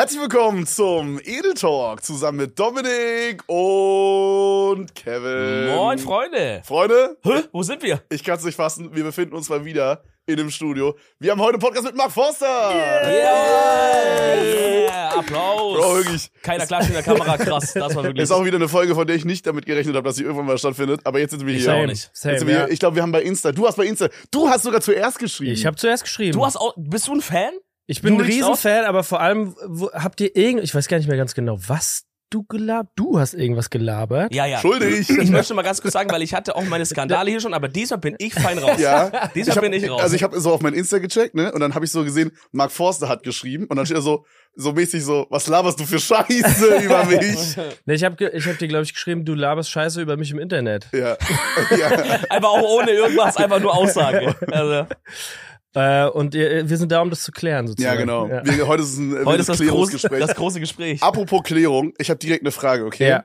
Herzlich willkommen zum Edel Talk zusammen mit Dominik und Kevin. Moin, Freunde. Freunde, Hä? Wo sind wir? ich kann es nicht fassen, wir befinden uns mal wieder in dem Studio. Wir haben heute einen Podcast mit Mark Forster. Yeah! Applaus. Bro, wirklich. Keiner klatscht in der Kamera, krass. Das war wirklich. Ist auch wieder eine Folge, von der ich nicht damit gerechnet habe, dass sie irgendwann mal stattfindet. Aber jetzt sind wir Ich hier. auch Same, nicht. Same, Jetzt sind wir ja. hier. Ich glaube, wir haben bei Insta. Du hast bei Insta. Du hast sogar zuerst geschrieben. Ich habe zuerst geschrieben. du hast auch, bist du ein Fan? Ich bin du ein Riesenfan, aber vor allem wo, habt ihr irgend, ich weiß gar nicht mehr ganz genau, was du gelabert. Du hast irgendwas gelabert. Ja, ja. Schuldig. Ich möchte mal ganz kurz sagen, weil ich hatte auch meine Skandale hier schon, aber diesmal bin ich fein raus. Ja. Diesmal hab, bin ich raus. Also ich habe so auf mein Insta gecheckt, ne? Und dann habe ich so gesehen, Mark Forster hat geschrieben und dann steht er so so mäßig so, was laberst du für Scheiße über mich? Nee, ich habe ich hab dir glaube ich geschrieben, du laberst Scheiße über mich im Internet. ja. ja. einfach auch ohne irgendwas, einfach nur Aussage. Also, Äh, und ihr, wir sind da, um das zu klären sozusagen. Ja, genau. Ja. Wir, heute ist ein äh, heute ist das große, Klärungsgespräch. das große Gespräch. Apropos Klärung, ich habe direkt eine Frage, okay? Ja,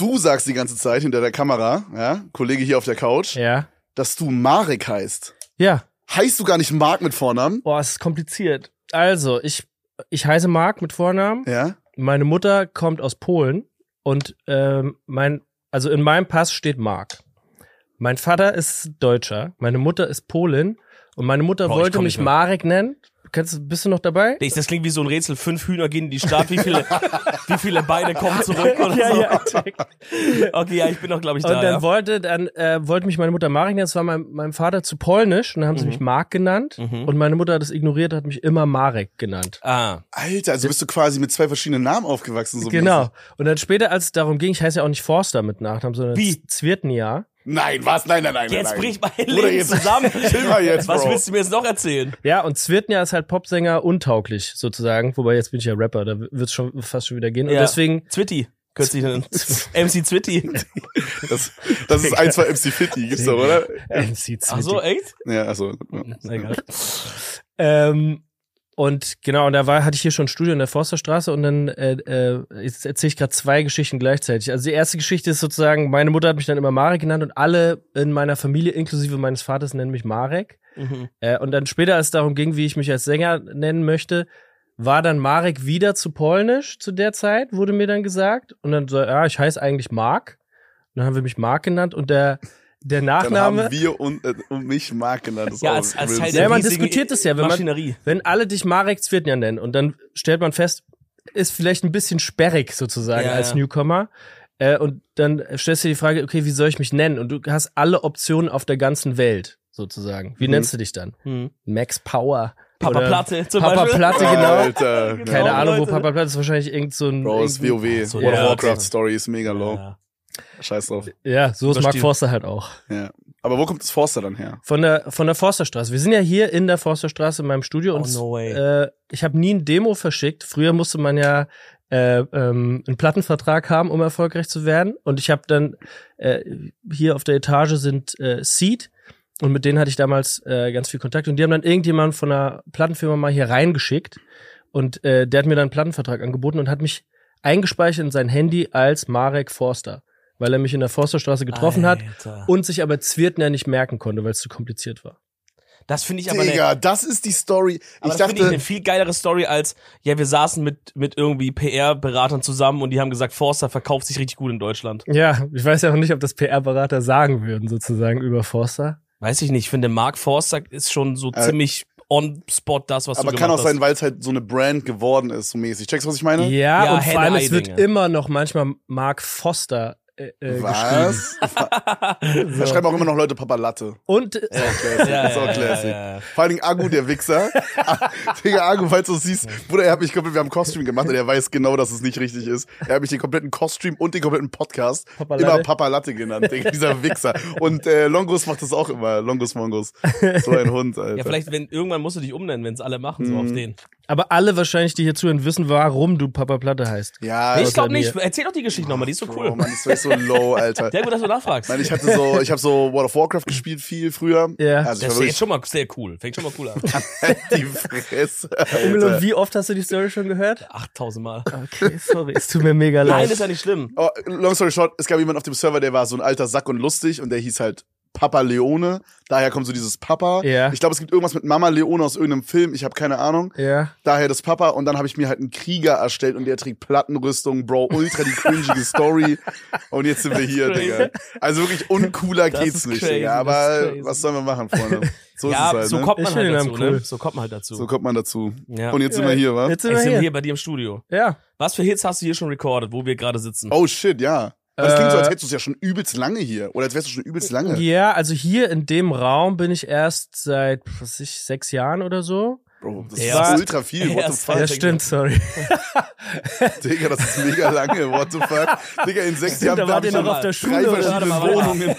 Du sagst die ganze Zeit hinter der Kamera, ja, Kollege hier auf der Couch, ja. dass du Marek heißt. Ja. Heißt du gar nicht Mark mit Vornamen? Boah, es ist kompliziert. Also, ich, ich heiße Marc mit Vornamen. Ja. Meine Mutter kommt aus Polen und ähm, mein, also in meinem Pass steht Mark. Mein Vater ist Deutscher, meine Mutter ist Polin und meine Mutter Boah, wollte mich. Marek nennen. Kennst, du- bist du noch dabei? Ich, das klingt wie so ein Rätsel. Fünf Hühner gehen in die Stadt. Wie viele, wie viele Beine kommen zurück oder so? Okay, ja, ich bin noch, glaube ich, Und da. dann ja. wollte, dann äh, wollte mich meine Mutter Marek nennen. Das war mein, meinem Vater zu polnisch und dann haben sie Mhm. mich Mark genannt. Mhm. Und meine Mutter hat das ignoriert, hat mich immer Marek genannt. Ah, Alter, also bist du quasi mit zwei verschiedenen Namen aufgewachsen. So genau. Und dann später, als es darum ging, ich heiße ja auch nicht Forster mit Nachnamen, sondern Wie? Zwirtnia. Nein, was? Nein, nein, nein, jetzt nein. bricht mein Bruder, Leben jetzt- zusammen. Jetzt, Was willst du mir jetzt noch erzählen? Ja, und Zwirtnia ist halt Popsänger untauglich, sozusagen. Wobei jetzt bin ich ja Rapper, da wird's schon fast schon wieder gehen. Und Ja. deswegen, Zwitty. Kürzlich einen MC Zwitty. Das, das ist ein, zwei MC Fitti, gibt's doch, oder? MC Zwirtnia. Ach so, echt? Ja, also. Na egal. Ähm, und genau, und da war, hatte ich hier schon ein Studio in der Forsterstraße und dann äh, äh, jetzt erzähle ich gerade zwei Geschichten gleichzeitig. Also die erste Geschichte ist sozusagen, meine Mutter hat mich dann immer Marek genannt und alle in meiner Familie, inklusive meines Vaters, nennen mich Marek. Mhm. Äh, und dann später, als es darum ging, wie ich mich als Sänger nennen möchte, war dann Marek wieder zu polnisch zu der Zeit, wurde mir dann gesagt. Und dann so, ja, ich heiße eigentlich Mark. Und dann haben wir mich Mark genannt und der, der Dann Nachname. haben wir und, äh, und mich Mark genannt. Das ist Ja, auch als, als. Teil Ja, der man riesigen diskutiert es ja, wenn man- Maschinerie. wenn alle dich Marek Zwirtnia nennen und dann stellt man fest, ist vielleicht ein bisschen sperrig sozusagen Ja, als ja. Newcomer. Äh, und dann stellst du dir die Frage, okay, wie soll ich mich nennen? Und du hast alle Optionen auf der ganzen Welt sozusagen. Wie Mhm. nennst du dich dann? Hm. Max Power. Papa Oder Platte zum Papa Beispiel. Platte, genau. Alter. Genau. Keine Ahnung, wo Leute. Papa Platte ist. Wahrscheinlich irgend so ein. Bro, ist WoW. So, World ja. of Warcraft Story ist mega low. Scheiß drauf. Ja, so ist Mark. Forster halt auch. Ja. Aber wo kommt das Forster dann her? Von der, von der Forsterstraße. Wir sind ja hier in der Forsterstraße in meinem Studio Oh, und no way. äh, ich habe nie ein Demo verschickt. Früher musste man ja äh, ähm, einen Plattenvertrag haben, um erfolgreich zu werden. Und ich habe dann äh, hier auf der Etage sind äh, Seed und mit denen hatte ich damals äh, ganz viel Kontakt und die haben dann irgendjemand von einer Plattenfirma mal hier reingeschickt und äh, der hat mir dann einen Plattenvertrag angeboten und hat mich eingespeichert in sein Handy als Marek Forster, weil er mich in der Forsterstraße getroffen hat Alter. und sich aber Zwirtner nicht merken konnte, weil es zu kompliziert war. Das finde ich aber eine, Digga, das ist die Story. aber ich das finde ich dachte, eine viel geilere Story als, ja, wir saßen mit, mit irgendwie PR-Beratern zusammen und die haben gesagt, Forster verkauft sich richtig gut in Deutschland. Ja, ich weiß ja auch nicht, ob das PR-Berater sagen würden, sozusagen über Forster. Weiß ich nicht, ich finde, Mark Forster ist schon so Äh, ziemlich on spot das, was aber du kann gemacht auch sein, hast. weil es halt so eine Brand geworden ist, so mäßig. Checkst du, was ich meine? Ja, Ja, und vor allem, es wird immer noch manchmal Mark Foster äh, äh. Was? Da schreiben auch immer noch Leute Papa Latte. Und äh, Classic. Ja, ist auch Classic. ja, ja. Vor allen Dingen Agu, der Wichser. Digga, Agu, falls du es siehst, Bruder, er hat mich komplett, wir haben einen Costream gemacht und er weiß genau, dass es nicht richtig ist. Er hat mich den kompletten Costream und den kompletten Podcast Papa immer. Papa Latte genannt, Digga, dieser Wichser. Und äh, Longus macht das auch immer, Longus Mongus. So ein Hund, Alter. Ja, vielleicht, wenn, irgendwann musst du dich umnennen, wenn es alle machen, so Mhm. auf den. Aber alle wahrscheinlich, die hier zuhören, wissen, warum du Papa Platte heißt. ja, Nee, ich glaube nicht. mir. Erzähl doch die Geschichte nochmal, die ist so Bro, cool. Mann, das ist so low, Alter. Sehr gut, dass du nachfragst. Mann, ich hatte so, ich habe so World of Warcraft gespielt viel früher. Ja. Also das ist jetzt schon mal sehr cool. Fängt schon mal cool an. die Fresse. Und Alter. wie oft hast du die Story schon gehört? 8000 Mal. Okay, sorry, es tut mir mega Nein, leid. ist ja nicht schlimm. Oh, long story short, es gab jemand auf dem Server, der war so ein alter Sack und lustig und der hieß halt Papa Leone. Daher kommt so dieses Papa. Ja. Ich glaube, es gibt irgendwas mit Mama Leone aus irgendeinem Film. Ich habe keine Ahnung. Ja. Daher das Papa. Und dann habe ich mir halt einen Krieger erstellt und der trägt Plattenrüstung, Bro. Ultra die cringige Story. Und jetzt sind wir hier. Digga. Also wirklich uncooler Das geht's nicht, crazy, Digga. Aber was sollen wir machen, Freunde? So ja, ist es halt, so ne? kommt man Ich halt dazu, Namen ne? cool. So kommt man halt dazu. So kommt man dazu. ja. Und jetzt sind wir hier, wa? Jetzt sind Jetzt wir sind wir hier. hier bei dir im Studio. Ja. Was für Hits hast du hier schon recorded, wo wir gerade sitzen? Oh shit, ja. Das klingt so, als Äh, hättest du es ja schon übelst lange hier. Oder als wärst du schon übelst lange. Ja, also hier in dem Raum bin ich erst seit, was weiß ich, sechs Jahren oder so. Bro, das Erst- ist ultra viel. What the fuck? Ja, stimmt, sorry. Digga, das ist mega lange. What the fuck? Digga, in sechs Jahren da ihr ich noch auf der drei Schule oder verschiedene mal. Wohnungen.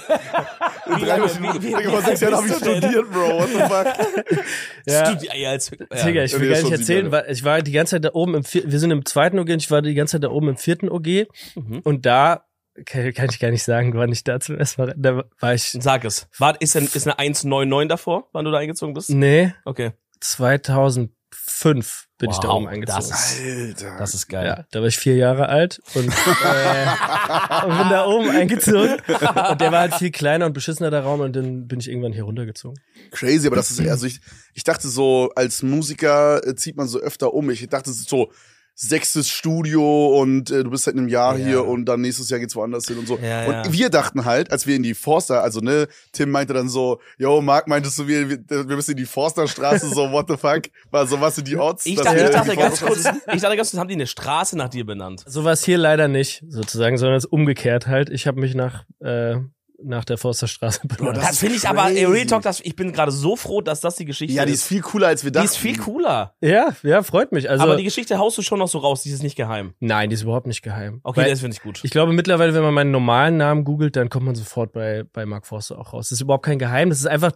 In drei verschiedenen- Digga, vor sechs Jahren habe ich studiert, Bro. What the fuck? Ja. Studi ja, als, ja. Digga, ich Ja, will nee, gar schon nicht erzählen, weil ich war die ganze Zeit da oben im vier, wir sind im zweiten OG und ich war die ganze Zeit da oben im vierten OG Mhm. und da kann, kann ich gar nicht sagen, wann ich da zum ersten Mal, da war ich, Sag es. War, ist, denn, ist eine 199 davor, wann du da eingezogen bist? nee, Okay. 2005 bin ich da Wow, oben eingezogen. das Alter. Das ist geil. Ja, da war ich vier Jahre alt und, äh, und bin da oben eingezogen. Und der war halt viel kleiner und beschissener der Raum und dann bin ich irgendwann hier runtergezogen. Crazy, aber das ist, also ich, ich dachte so, als Musiker äh, zieht man so öfter um. Ich dachte, ist so sechstes Studio und äh, du bist seit einem Jahr Ja. hier und dann nächstes Jahr geht's woanders hin und so. Ja, und ja. wir dachten halt, als wir in die Forster, also ne, Tim meinte dann so, yo, Marc meintest du, wir, wir müssen in die Forsterstraße, so what the fuck? War so, was sind die Odds? Ich dachte, ich in die dachte ganz kurz, ich dachte ganz kurz, haben die eine Straße nach dir benannt? Sowas hier leider nicht, sozusagen, sondern es ist umgekehrt halt. Ich habe mich nach, äh, nach der Forsterstraße benannt. das Das, ist finde ich aber, ey. Real Talk, das, ich bin gerade so froh, dass das die Geschichte Ja, die ist. ist viel cooler, als wir Die dachten. ist viel cooler. Ja, ja, freut mich. Also, aber die Geschichte haust du schon noch so raus, die ist nicht geheim. nein, die ist überhaupt nicht geheim. Okay, Weil das finde ich gut. ich glaube mittlerweile, wenn man meinen normalen Namen googelt, dann kommt man sofort bei, bei Mark Forster auch raus. Das ist überhaupt kein Geheim. Das ist einfach,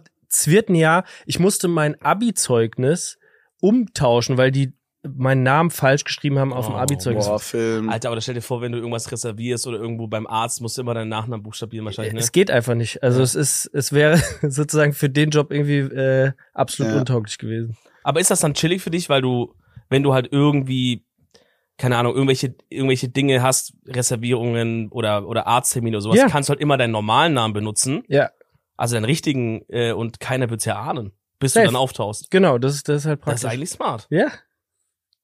ein Jahr, ich musste mein Abi-Zeugnis umtauschen, weil die meinen Namen falsch geschrieben haben auf dem Oh, Abi-Zeugnis. Boah, Film. Alter, aber stell dir vor, wenn du irgendwas reservierst oder irgendwo beim Arzt, musst du immer deinen Nachnamen buchstabieren wahrscheinlich, ne? Es geht einfach nicht. Also Ja. es ist, es wäre sozusagen für den Job irgendwie äh, absolut Ja. untauglich gewesen. Aber ist das dann chillig für dich, weil du, wenn du halt irgendwie, keine Ahnung, irgendwelche, irgendwelche Dinge hast, Reservierungen oder, oder Arzttermine oder sowas, Ja. kannst du halt immer deinen normalen Namen benutzen, Ja, also deinen richtigen, äh, und keiner wird's ja ahnen, bis Safe. du dann auftauchst. genau, das ist, das ist halt Das praktisch. ist eigentlich smart. ja.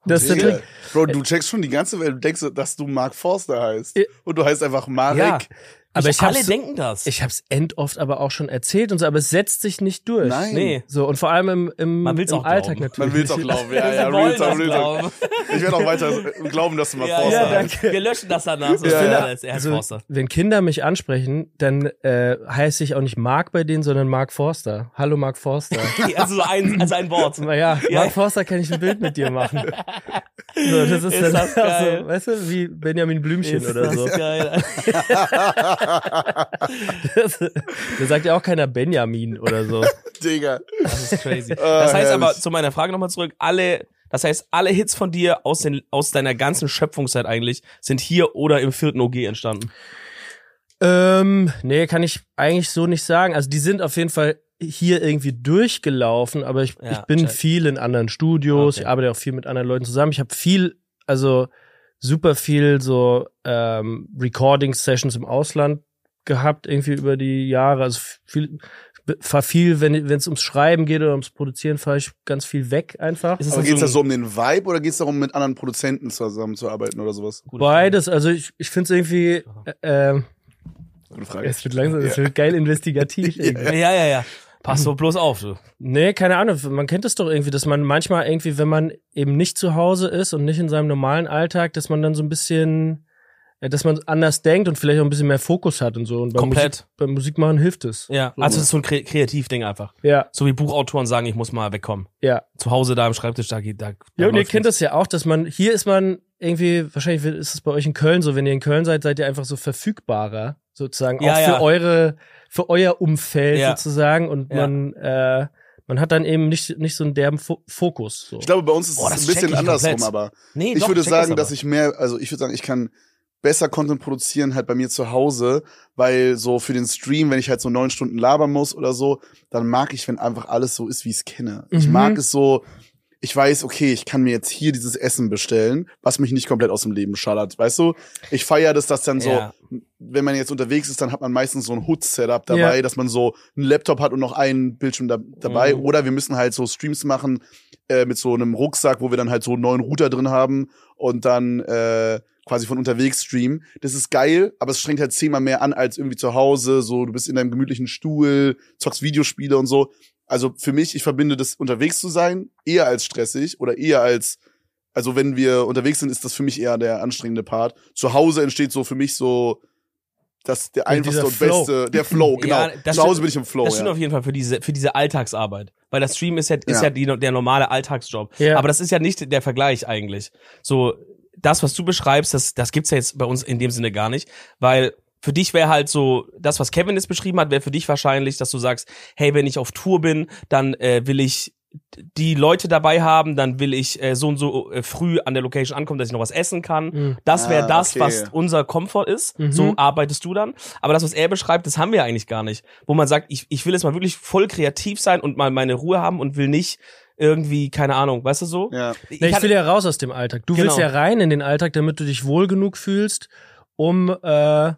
Das ist der. Trick. Bro, du checkst schon die ganze Welt, du denkst, dass du Mark Forster heißt. Und du heißt einfach Marek. Ja. Aber ich, ich alle denken das. Ich hab's endoft aber auch schon erzählt und so, aber es setzt sich nicht durch. Nein. nee. So, und vor allem im, im, Man will's im auch Alltag glauben. natürlich. Man will's auch glauben, ja, ja, Real Talk, das Real Talk. glauben. Ich werde auch weiter glauben, dass du Mark Ja, Forster ja, danke. Wir löschen das danach. So, Ja, ja, ja. Er Also, Forster. wenn Kinder mich ansprechen, dann äh, heiße ich auch nicht Mark bei denen, sondern Mark Forster. Hallo Mark Forster. Also so ein, also ein Wort. naja, Ja. Mark Forster kann ich ein Bild mit dir machen. So, das ist, Ist dann das auch geil. so, weißt du, wie Benjamin Blümchen Ist oder das so. geil. da sagt ja auch keiner Benjamin oder so. Digga. Das ist crazy. Ah, Das heißt aber, zu meiner Frage nochmal zurück, alle, das heißt, alle Hits von dir aus, den, aus deiner ganzen Schöpfungszeit eigentlich sind hier oder im vierten OG entstanden. Ähm, nee, kann ich eigentlich so nicht sagen. Also die sind auf jeden Fall hier irgendwie durchgelaufen, aber ich, Ja, ich bin check. viel in anderen Studios, Okay. ich arbeite auch viel mit anderen Leuten zusammen. Ich habe viel, also super viel so ähm, Recording-Sessions im Ausland gehabt, irgendwie über die Jahre. Also viel, fahr viel, wenn wenn es ums Schreiben geht oder ums Produzieren, fahre ich ganz viel weg einfach. Ist es Aber dann geht's da so um den Vibe oder geht's darum, mit anderen Produzenten zusammenzuarbeiten oder sowas? Beides, also ich, ich finde es irgendwie, äh, Gute Frage. es wird langsam, es wird geil investigativ. Frage. Ja, ja, ja. Pass so bloß auf, du. Nee, keine Ahnung. Man kennt es doch irgendwie, dass man manchmal irgendwie, wenn man eben nicht zu Hause ist und nicht in seinem normalen Alltag, dass man dann so ein bisschen, äh, dass man anders denkt und vielleicht auch ein bisschen mehr Fokus hat und so. Und beim Komplett. Musik, beim Musikmachen hilft es. Ja, So. also es ist so ein Kre Kreativding einfach. Ja, So wie Buchautoren sagen, ich muss mal wegkommen. ja. Zu Hause da am Schreibtisch, da geht, da. Ja, und ihr kennt das ja auch, dass man, hier ist man irgendwie, wahrscheinlich ist es bei euch in Köln so, wenn ihr in Köln seid, seid ihr einfach so verfügbarer, sozusagen, Ja, auch für ja. eure, für euer Umfeld Ja. sozusagen und Ja. man, äh, man hat dann eben nicht, nicht so einen derben Fo Fokus. So. Ich glaube, bei uns ist Boah, es ein bisschen ich andersrum, komplett. aber Nee, ich doch, würde sagen, das dass ich mehr, also ich würde sagen, ich kann besser Content produzieren halt bei mir zu Hause, weil so für den Stream, wenn ich halt so neun Stunden labern muss oder so, dann mag ich, wenn einfach alles so ist, wie ich es kenne. Ich Mhm. mag es so, ich weiß, okay, ich kann mir jetzt hier dieses Essen bestellen, was mich nicht komplett aus dem Leben schallert. Weißt du? Ich feiere das, dass dann so, Ja. wenn man jetzt unterwegs ist, dann hat man meistens so ein Hood-Setup dabei, Ja. dass man so einen Laptop hat und noch einen Bildschirm da, dabei. Mhm. Oder wir müssen halt so Streams machen äh, mit so einem Rucksack, wo wir dann halt so einen neuen Router drin haben und dann äh, quasi von unterwegs streamen. Das ist geil, aber es strengt halt zehnmal mehr an als irgendwie zu Hause. So, du bist in deinem gemütlichen Stuhl, zockst Videospiele und so. Also für mich, ich verbinde das unterwegs zu sein eher als stressig oder eher als also wenn wir unterwegs sind, ist das für mich eher der anstrengende Part. Zu Hause entsteht so für mich so das der einfachste und beste, der Flow, genau. Ja, das Zu Hause stimmt- bin ich im Flow. Das stimmt ja. auf jeden Fall für diese, für diese Alltagsarbeit. Weil das Stream ist ja, ist Ja. ja, die, der normale Alltagsjob. Ja. Aber das ist ja nicht der Vergleich eigentlich. So, das, was du beschreibst, das, das gibt's ja jetzt bei uns in dem Sinne gar nicht. Weil für dich wäre halt so, das, was Kevin jetzt beschrieben hat, wäre für dich wahrscheinlich, dass du sagst, hey, wenn ich auf Tour bin, dann äh, will ich die Leute dabei haben, dann will ich äh, so und so äh, früh an der Location ankommen, dass ich noch was essen kann. Mhm. Das wäre Ah, das, okay. was unser Komfort ist. Mhm. So arbeitest du dann. Aber das, was er beschreibt, das haben wir eigentlich gar nicht. Wo man sagt, ich, ich will jetzt mal wirklich voll kreativ sein und mal meine Ruhe haben und will nicht irgendwie, keine Ahnung, weißt du so? Ja. Na, ich will ja raus aus dem Alltag. Du willst Genau. ja rein in den Alltag, damit du dich wohl genug fühlst, um äh,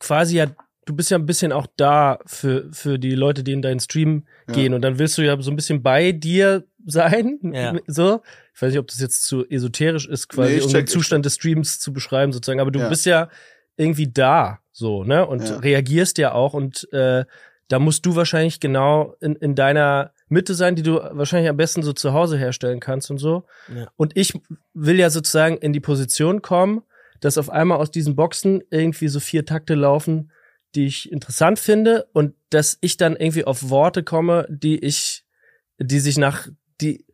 quasi ja, du bist ja ein bisschen auch da für, für die Leute, die in deinen Stream Ja. gehen. Und dann willst du ja so ein bisschen bei dir sein. Ja. So. Ich weiß nicht, ob das jetzt zu esoterisch ist, quasi, Nee, um den Zustand des Streams zu beschreiben, sozusagen. Aber du Ja. bist ja irgendwie da, so, ne? Und Ja. reagierst ja auch und äh, da musst du wahrscheinlich genau in, in deiner Mitte sein, die du wahrscheinlich am besten so zu Hause herstellen kannst und so. Ja. Und ich will ja sozusagen in die Position kommen, dass auf einmal aus diesen Boxen irgendwie so vier Takte laufen, die ich interessant finde und dass ich dann irgendwie auf Worte komme, die ich, die sich nach, die,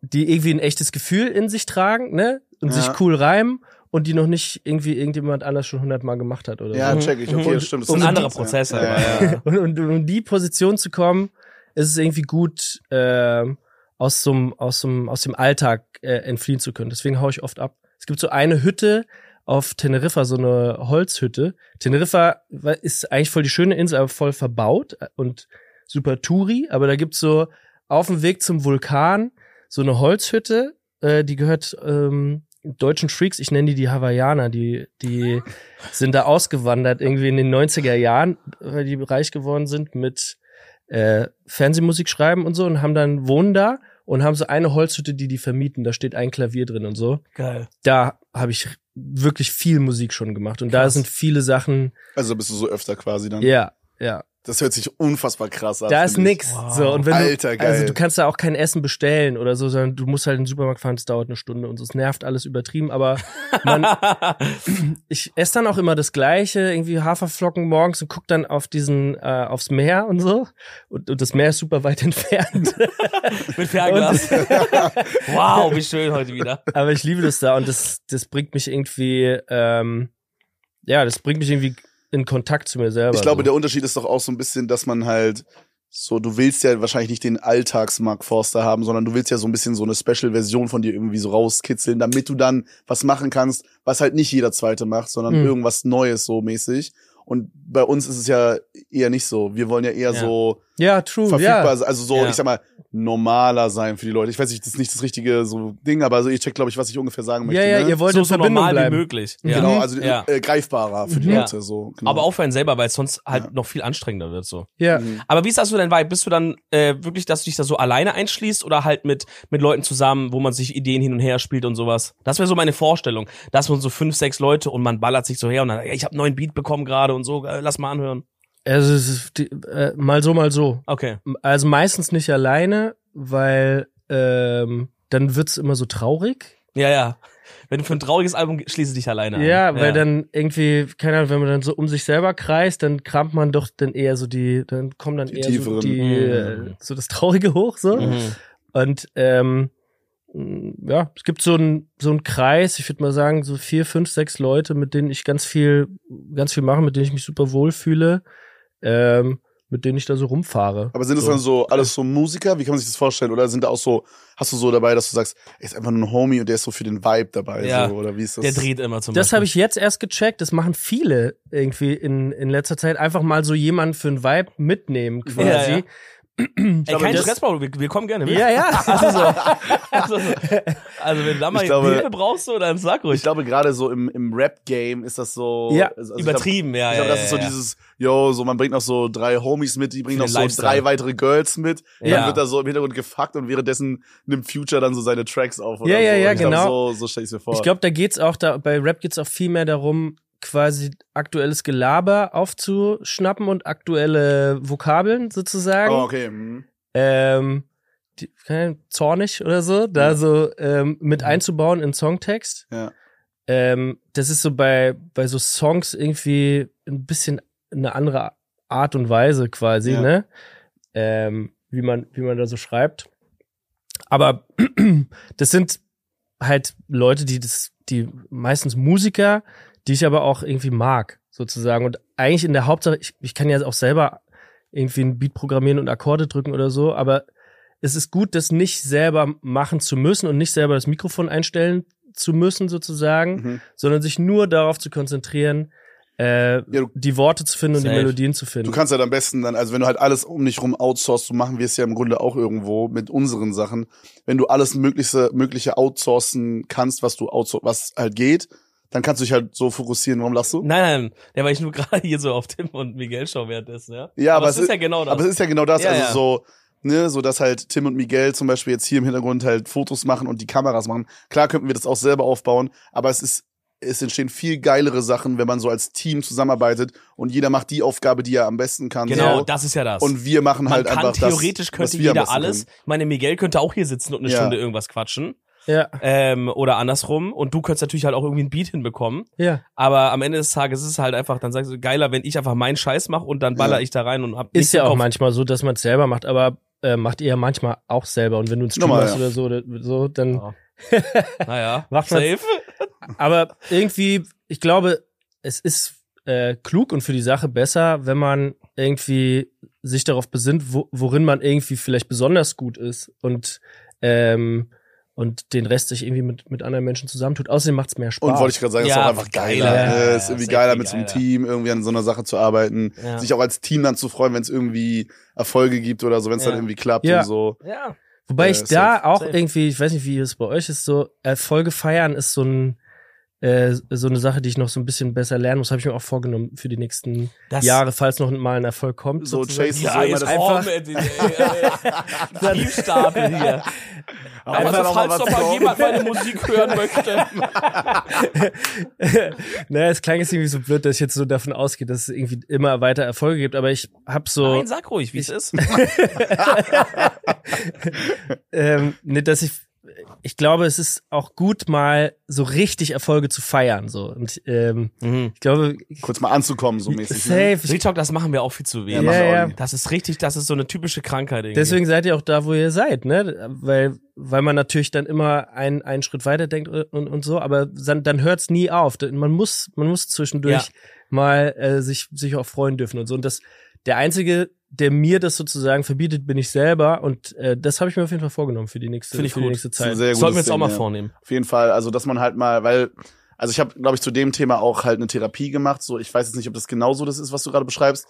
die irgendwie ein echtes Gefühl in sich tragen, ne? Und Ja. sich cool reimen und die noch nicht irgendwie irgendjemand anders schon hundertmal gemacht hat oder Ja, so. check ich. Okay, Und- das stimmt. Das und ist andere ja. Prozesse, Ja, aber ja, ja. und, und um in die Position zu kommen, ist es irgendwie gut, ähm, aus, so, einem- aus, einem- aus dem Alltag äh, entfliehen zu können. Deswegen hau ich oft ab. Es gibt so eine Hütte auf Teneriffa, so eine Holzhütte. Teneriffa ist eigentlich voll die schöne Insel, aber voll verbaut und super Touri. Aber da gibt's so auf dem Weg zum Vulkan so eine Holzhütte, äh, die gehört ähm, deutschen Freaks, ich nenne die die Hawaiianer, die, die sind da ausgewandert irgendwie in den 90er Jahren, weil die reich geworden sind mit äh, Fernsehmusik schreiben und so und haben dann wohnen da und haben so eine Holzhütte, die die vermieten. Da steht ein Klavier drin und so. Geil. Da habe ich wirklich viel Musik schon gemacht und da Krass. sind viele Sachen. Also bist du so öfter quasi dann. Ja, ja. Das hört sich unfassbar krass an. Da ist nix. Wow. So und wenn Alter, du, geil. also du kannst da auch kein Essen bestellen oder so, sondern du musst halt in den Supermarkt fahren. Das dauert eine Stunde und so. Es nervt alles übertrieben, aber man, ich esse dann auch immer das Gleiche, irgendwie Haferflocken morgens und guck dann auf diesen, äh, aufs Meer und so. Und, und das Meer ist super weit entfernt. Mit Fernglas. wow, wie schön heute wieder. Aber ich liebe das da und das, das bringt mich irgendwie, ähm, ja, das bringt mich irgendwie in Kontakt zu mir selber. Ich glaube, so. der Unterschied ist doch auch so ein bisschen, dass man halt so, du willst ja wahrscheinlich nicht den Alltags-Mark Forster haben, sondern du willst ja so ein bisschen so eine Special-Version von dir irgendwie so rauskitzeln, damit du dann was machen kannst, was halt nicht jeder Zweite macht, sondern Mhm. irgendwas Neues so mäßig. Und bei uns ist es ja eher nicht so. Wir wollen ja eher Ja. so ja, true, verfügbar, ja. also so, Ja. ich sag mal, normaler sein für die Leute. Ich weiß nicht, das ist nicht das richtige so Ding, aber also ihr checkt, glaube ich, was ich ungefähr sagen möchte. Ja, ja, ne? ihr wollt So, so normal wie bleiben. möglich. Ja. Genau, also Ja. äh, greifbarer für die Ja. Leute. So, genau. Aber auch für einen selber, weil es sonst halt Ja. noch viel anstrengender wird so. Ja. Mhm. Aber wie ist das so dein Vibe? Bist du dann äh, wirklich, dass du dich da so alleine einschließt oder halt mit mit Leuten zusammen, wo man sich Ideen hin und her spielt und sowas? Das wäre so meine Vorstellung. Dass man so fünf, sechs Leute und man ballert sich so her und dann, ich habe einen neuen Beat bekommen gerade und so, äh, lass mal anhören. Also es ist die, äh, mal so, mal so. Okay. Also meistens nicht alleine, weil ähm, dann wird's immer so traurig. Ja, ja. Wenn du für ein trauriges Album schließe dich alleine an. Ja, weil dann irgendwie, keine Ahnung, wenn man dann so um sich selber kreist, dann kramt man doch dann eher so die, dann kommen dann Die eher so tieferen. die, Mhm. äh, so das Traurige hoch, so. Mhm. Und ähm, ja, es gibt so ein so ein Kreis, ich würde mal sagen, so vier, fünf, sechs Leute, mit denen ich ganz viel, ganz viel mache, mit denen ich mich super wohl fühle, ähm, mit denen ich da so rumfahre. Aber sind es So. dann so alles so Musiker? Wie kann man sich das vorstellen? Oder sind da auch so, hast du so dabei, dass du sagst, er ist einfach nur ein Homie und der ist so für den Vibe dabei? Ja. So, oder wie ist das? Der dreht immer zum Das Beispiel. habe ich jetzt erst gecheckt. Das machen viele irgendwie in, in letzter Zeit. Einfach mal so jemanden für einen Vibe mitnehmen quasi. Ja, ja. Ey, glaube, kein das- Stress, Bro, wir, wir kommen gerne mit. Ja, ja. Also, so, also, so. also wenn du da mal Ich glaube- Hilfe brauchst, so, dann sag ruhig. Ich glaube, gerade so im, im Rap-Game ist das so. Ja, also ich glaub- Übertrieben, ja, Ich ja. glaube, das ja, ist so ja. dieses, yo, so man bringt noch so drei Homies mit, die bringen Für noch so Lifestyle. drei weitere Girls mit. Ja. Dann wird da so im Hintergrund gefuckt und währenddessen nimmt Future dann so seine Tracks auf. Oder Ja, ja, so. ja, ich glaub, genau. so, so stell ich's mir vor. Ich glaube, da geht's auch da bei Rap geht's auch viel mehr darum, quasi aktuelles Gelaber aufzuschnappen und aktuelle Vokabeln sozusagen. oh, okay. hm. ähm, die, zornig oder so, da Ja. so ähm, mit einzubauen in Songtext. Ja. Ähm, das ist so bei, bei so Songs irgendwie ein bisschen eine andere Art und Weise quasi, Ja. ne? Ähm, wie man, wie man da so schreibt. Aber das sind halt Leute, die das, die meistens Musiker, die ich aber auch irgendwie mag, sozusagen. Und eigentlich in der Hauptsache, ich, ich kann ja auch selber irgendwie ein Beat programmieren und Akkorde drücken oder so, aber es ist gut, das nicht selber machen zu müssen und nicht selber das Mikrofon einstellen zu müssen, sozusagen, Mhm. sondern sich nur darauf zu konzentrieren, äh, du- die Worte zu finden und die Safe. Melodien zu finden. Du kannst halt am besten dann, also wenn du halt alles um dich rum outsourcest, so machen wir es ja im Grunde auch irgendwo mit unseren Sachen. Wenn du alles mögliche, mögliche outsourcen kannst, was du outsourcen, was halt geht, dann kannst du dich halt so fokussieren. Warum lachst du? Nein, nein, ja, weil ich nur gerade hier so auf Tim und Miguel schau währenddessen, ja. Ja, aber es es ist ja genau das. Aber es ist ja genau das, Ja, also ja. so, ne, so dass halt Tim und Miguel zum Beispiel jetzt hier im Hintergrund halt Fotos machen und die Kameras machen. Klar könnten wir das auch selber aufbauen, aber es ist, es entstehen viel geilere Sachen, wenn man so als Team zusammenarbeitet und jeder macht die Aufgabe, die er am besten kann. genau, so. das ist ja das. Und wir machen Man halt kann einfach theoretisch das, könnte wir am jeder alles. können. Meine, Miguel könnte auch hier sitzen und eine Ja. Stunde irgendwas quatschen. Ja, Ähm, oder andersrum. Und du könntest natürlich halt auch irgendwie ein Beat hinbekommen. ja. Aber am Ende des Tages ist es halt einfach, dann sagst du, geiler, wenn ich einfach meinen Scheiß mache und dann baller Ja. ich da rein und hab Ist ja auch manchmal so, dass man es selber macht, aber äh, macht ihr ja manchmal auch selber. Und wenn du einen Stream hast ja. oder so, oder so, dann Ja. Naja, Macht safe. Aber irgendwie, ich glaube, es ist äh, klug und für die Sache besser, wenn man irgendwie sich darauf besinnt, wo, worin man irgendwie vielleicht besonders gut ist und ähm, und den Rest sich irgendwie mit, mit anderen Menschen zusammentut. Außerdem macht's mehr Spaß. Und wollte ich gerade sagen, ist Ja, auch einfach geiler. geiler. Ja, ja, ist irgendwie safe geiler mit so einem. Team irgendwie an so einer Sache zu arbeiten, Ja. sich auch als Team dann zu freuen, wenn es irgendwie Erfolge gibt oder so, wenn es Ja. dann irgendwie klappt Ja. und so. Ja. Wobei Äh, ich da safe, auch safe. irgendwie, ich weiß nicht, wie es bei euch ist, so Erfolge feiern ist so ein äh, so eine Sache, die ich noch so ein bisschen besser lernen muss, habe ich mir auch vorgenommen für die nächsten Das- Jahre, falls noch mal ein Erfolg kommt. So. Chase- Ja, das- einfach Tiefstapel hier. Aber Einfach also, noch mal falls doch mal jemand meine Musik hören möchte. naja, es klang jetzt irgendwie so blöd, dass ich jetzt so davon ausgehe, dass es irgendwie immer weiter Erfolge gibt, aber ich hab so, Nein, sag ruhig, wie es ist. ähm, ne, dass ich, ich glaube, es ist auch gut, mal so richtig Erfolge zu feiern, so. Und ähm, Mhm. ich glaube, Kurz mal anzukommen, so mäßig. Ne? safe. Ich, Real Talk, das machen wir auch viel zu wenig. ja, ja. Das ist richtig, das ist so eine typische Krankheit irgendwie. Deswegen seid ihr auch da, wo ihr seid, ne? Weil, weil man natürlich dann immer einen, einen Schritt weiter denkt und, und so, aber dann, dann hört's nie auf. Man muss, man muss zwischendurch Ja. mal äh, sich, sich auch freuen dürfen und so. Und das, der einzige, der mir das sozusagen verbietet, bin ich selber. Und äh, das habe ich mir auf jeden Fall vorgenommen für die nächste, ich für die gut. nächste Das ist ein Zeit. sehr Sollten wir jetzt auch mal ja. vornehmen. Auf jeden Fall, also dass man halt mal, weil, also ich habe, glaube ich, zu dem Thema auch halt eine Therapie gemacht. So, ich weiß jetzt nicht, ob das genauso das ist, was du gerade beschreibst,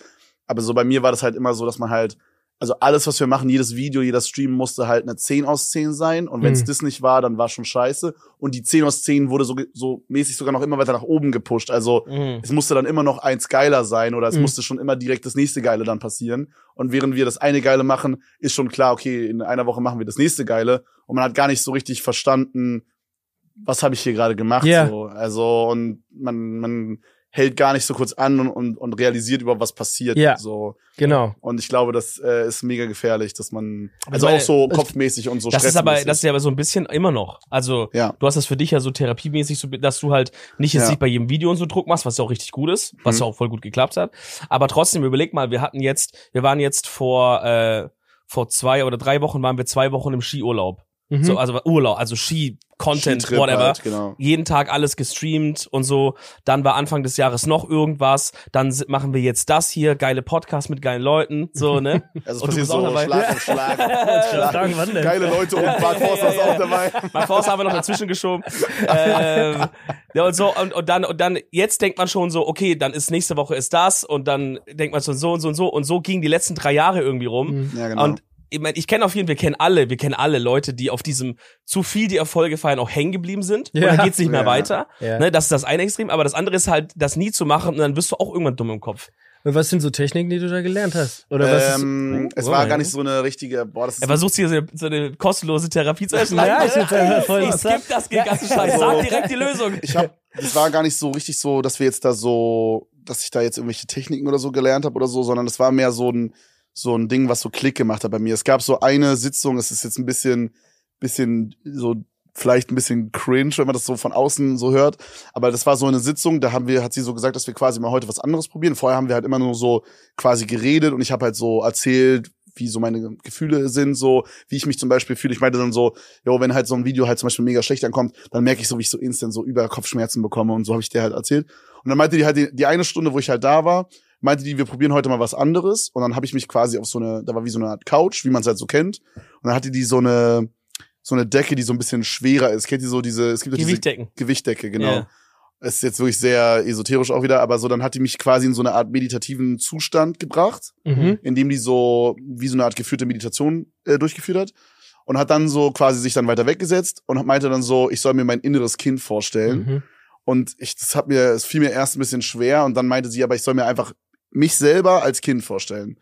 aber so bei mir war das halt immer so, dass man halt, also alles, was wir machen, jedes Video, jeder Stream musste halt eine 10 aus 10 sein. Und wenn es Mhm. das nicht war, dann war schon scheiße. Und die 10 aus 10 wurde so, so mäßig sogar noch immer weiter nach oben gepusht. Also Mhm. es musste dann immer noch eins geiler sein oder es Mhm. musste schon immer direkt das nächste Geile dann passieren. Und während wir das eine Geile machen, ist schon klar, okay, in einer Woche machen wir das nächste Geile. Und man hat gar nicht so richtig verstanden, was habe ich hier gerade gemacht. Ja. So. Also, und man, man hält gar nicht so kurz an und, und, und realisiert über was passiert. Ja. So. Genau. Und ich glaube, das äh, ist mega gefährlich, dass man, also meine, auch so kopfmäßig und so Das ist aber, das ist ja aber so ein bisschen immer noch. Also, Ja. du hast das für dich ja so therapiemäßig, so, dass du halt nicht jetzt Ja. nicht bei jedem Video und so Druck machst, was ja auch richtig gut ist, was Mhm. ja auch voll gut geklappt hat. Aber trotzdem, überleg mal, wir hatten jetzt, wir waren jetzt vor, äh, vor zwei oder drei Wochen waren wir zwei Wochen im Skiurlaub. Mhm. So, also Urlaub, also Ski, Content, Skitrip whatever. halt, genau. Jeden Tag alles gestreamt und so. Dann war Anfang des Jahres noch irgendwas. Dann machen wir jetzt das hier, geile Podcast mit geilen Leuten, so, ne? Also Und es du passiert so dabei? Schlag auf Schlag. Wann denn? Geile Leute und Bart Forster ist auch dabei. Mein Forst haben wir noch dazwischen geschoben. ähm, ja, und so, und, und dann, und dann, jetzt denkt man schon so, okay, dann ist nächste Woche ist das, und dann denkt man schon so und so und so, und so gingen die letzten drei Jahre irgendwie rum. Mhm. Ja, genau. Und ich, mein, ich kenne auf jeden Fall, wir kennen alle, wir kennen alle Leute, die auf diesem zu viel die Erfolge feiern auch hängen geblieben sind. Ja. Und dann geht's nicht mehr Ja. weiter. Ja. Ne, das ist das eine Extrem, aber das andere ist halt, das nie zu machen und dann wirst du auch irgendwann dumm im Kopf. Und was sind so Techniken, die du da gelernt hast? Oder was ähm, ist, es Oh, war ja. gar nicht so eine richtige, boah, das ist Er versucht hier so eine, so eine kostenlose Therapie zu erschlagen. Ja, ich find's einfach voll ich skip das ganze Scheiß. Sag direkt die Lösung. ich hab, es war gar nicht so richtig so, dass wir jetzt da so, dass ich da jetzt irgendwelche Techniken oder so gelernt habe oder so, sondern es war mehr so ein, so ein Ding, was so Klick gemacht hat bei mir. Es gab so eine Sitzung, es ist jetzt ein bisschen, bisschen so vielleicht ein bisschen cringe, wenn man das so von außen so hört. Aber das war so eine Sitzung, da haben wir, hat sie so gesagt, dass wir quasi mal heute was anderes probieren. Vorher haben wir halt immer nur so quasi geredet und ich habe halt so erzählt, wie so meine Gefühle sind, so wie ich mich zum Beispiel fühle. Ich meinte dann so, jo, wenn halt so ein Video halt zum Beispiel mega schlecht ankommt, dann merke ich so, wie ich so instant so über Kopfschmerzen bekomme und so habe ich dir halt erzählt. Und dann meinte die halt die, die eine Stunde, wo ich halt da war, meinte die, wir probieren heute mal was anderes. Und dann habe ich mich quasi auf so eine, da war wie so eine Art Couch, wie man es halt so kennt. Und dann hatte die so eine so eine Decke, die so ein bisschen schwerer ist. Kennt ihr so diese, es gibt doch diese Gewichtdecken. Gewichtdecke, genau. Ja. Es ist jetzt wirklich sehr esoterisch auch wieder, aber so, dann hat die mich quasi in so eine Art meditativen Zustand gebracht, Mhm. in dem die so, wie so eine Art geführte Meditation äh, durchgeführt hat. Und hat dann so quasi sich dann weiter weggesetzt und meinte dann so, ich soll mir mein inneres Kind vorstellen. Mhm. Und ich, das hat mir, es fiel mir erst ein bisschen schwer und dann meinte sie, aber ich soll mir einfach mich selber als Kind vorstellen.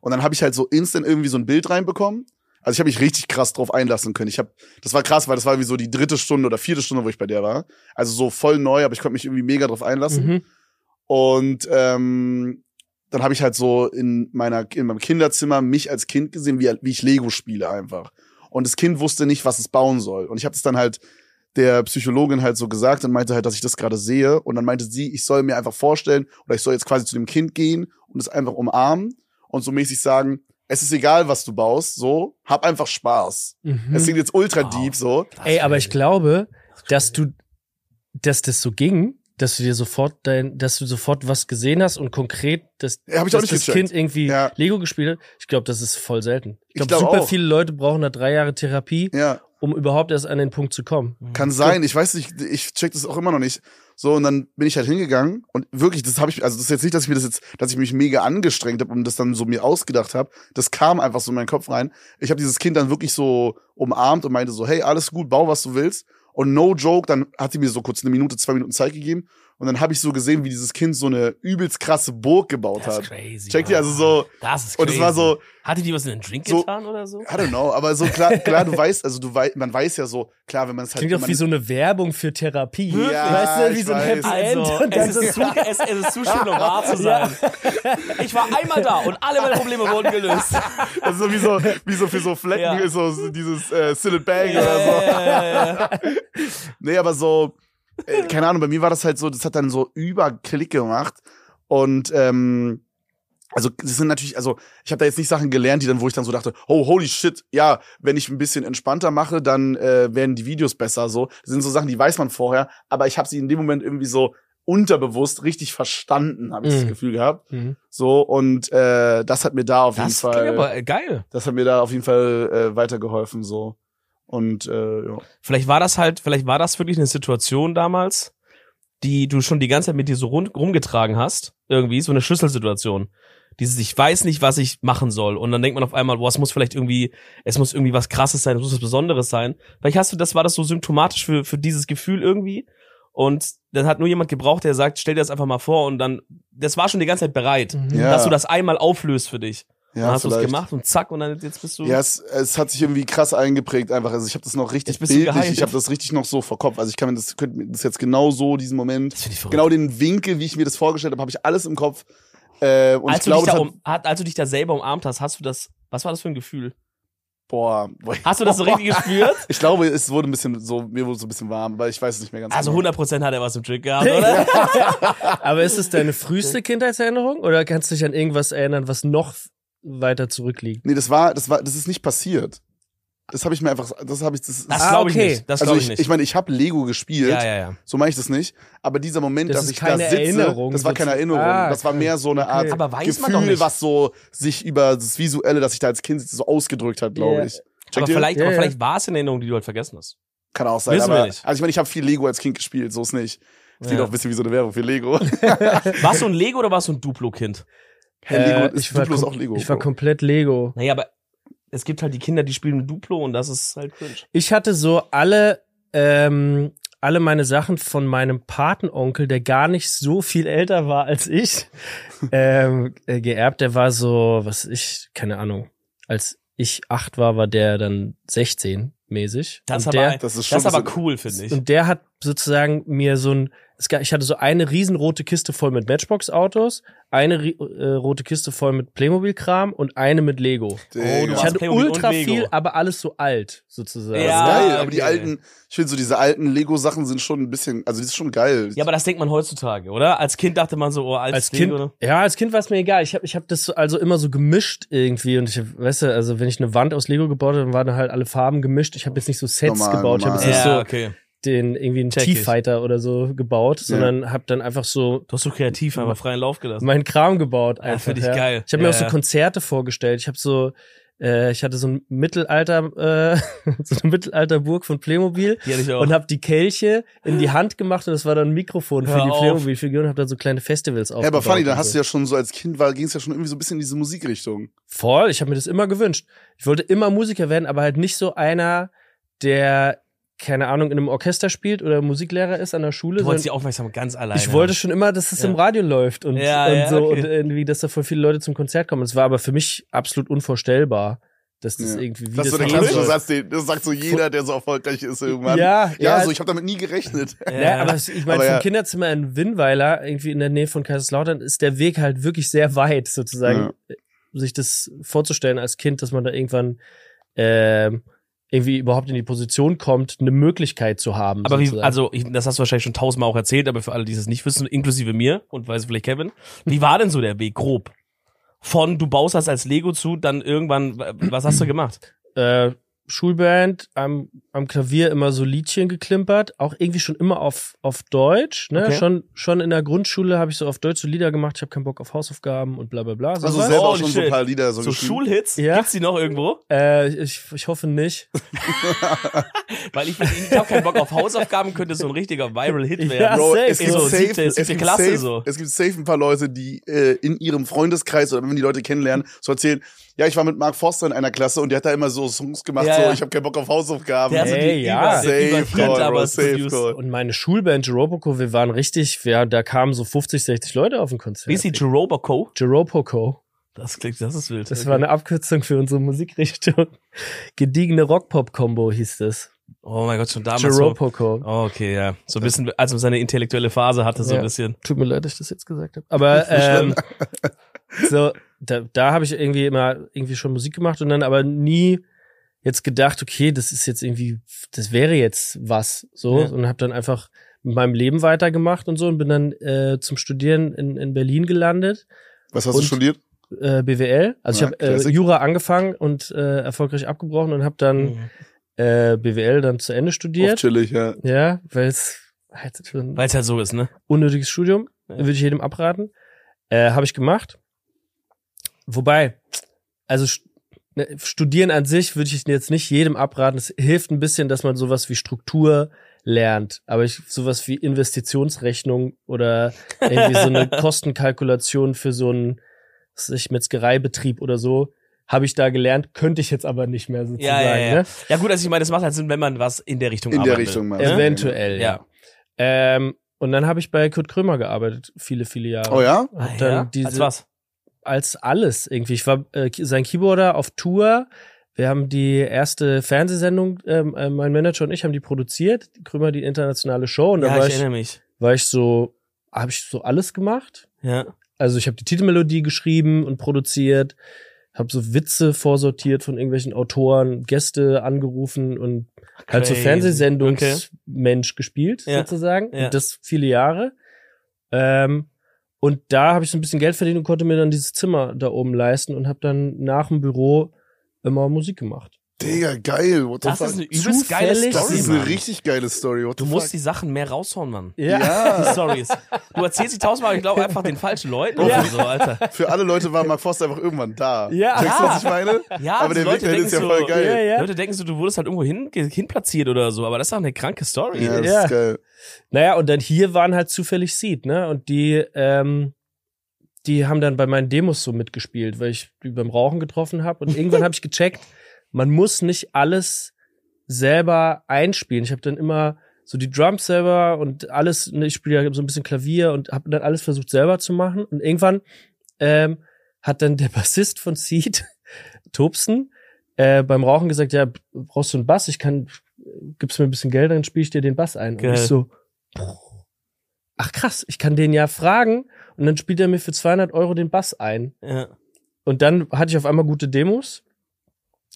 Und dann habe ich halt so instant irgendwie so ein Bild reinbekommen. Also ich habe mich richtig krass drauf einlassen können. Ich habe, das war krass, weil das war wie so die dritte Stunde oder vierte Stunde, wo ich bei der war. Also so voll neu, aber ich konnte mich irgendwie mega drauf einlassen. Mhm. Und ähm, dann habe ich halt so in meiner in meinem Kinderzimmer mich als Kind gesehen, wie, wie ich Lego spiele einfach. Und das Kind wusste nicht, was es bauen soll. Und ich habe es dann halt der Psychologin halt so gesagt und meinte halt, dass ich das gerade sehe. Und dann meinte sie, ich soll mir einfach vorstellen oder ich soll jetzt quasi zu dem Kind gehen und es einfach umarmen und so mäßig sagen, es ist egal, was du baust, so, hab einfach Spaß. Mhm. Es klingt jetzt ultra Wow. deep so. Ey, aber ich glaube, dass du, dass das so ging, dass du dir sofort dein, dass du sofort was gesehen hast und konkret, dass, Ja, hab ich auch nicht das gecheckt. Kind irgendwie Ja. Lego gespielt hat. Ich glaube, das ist voll selten. Ich Ich glaube, glaub super auch. viele Leute brauchen da drei Jahre Therapie, Ja, um überhaupt erst an den Punkt zu kommen. kann sein. Ich weiß nicht, ich check das auch immer noch nicht. So, und dann bin ich halt hingegangen und wirklich, das habe ich, also das ist jetzt nicht, dass ich mir das jetzt, dass ich mich mega angestrengt habe und das dann so mir ausgedacht habe. Das kam einfach so in meinen Kopf rein. Ich habe dieses Kind dann wirklich so umarmt und meinte so, hey, alles gut, bau, was du willst. Und no joke, dann hat sie mir so kurz eine Minute, zwei Minuten Zeit gegeben. Und dann habe ich so gesehen, wie dieses Kind so eine übelst krasse Burg gebaut Das hat. ist crazy. Checkt ihr also so, Das ist und crazy. es war so, Hatte die was in den Drink so- getan oder so? I don't know, aber so klar, klar, du weißt, also du weißt, man weiß ja so, klar, wenn man es halt. Klingt doch wie so eine Werbung für Therapie. Ja, weißt du, wie ich so ein weiß. Happy End. Also, und dann es, ist zu, es, es ist zu schön, um wahr zu sein. Ich war einmal da und alle meine Probleme wurden gelöst. Das ist so wie so, wie so für so Flecken Ja. ist so, dieses äh, Silent Bang Ja, oder so. ja, ja, ja. Nee, aber so, äh, keine Ahnung, bei mir war das halt so, das hat dann so überklick gemacht. Und ähm, also das sind natürlich, also ich habe da jetzt nicht Sachen gelernt, die dann, wo ich dann so dachte, oh holy shit, ja, wenn ich ein bisschen entspannter mache, dann äh, werden die Videos besser. So, das sind so Sachen, die weiß man vorher, aber ich habe sie in dem Moment irgendwie so unterbewusst richtig verstanden, habe ich das Mhm. Gefühl gehabt. Mhm. So und äh, das hat mir da auf jeden Das Fall. klingt aber äh, geil. das hat mir da auf jeden Fall äh, weitergeholfen so und äh, ja. Vielleicht war das halt, vielleicht war das wirklich eine Situation damals, die du schon die ganze Zeit mit dir so rund, rumgetragen hast. Irgendwie, so eine Schlüsselsituation. Dieses, ich weiß nicht, was ich machen soll. Und dann denkt man auf einmal, boah, es muss vielleicht irgendwie, es muss irgendwie was krasses sein, es muss was Besonderes sein. Vielleicht hast du, das war das so symptomatisch für, für dieses Gefühl irgendwie. Und dann hat nur jemand gebraucht, der sagt, stell dir das einfach mal vor und dann, das war schon die ganze Zeit bereit, Mhm. Ja. dass du das einmal auflöst für dich. Ja dann hast du es gemacht und zack, und dann jetzt bist du. Ja, es, es hat sich irgendwie krass eingeprägt einfach. Also ich habe das noch richtig bildlich, geheilt. ich habe das richtig noch so vor Kopf. Also ich kann mir das, könnte mir das jetzt genau so, diesen Moment, das finde ich verrückt. genau den Winkel, wie ich mir das vorgestellt habe, habe ich alles im Kopf. Äh, und als, ich du glaube, dich das da hat, um, hat, als du dich da selber umarmt hast, hast du das, was war das für ein Gefühl? boah, boah. Hast du das so richtig gespürt? Ich glaube, es wurde ein bisschen so, mir wurde so ein bisschen warm, aber ich weiß es nicht mehr ganz Also genau. 100% hat er was im Trick gehabt, oder? Aber ist es deine früheste Kindheitserinnerung oder kannst du dich an irgendwas erinnern, was noch weiter zurückliegt? Nee, das war, das war, das ist nicht passiert. Das habe ich mir einfach, das habe ich, das, Das Ah, glaube ich okay. nicht. Das also ich, ich ich, nicht. meine, ich habe Lego gespielt. ja, ja, ja. So meine ich das nicht. Aber dieser Moment, Das dass ist ich keine da sitze, Erinnerung, das war keine. Erinnerung. Ah, das war mehr so eine Art Okay. Aber weiß Gefühl, man doch nicht. was so sich über das Visuelle, das ich da als Kind so ausgedrückt hat, glaube Ja. ich. Checkt Aber ihr? vielleicht, Ja, aber vielleicht war es in Erinnerung, die du halt vergessen hast. Kann auch sein. Wissen wir aber, nicht. Also ich meine, ich habe viel Lego als Kind gespielt, so ist nicht. Das klingt Ja. auch ein bisschen wie so eine Werbung für Lego. Warst du ein Lego oder warst du ein Duplo-Kind? Hey, Lego Äh, ist ich war, Duplo ist auch Lego. ich war komplett Lego. Naja, aber es gibt halt die Kinder, die spielen mit Duplo und das ist halt cringe. Ich hatte so alle, ähm, alle meine Sachen von meinem Patenonkel, der gar nicht so viel älter war als ich, ähm, äh, geerbt. Der war so, was ich, keine Ahnung, als ich acht war, war der dann 16 mäßig. Das, und aber, der, das ist schon das ist aber cool, finde ich. und der hat sozusagen mir so ein, es gab, ich hatte so eine riesenrote Kiste voll mit Matchbox-Autos, eine äh, rote Kiste voll mit Playmobil-Kram und eine mit Lego. Oh, du Ich hast hatte Playmobil ultra viel, aber alles so alt, sozusagen. Das Ja, ist geil, aber die okay. alten, ich finde so diese alten Lego-Sachen sind schon ein bisschen, also die sind schon geil. ja, aber das denkt man heutzutage, oder? Als Kind dachte man so, oh, als, als Ding, Kind, oder? ja, als Kind war es mir egal. Ich habe ich hab das so, also immer so gemischt irgendwie und ich hab, weißt du, also wenn ich eine Wand aus Lego gebaut habe, dann waren halt alle Farben gemischt. Ich habe jetzt nicht so Sets Normal, gebaut, ich habe jetzt normal. nicht Ja, so okay. Den irgendwie einen. T-Fighter oder so gebaut, sondern habe dann einfach so Du hast so kreativ einfach freien Lauf gelassen. meinen Kram gebaut Ja, einfach. find ich ja. geil. Ich habe mir Ja, auch so ja. Konzerte vorgestellt. Ich habe so äh, ich hatte so ein Mittelalter äh, so eine Mittelalterburg von Playmobil Die hatte ich auch. und habe die Kelche in die Hand gemacht und das war dann ein Mikrofon für Hör die auf. Playmobil-Figuren und habe dann so kleine Festivals Ja, aufgebaut. aber funny, dann hast so. du ja schon so als Kind war, ging es ja schon irgendwie so ein bisschen in diese Musikrichtung. Voll, ich habe mir das immer gewünscht. Ich wollte immer Musiker werden, aber halt nicht so einer, der, keine Ahnung, in einem Orchester spielt oder Musiklehrer ist an der Schule. du wolltest die Aufmerksamkeit ganz alleine. ich wollte schon immer, dass es Ja. im Radio läuft und, Ja, und ja, so okay. und irgendwie, dass da voll viele Leute zum Konzert kommen. Es war aber für mich absolut unvorstellbar, dass das Ja. irgendwie wie Das ist so der klassische. Satz, den, das sagt so jeder, der so erfolgreich ist irgendwann. Ja, ja, ja. so, ich habe damit nie gerechnet. Ja. Ja, aber ich meine, vom ja. Kinderzimmer in Winnweiler, irgendwie in der Nähe von Kaiserslautern, ist der Weg halt wirklich sehr weit, sozusagen, sich das vorzustellen als Kind, dass man da irgendwann ähm, irgendwie überhaupt in die Position kommt, eine Möglichkeit zu haben. Aber wie, also, ich, das hast du wahrscheinlich schon tausendmal auch erzählt, aber für alle, die es nicht wissen, inklusive mir und weiß vielleicht Kevin, wie war denn so der Weg grob? Von du baust das als Lego zu, dann irgendwann, was hast du gemacht? äh, Schulband, am, am Klavier immer so Liedchen geklimpert, auch irgendwie schon immer auf, auf Deutsch, ne? Okay. Schon, schon in der Grundschule habe ich so auf Deutsch so Lieder gemacht, ich habe keinen Bock auf Hausaufgaben und bla bla bla. Also sowas. selber auch Holy schon so ein shit. paar Lieder so, So. Schulhits? Ja. Gibt's die noch irgendwo? Äh, ich, ich hoffe nicht. Weil ich, ich habe keinen Bock auf Hausaufgaben, könnte so ein richtiger Viral-Hit Ja, werden. Bro, safe. es gibt, So, safe, siebte- es, siebte gibt Klasse safe, so. es gibt safe ein paar Leute, die äh, in ihrem Freundeskreis oder wenn die Leute kennenlernen, so erzählen, ja, ich war mit Mark Forster in einer Klasse und der hat da immer so Songs gemacht, Ja, so, ja. ich habe keinen Bock auf Hausaufgaben. Der hat so Hey, ja. Safe call, aber bro, safe call. Und meine Schulband Jeropoco, wir waren richtig, wir, da kamen so 50, 60 Leute auf ein Konzert. Wie ist die Jeroboco? Jeropoco. Das klingt, das ist wild. Das war eine Abkürzung für unsere Musikrichtung. Gediegene Rock-Pop-Kombo hieß das. Oh mein Gott, schon damals. So. Jeropoco. Oh, okay, ja. So ein bisschen, als man seine intellektuelle Phase hatte, so Ja. ein bisschen. Tut mir leid, dass ich das jetzt gesagt habe. Aber ähm, so, da, da habe ich irgendwie immer irgendwie schon Musik gemacht und dann aber nie jetzt gedacht, okay, das ist jetzt irgendwie, das wäre jetzt was so Ja. und habe dann einfach mit meinem Leben weitergemacht und so und bin dann äh, zum Studieren in, in Berlin gelandet, Was hast Und- du studiert? äh, BWL. Also Ja, ich habe äh. Jura angefangen und äh, erfolgreich abgebrochen und habe dann Mhm. äh, BWL dann zu Ende studiert. chillig, ja. Ja, weil es halt schon Weil es halt so ist, ne? unnötiges Studium, Ja. würde ich jedem abraten. Äh, Habe ich gemacht. Wobei, also ne, studieren an sich würde ich jetzt nicht jedem abraten. Es hilft ein bisschen, dass man sowas wie Struktur lernt. Aber ich sowas wie Investitionsrechnung oder irgendwie so eine Kostenkalkulation für so einen was weiß ich, Metzgereibetrieb oder so, habe ich da gelernt, könnte ich jetzt aber nicht mehr sozusagen. Ja, ja, ja. Ne? Ja gut, also ich meine, das macht halt Sinn, wenn man was in der Richtung In der arbeitet. Richtung mal. Ja? Eventuell, ja. Ja. Ähm, und dann habe ich bei Kurt Krömer gearbeitet, viele, viele Jahre. Oh ja? Ah, Hab dann ja? diese, Als was? Als alles irgendwie. Ich war äh, sein Keyboarder auf Tour. Wir haben die erste Fernsehsendung, ähm, äh, mein Manager und ich haben die produziert, Krömer die internationale Show und da Ja, war ich ich, erinnere mich. war ich so, habe ich so alles gemacht. Ja. Also ich habe die Titelmelodie geschrieben und produziert, habe so Witze vorsortiert von irgendwelchen Autoren, Gäste angerufen und halt so. Fernsehsendungsmensch gespielt Ja. sozusagen. Ja. Und das viele Jahre. Ähm, und da habe ich so ein bisschen Geld verdient und konnte mir dann dieses Zimmer da oben leisten und habe dann nach dem Büro immer Musik gemacht. Digga, geil. What the Das ist eine übelst geile Zufällig das Story, ist eine Mann. richtig geile Story. What Du musst fuck? die Sachen mehr raushauen, Mann. Ja. Die Ja, Stories. Du erzählst sie tausendmal, ich glaube einfach den falschen Leuten. Ja. oder So, Alter. für alle Leute war Mark Forster einfach irgendwann da. Ja. Checkst du, was ich meine? Ja, Aber die der Leute Weg dahin ist ja denken voll so- geil. Ja, ja. Leute denken so, du wurdest halt irgendwo hin, hinplatziert oder so, aber das ist doch eine kranke Story. Ja, das Ja. ist geil. Naja, und dann hier waren halt zufällig Seed, ne? Und die, ähm, die haben dann bei meinen Demos so mitgespielt, weil ich die beim Rauchen getroffen habe. Und irgendwann habe ich gecheckt, man muss nicht alles selber einspielen. Ich habe dann immer so die Drums selber und alles, ne, ich spiele ja so ein bisschen Klavier und habe dann alles versucht selber zu machen. Und irgendwann ähm, hat dann der Bassist von Seed, Tobsten, äh, beim Rauchen gesagt, ja, brauchst du einen Bass? Ich kann, gibst mir ein bisschen Geld, dann spiele ich dir den Bass ein. Geil. Und ich so, ach krass, ich kann den ja fragen und dann spielt er mir für 200 Euro den Bass ein. Ja. Und dann hatte ich auf einmal gute Demos,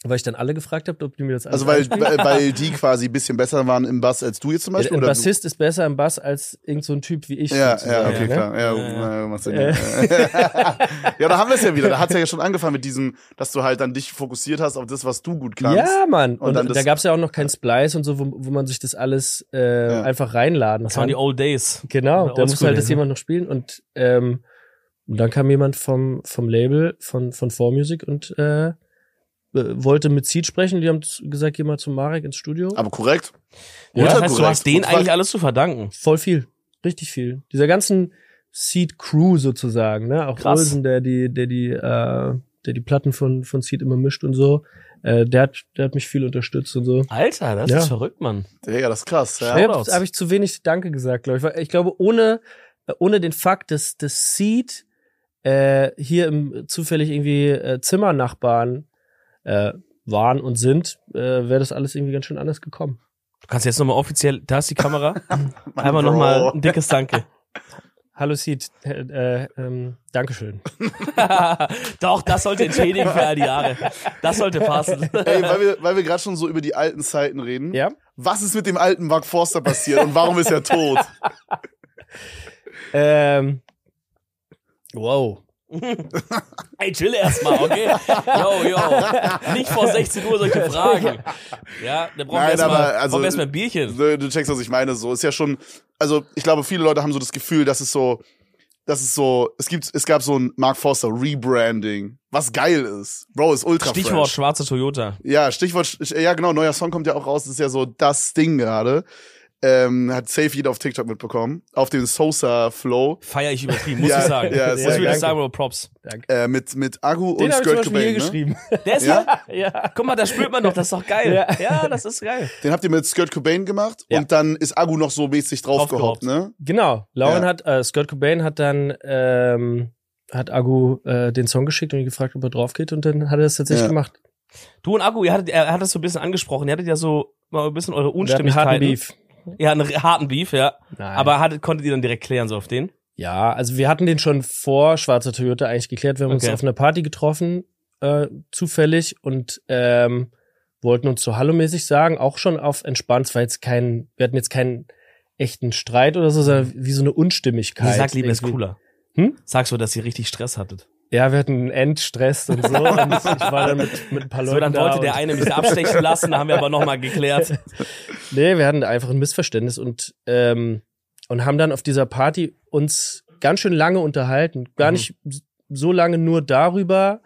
weil ich dann alle gefragt habe, ob die mir das alles Also weil, weil, weil die quasi ein bisschen besser waren im Bass als du jetzt zum Beispiel? Ein oder du- Bassist ist besser im Bass als irgend so ein Typ wie ich. Ja, ja, okay, ne? klar. Ja, Ja, ja. Sinn. Äh. ja, da haben wir es ja wieder. Da hat's ja schon angefangen mit diesem, dass du halt dann dich fokussiert hast auf das, was du gut kannst. Ja, Mann. Und Und, dann das- da gab's ja auch noch kein Splice und so, wo, wo man sich das alles äh, Ja. einfach reinladen Das waren kann. die Old Days. Genau, da muss halt das ne? jemand noch spielen und ähm, und dann kam jemand vom vom Label von von 4Music und äh, wollte mit Seed sprechen. Die haben gesagt, geh mal zu Marek ins Studio. Aber korrekt. Ja, das heißt, du korrekt. hast denen eigentlich alles zu verdanken. Voll viel, richtig viel. Dieser ganzen Seed Crew sozusagen, ne? Auch Krass. Olsen, der die der die äh, der die Platten von von Seed immer mischt und so. Äh, der hat der hat mich viel unterstützt und so. Alter, das Ja. ist verrückt, Mann. Ja, das ist krass. Ja. Habe hab ich zu wenig Danke gesagt, glaube ich. Ich glaube, ohne, äh, ohne den Fakt, dass das Seed äh, hier im zufällig irgendwie äh, Zimmernachbarn äh, waren und sind, äh, wäre das alles irgendwie ganz schön anders gekommen. Du kannst jetzt nochmal offiziell, da ist die Kamera, einmal nochmal ein dickes Danke. Hallo Seed, äh, äh, ähm, Dankeschön. Doch, das sollte entschädigen für all die Jahre. Das sollte passen. Ey, weil wir, weil wir gerade schon so über die alten Zeiten reden. Ja? Was ist mit dem alten Mark Forster passiert und warum ist er tot? Ähm, wow. Ey, chill erstmal, okay? Yo, yo. Nicht vor 16 Uhr solche Fragen. Ja, da brauchen wir erstmal also- erstmal ein Bierchen. Du, du checkst, was ich meine. So ist ja schon. Also ich glaube, viele Leute haben so das Gefühl, dass es so, dass es so, es gibt, es gab so ein Mark Forster Rebranding, was geil ist. Bro, ist ultra Stichwort fresh. schwarze Toyota. Ja, Stichwort, ja genau, neuer Song kommt ja auch raus, das ist ja so das Ding gerade. Ähm, hat safe jeder auf TikTok mitbekommen. Auf den Sosa Flow. Feier ich übertrieben, muss Ja, ich sagen. ja, muss sehr ich wirklich danke. sagen, Bro, Props. Äh, mit, mit Agu Den und ich Skirt Cobain, ne? geschrieben. Der ist Ja? ja? Guck mal, da spürt man doch, das ist doch geil. Ja. Ja, das ist geil. Den habt ihr mit Skirt Cobain gemacht Ja. und dann ist Agu noch so mäßig draufgehoppt, ne? Genau. Lauren Ja. hat, äh, Scott Cobain hat dann, ähm, hat Agu äh, den Song geschickt und ihn gefragt, ob er drauf geht und dann hat er es tatsächlich Ja. gemacht. Du und Akku, ihr hattet, er hat das so ein bisschen angesprochen. Ihr hattet ja so mal ein bisschen eure Wir hatten einen Beef. Ja, einen harten Beef, ja. Nein. Aber hattet, konntet ihr dann direkt klären, so auf den? Ja, also wir hatten den schon vor Schwarzer Toyota eigentlich geklärt. Wir haben uns Okay. auf einer Party getroffen, äh, zufällig, und ähm, wollten uns so hallomäßig sagen, auch schon auf entspannt. Es war jetzt kein, wir hatten jetzt keinen echten Streit oder so, sondern wie so eine Unstimmigkeit. Nee, sag lieber, ist cooler. Hm? Sag so, dass ihr richtig Stress hattet. Ja, wir hatten einen Endstress und so. und ich war dann mit, mit ein paar Leuten So, dann da wollte und- der eine mich da abstechen lassen, da haben wir aber nochmal geklärt. Nee, wir hatten einfach ein Missverständnis und, ähm, und haben dann auf dieser Party uns ganz schön lange unterhalten. Gar Mhm. nicht so lange nur darüber,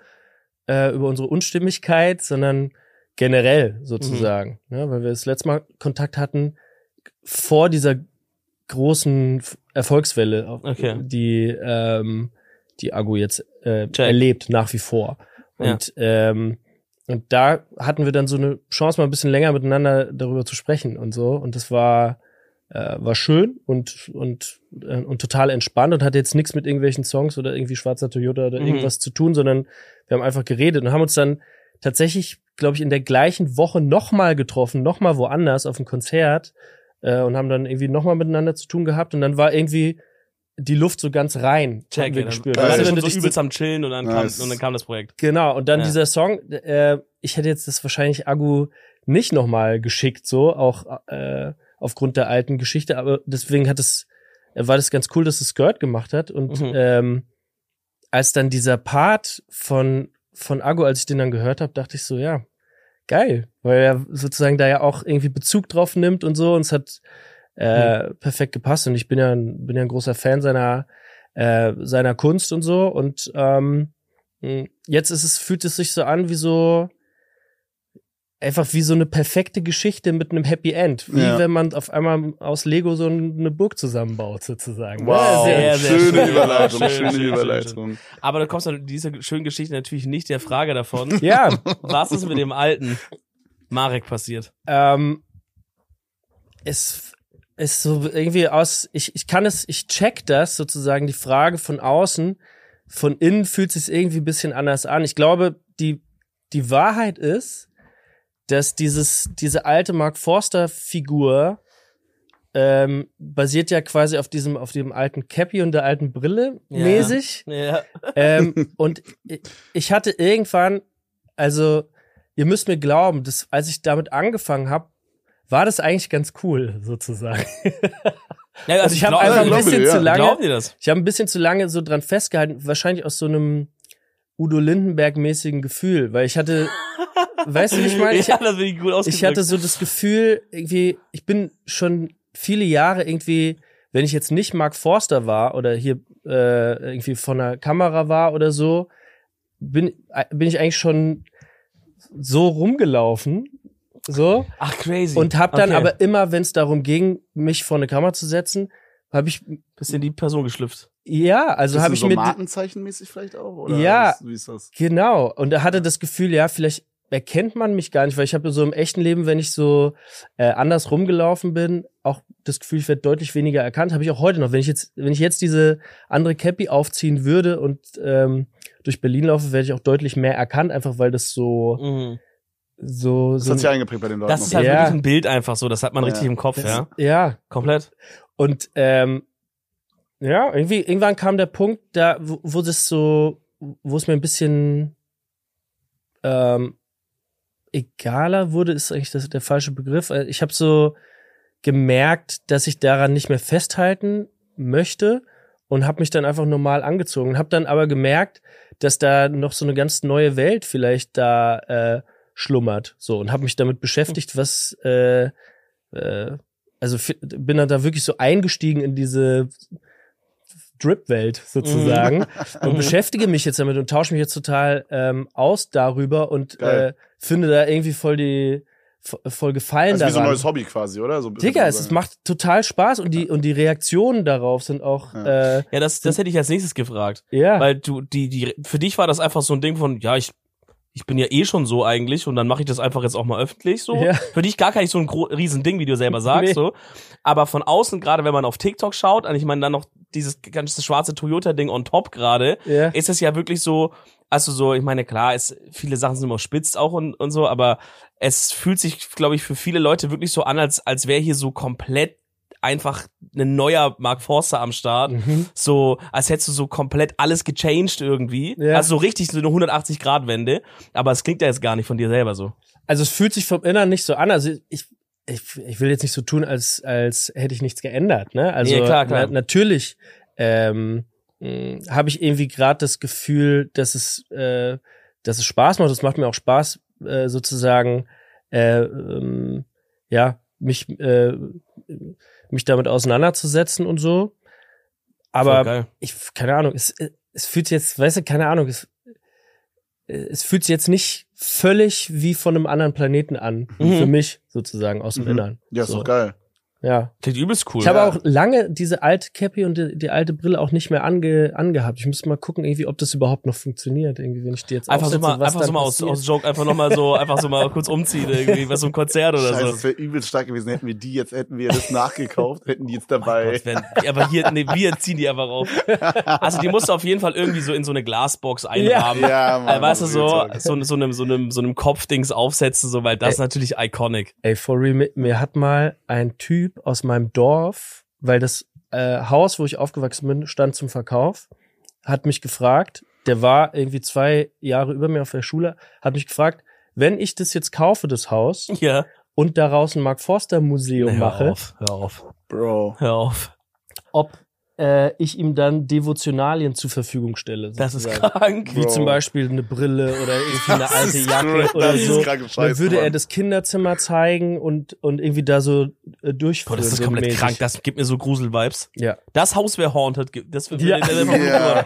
äh, über unsere Unstimmigkeit, sondern generell sozusagen. Mhm. Ja, weil wir das letzte Mal Kontakt hatten vor dieser großen Erfolgswelle, Okay. die, ähm, die Agu jetzt äh, Check. erlebt, nach wie vor. Ja. Und, ähm, und da hatten wir dann so eine Chance, mal ein bisschen länger miteinander darüber zu sprechen und so. Und das war, äh, war schön und, und, äh, und total entspannt und hatte jetzt nichts mit irgendwelchen Songs oder irgendwie Schwarzer Toyota oder Mhm. irgendwas zu tun, sondern wir haben einfach geredet und haben uns dann tatsächlich, glaube ich, in der gleichen Woche nochmal getroffen, nochmal woanders auf einem Konzert äh, und haben dann irgendwie nochmal miteinander zu tun gehabt und dann war irgendwie die Luft so ganz rein, Check, haben wir ja, dann, gespürt. dann schon wenn du so dich so übelst am Chillen und dann, Nice. kam, und dann kam das Projekt. Genau, und dann Ja. dieser Song, äh, ich hätte jetzt das wahrscheinlich Agu nicht nochmal geschickt, so, auch äh, aufgrund der alten Geschichte, aber deswegen hat es, äh, war das ganz cool, dass es Skirt gemacht hat. Und Mhm. ähm, als dann dieser Part von, von Agu, als ich den dann gehört habe, dachte ich so, ja, geil, weil er sozusagen da ja auch irgendwie Bezug drauf nimmt und so und es hat äh, perfekt gepasst und ich bin ja, ein- bin ja ein großer Fan seiner, äh, seiner Kunst und so und ähm, mh, jetzt ist es, fühlt es sich so an wie so einfach wie so eine perfekte Geschichte mit einem Happy End. Wie Ja. wenn man auf einmal aus Lego so eine Burg zusammenbaut, sozusagen. Wow, Sehr, sehr schöne schön. Überleitung, Schön, schöne schön, schön, Überleitung. Aber du kommst an dieser schönen Geschichte natürlich nicht der Frage davon. Ja, Was ist mit dem alten Marek passiert? ähm, es ist so irgendwie aus, ich, ich kann es, ich check das sozusagen, die Frage von außen, von innen fühlt es sich irgendwie ein bisschen anders an. Ich glaube, die, die Wahrheit ist, dass dieses, diese alte Mark Forster Figur ähm, basiert ja quasi auf diesem, auf dem alten Cappy und der alten Brille Ja. mäßig. Ja. ähm, und i- ich hatte irgendwann, also ihr müsst mir glauben, dass, als ich damit angefangen habe, war das eigentlich ganz cool, sozusagen. ja Also ich habe einfach ein bisschen ja. zu lange, ich habe ein bisschen zu lange so dran festgehalten, wahrscheinlich aus so einem Udo Lindenberg-mäßigen Gefühl, weil ich hatte, weißt du, wie ich meine? Ich, ja, das ich gut ausgedrückt. ich hatte so das Gefühl, irgendwie, ich bin schon viele Jahre irgendwie, wenn ich jetzt nicht Mark Forster war oder hier äh, irgendwie von der Kamera war oder so, bin, bin ich eigentlich schon so rumgelaufen. So. Ach, crazy. Und hab dann Okay. aber immer, wenn es darum ging, mich vor eine Kamera zu setzen, habe ich, Bist in die Person geschlüpft. ja, also habe ich so mit, Markenzeichenmäßig vielleicht auch? Oder Ja. Wie ist das? Genau. Und er hatte das Gefühl, ja, vielleicht erkennt man mich gar nicht, weil ich habe so im echten Leben, wenn ich so äh, anders rumgelaufen bin, auch das Gefühl, ich werde deutlich weniger erkannt. Habe ich auch heute noch. Wenn ich jetzt, wenn ich jetzt diese andere Cappy aufziehen würde und ähm, durch Berlin laufe, werde ich auch deutlich mehr erkannt, einfach weil das so Mhm. So Das so hat sich eingeprägt bei den Leuten. Das ist halt Ja. wirklich ein Bild einfach so. Das hat man Ja. richtig im Kopf, das, ja. ja. Komplett. Und ähm, ja, irgendwie irgendwann kam der Punkt, da wo, wo das so, wo es mir ein bisschen ähm, egaler wurde, ist eigentlich das, der falsche Begriff. Äh, Ich habe so gemerkt, dass ich daran nicht mehr festhalten möchte und habe mich dann einfach normal angezogen. Habe dann aber gemerkt, dass da noch so eine ganz neue Welt vielleicht da äh, schlummert. So und habe mich damit beschäftigt, was äh, äh, also bin dann da wirklich so eingestiegen in diese Drip-Welt sozusagen und Mhm. beschäftige mich jetzt damit und tausche mich jetzt total ähm, aus darüber und äh, finde da irgendwie voll die vo- voll Gefallen Also wie so ein daran. neues Hobby quasi, oder? So, Digga, es, es macht total Spaß und die und die Reaktionen darauf sind auch Ja. äh, Ja, das, das hätte ich als nächstes gefragt. ja Weil du, die, die, für dich war das einfach so ein Ding von, ja, ich, ich bin ja eh schon so eigentlich und dann mache ich das einfach jetzt auch mal öffentlich so. Ja. Für dich gar kein so ein riesen Ding, wie du selber sagst, Nee. so. Aber von außen, gerade wenn man auf TikTok schaut, und ich meine dann noch dieses ganze schwarze Toyota-Ding on top gerade, ja ist es ja wirklich so, also so, ich meine, klar, es, viele Sachen sind immer spitz auch und, und so, aber es fühlt sich, glaube ich, für viele Leute wirklich so an, als, als wäre hier so komplett einfach ein neuer Mark Forster am Start. Mhm. So, als hättest du so komplett alles gechanged irgendwie. Ja. Also so richtig so eine 180-Grad-Wende. Aber es klingt ja jetzt gar nicht von dir selber so. Also es fühlt sich vom Innern nicht so an. Also ich, ich, ich will jetzt nicht so tun, als, als hätte ich nichts geändert. Ne? Also Nee, klar, klar. Na, natürlich ähm, habe ich irgendwie gerade das Gefühl, dass es, äh, dass es Spaß macht. Es macht mir auch Spaß, äh, sozusagen, äh, ähm, ja, mich, äh, mich damit auseinanderzusetzen und so. Aber ich, keine Ahnung, es, es fühlt sich jetzt, weißt du, keine Ahnung, es, es fühlt sich jetzt nicht völlig wie von einem anderen Planeten an. Mhm. Für mich sozusagen aus dem Mhm. Innern. Ja, ist so. doch geil. Ja. Klingt übelst cool. Ich habe ja. auch lange diese alte Cappy und die, die alte Brille auch nicht mehr ange, angehabt. Ich muss mal gucken, irgendwie, ob das überhaupt noch funktioniert. Irgendwie, wenn ich die jetzt Einfach so aufsetze, mal, was einfach so mal aus, aus Joke, einfach nochmal so, einfach so mal kurz umziehen irgendwie, was so ein Konzert oder Scheiße, so. das wäre übelst stark gewesen. Hätten wir die jetzt, hätten wir das nachgekauft, hätten die jetzt Mein dabei. Gott, wenn, aber hier, nee, wir ziehen die einfach auf. Also die musst du auf jeden Fall irgendwie so in so eine Glasbox einrahmen. ja, Mann. Äh, weißt du, so, so, so einem, so einem, so einem Kopfdings aufsetzen, so, weil das Ey. ist natürlich iconic. Ey, for real, mir hat mal ein Typ aus meinem Dorf, weil das äh, Haus, wo ich aufgewachsen bin, stand zum Verkauf, hat mich gefragt, der war irgendwie zwei Jahre über mir auf der Schule, hat mich gefragt, wenn ich das jetzt kaufe, das Haus, Ja. und daraus ein Mark Forster Museum hör mache, auf, hör auf, Bro. hör auf. ob äh, ich ihm dann Devotionalien zur Verfügung stelle. Das ist sozusagen. krank. Wie Bro. zum Beispiel eine Brille oder irgendwie eine Das alte Jacke cra- oder das ist so. kranke Dann würde er Mann. das Kinderzimmer zeigen und, und irgendwie da so äh, Boah, durchführen. das ist so komplett mäßig. krank. Das gibt mir so Grusel-Vibes. Ja. Das Haus wäre haunted. Das würde Ja. Ja.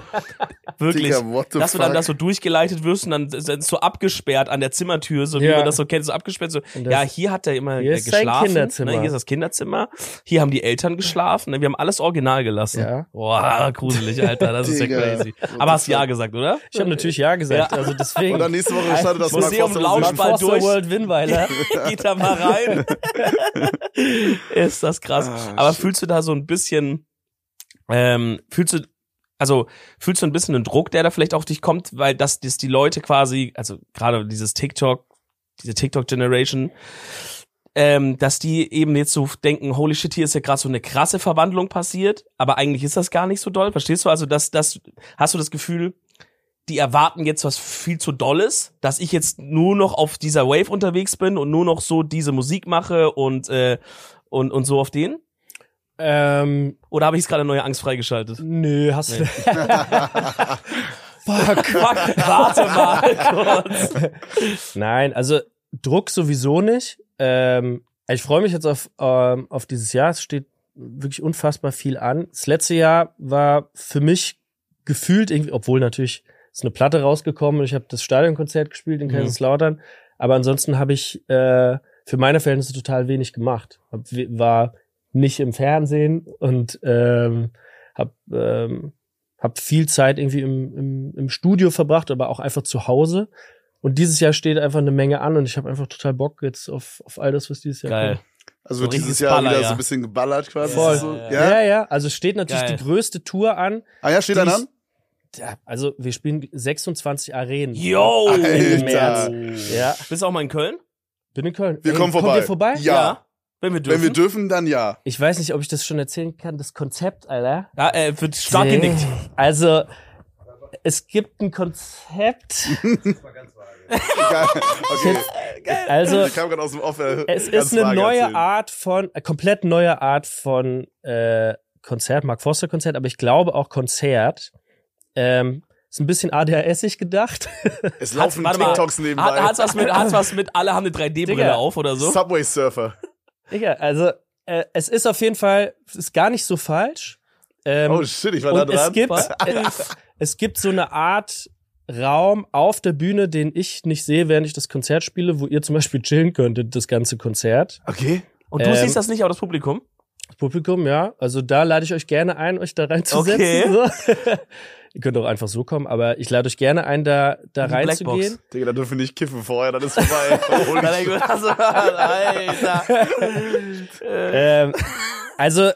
wirklich. Digga, dass du dann da so durchgeleitet wirst und dann so abgesperrt an der Zimmertür, so wie Ja. man das so kennt, so abgesperrt. So, ja, hier hat er immer Hier äh, ist sein geschlafen. Kinderzimmer. Ne, hier ist das Kinderzimmer. Hier haben die Eltern geschlafen. Ne, wir haben alles original gelassen. Ja. Boah, gruselig, Alter. Das ist ja crazy. Aber hast ja gesagt, oder? Ich habe natürlich ja gesagt, Ja. also deswegen. Und dann nächste Woche startet das Museum. Forster durch. World Winweiler. Geht da mal rein. ist das krass. Ah, Aber shit. fühlst du da so ein bisschen, ähm, fühlst du, also fühlst du ein bisschen einen Druck, der da vielleicht auf dich kommt, weil das, das die Leute quasi, also gerade dieses TikTok, diese TikTok-Generation, ähm, dass die eben jetzt so denken, holy shit, hier ist ja gerade so eine krasse Verwandlung passiert, aber eigentlich ist das gar nicht so doll. Verstehst du? Also, dass das, hast du das Gefühl, die erwarten jetzt was viel zu Dolles, dass ich jetzt nur noch auf dieser Wave unterwegs bin und nur noch so diese Musik mache und äh, und und so auf den? ähm, Oder habe ich gerade neue Angst freigeschaltet? nö, hast du. Nee. Fuck. Fuck, warte mal kurz. Nein, also Druck sowieso nicht. Ähm, ich freue mich jetzt auf, ähm, auf dieses Jahr. Es steht wirklich unfassbar viel an. Das letzte Jahr war für mich gefühlt irgendwie, obwohl natürlich ist eine Platte rausgekommen und ich habe das Stadionkonzert gespielt in Mhm. Kaiserslautern. Aber ansonsten habe ich äh, für meine Verhältnisse total wenig gemacht. Hab, war nicht im Fernsehen und ähm, hab, ähm, hab viel Zeit irgendwie im, im, im Studio verbracht, aber auch einfach zu Hause. Und dieses Jahr steht einfach eine Menge an und ich habe einfach total Bock jetzt auf, auf all das, was dieses Jahr Geil. kommt. Also So wird dieses Jahr Baller, wieder ja. so ein bisschen geballert quasi. Voll. So, Ja, ja? Ja, ja, also steht natürlich Geil. die größte Tour an. Ah ja, steht dann an? Ja, also wir spielen 26 Arenen. Yo! Ende. März. Ja, Bist du auch mal in Köln? bin in Köln. Wir Ey, kommen Kommt vorbei. ihr vorbei? Ja. Wenn wir dürfen. Wenn wir dürfen, dann ja. Ich weiß nicht, ob ich das schon erzählen kann, das Konzept, Alter. ja, äh, wird stark genickt. Also, es gibt ein Konzept. Geil. Okay. Also, Ich kam gerade aus dem Off. äh, es ganz ist eine vage neue erzählen. Art von, äh, komplett neue Art von äh, Konzert, Mark Foster Konzert, aber ich glaube auch Konzert. Ähm, ist ein bisschen ADHSig gedacht. Es laufen mal. TikToks nebenbei. Hat, hat's was mit, hat's was mit, alle haben eine 3D-Brille Digga. auf oder so? Subway Surfer. Digga, also äh, es ist auf jeden Fall, es ist gar nicht so falsch. Ähm, Oh shit, ich war da und es dran. gibt, äh, es gibt so eine Art Raum auf der Bühne, den ich nicht sehe, während ich das Konzert spiele, wo ihr zum Beispiel chillen könntet, das ganze Konzert. Okay. Und du Ähm, siehst das nicht, aber das Publikum? Das Publikum, ja. Also da lade ich euch gerne ein, euch da reinzusetzen. Okay. So. ihr könnt auch einfach so kommen, aber ich lade euch gerne ein, da, da reinzugehen. Blackbox. Digga, da dürfen wir nicht kiffen vorher, dann ist vorbei. Also. Ähm, also,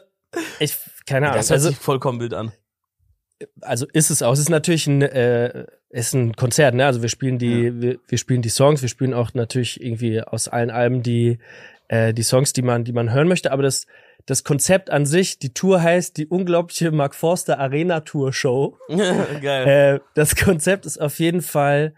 ich, keine Ahnung. Das hört Also, sich vollkommen wild an. Also ist es auch. Es ist natürlich ein, äh, ist ein Konzert, ne? Also wir spielen die, wir, wir spielen die Songs, wir spielen auch natürlich irgendwie aus allen Alben die, äh, die Songs, die man, die man hören möchte. Aber das, das Konzept an sich, die Tour heißt die unglaubliche Mark Forster Arena Tour Show. Geil. Äh, das Konzept ist auf jeden Fall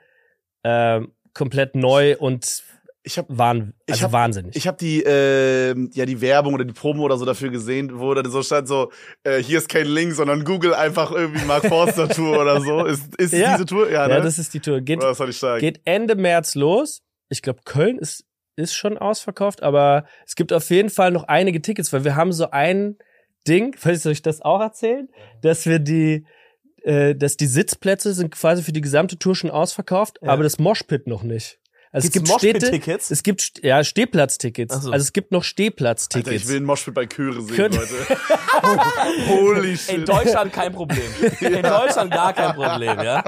ähm, komplett neu und Ich hab, wahn, Ich also hab- wahnsinnig. ich hab die, äh, ja, die Werbung oder die Promo oder so dafür gesehen, wo dann so stand so, äh, hier ist kein Link, sondern Google einfach irgendwie Mark Forster Tour oder so. Ist, ist Ja. diese Tour? Ja, ja, ne? das ist die Tour. Geht, Oder das ich stark. geht Ende März los. Ich glaube, Köln ist, ist schon ausverkauft, aber es gibt auf jeden Fall noch einige Tickets, weil wir haben so ein Ding, vielleicht soll ich das auch erzählen, dass wir die, äh, dass die Sitzplätze sind quasi für die gesamte Tour schon ausverkauft, Ja. aber das Moshpit noch nicht. Also Gibt's es gibt Städte, es gibt ja Stehplatztickets. So. Also es gibt noch Alter, Stehplatztickets. ich will einen Moshpit bei Chöre sehen, Könnt- Leute. Holy shit. In Deutschland kein Problem. In Deutschland gar kein Problem, ja.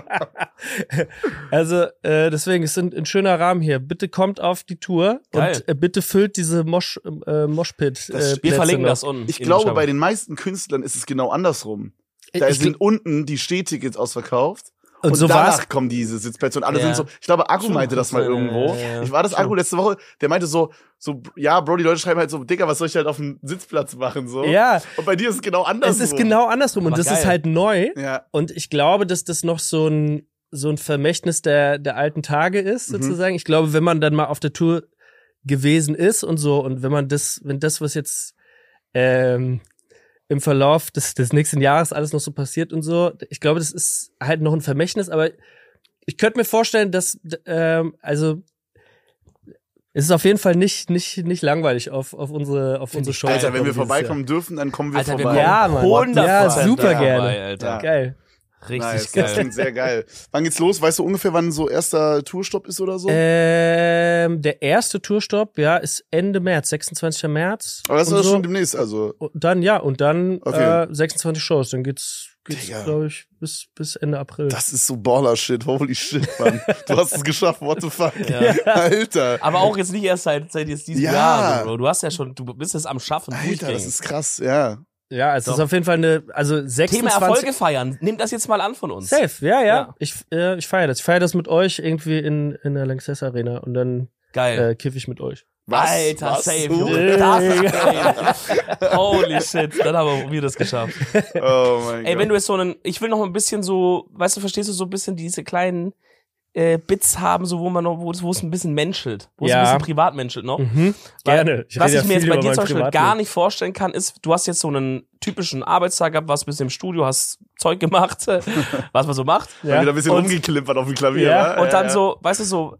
Also äh, deswegen ist ein, ein schöner Rahmen hier. Bitte kommt auf die Tour Geil. und äh, bitte füllt diese Mosh äh, Moshpit. Das- Äh, Wir Plätze verlinken noch. das unten. Ich glaube, bei den meisten Künstlern ist es genau andersrum. Ich- Da ich sind unten die Stehtickets ausverkauft. Und, Und, so danach war's. kommen diese Sitzplätze und alle Ja. sind so. Ich glaube, Akku meinte das mal irgendwo. ja, ja. Ich war das. Akku letzte Woche. Der meinte so, so, ja, Bro, die Leute schreiben halt so, Digga, was soll ich halt auf dem Sitzplatz machen so? Ja, Und bei dir ist es genau andersrum. es ist genau andersrum und das ist geil. halt neu. Ja. Und ich glaube, dass das noch so ein so ein Vermächtnis der der alten Tage ist Mhm. sozusagen. Ich glaube, wenn man dann mal auf der Tour gewesen ist und so und wenn man das, wenn das was jetzt ähm, im Verlauf des, des nächsten Jahres alles noch so passiert und so. Ich glaube, das ist halt noch ein Vermächtnis, aber ich könnte mir vorstellen, dass, ähm, also, es ist auf jeden Fall nicht, nicht, nicht langweilig auf, auf unsere, auf unsere Show. Alter, wenn wir vorbeikommen dürfen, dann kommen wir Alter, wir vorbei. Ja, Mann. 100% Ja, super dabei, gerne. Alter. Ja. Jahr. Geil. Richtig nice, geil. Das klingt sehr geil. Wann geht's los? Weißt du ungefähr, wann so erster Tourstopp ist oder so? Ähm, der erste Tourstopp, ja, ist Ende März, 26. März. Aber das ist so. schon demnächst, also. Und dann, ja, und dann Okay. äh, 26 Shows. Dann geht's, geht's glaube ich, bis, bis Ende April. Das ist so Baller-Shit. Holy shit, Mann. Du hast es geschafft. What the fuck? Ja. Alter. Aber auch jetzt nicht erst seit, seit jetzt diesem Ja. Jahr, Bro. Du hast ja schon, du bist es am Schaffen. Alter, das ist krass, ja. Ja, es Doch. ist auf jeden Fall eine, also Thema 26. Erfolge feiern. Nimm das jetzt mal an von uns. Safe, ja, ja. Ja. Ich, äh, ich feiere das. Ich feiere das mit euch irgendwie in, in der Lanxess Arena und dann Geil. äh, kiff ich mit euch. Was? Alter, Was? safe. Junge. Das. Holy shit. Dann haben wir das geschafft. Oh mein Ey, Gott. wenn du jetzt so einen, ich will noch ein bisschen so, weißt du, verstehst du, so ein bisschen diese kleinen äh, Bits haben, so wo man noch, wo es, wo es ein bisschen menschelt, wo es Ja. ein bisschen privat menschelt noch. Mhm. Weil, Gerne. Ich was ich ja mir jetzt bei dir zum Beispiel Privatleben. gar nicht vorstellen kann, ist, du hast jetzt so einen typischen Arbeitstag gehabt, warst ein bisschen im Studio, hast Zeug gemacht, was man so macht. Ja. Wieder ein bisschen Und- rumgeklimpert auf dem Klavier, Ja? Und dann ja. so, weißt du, so,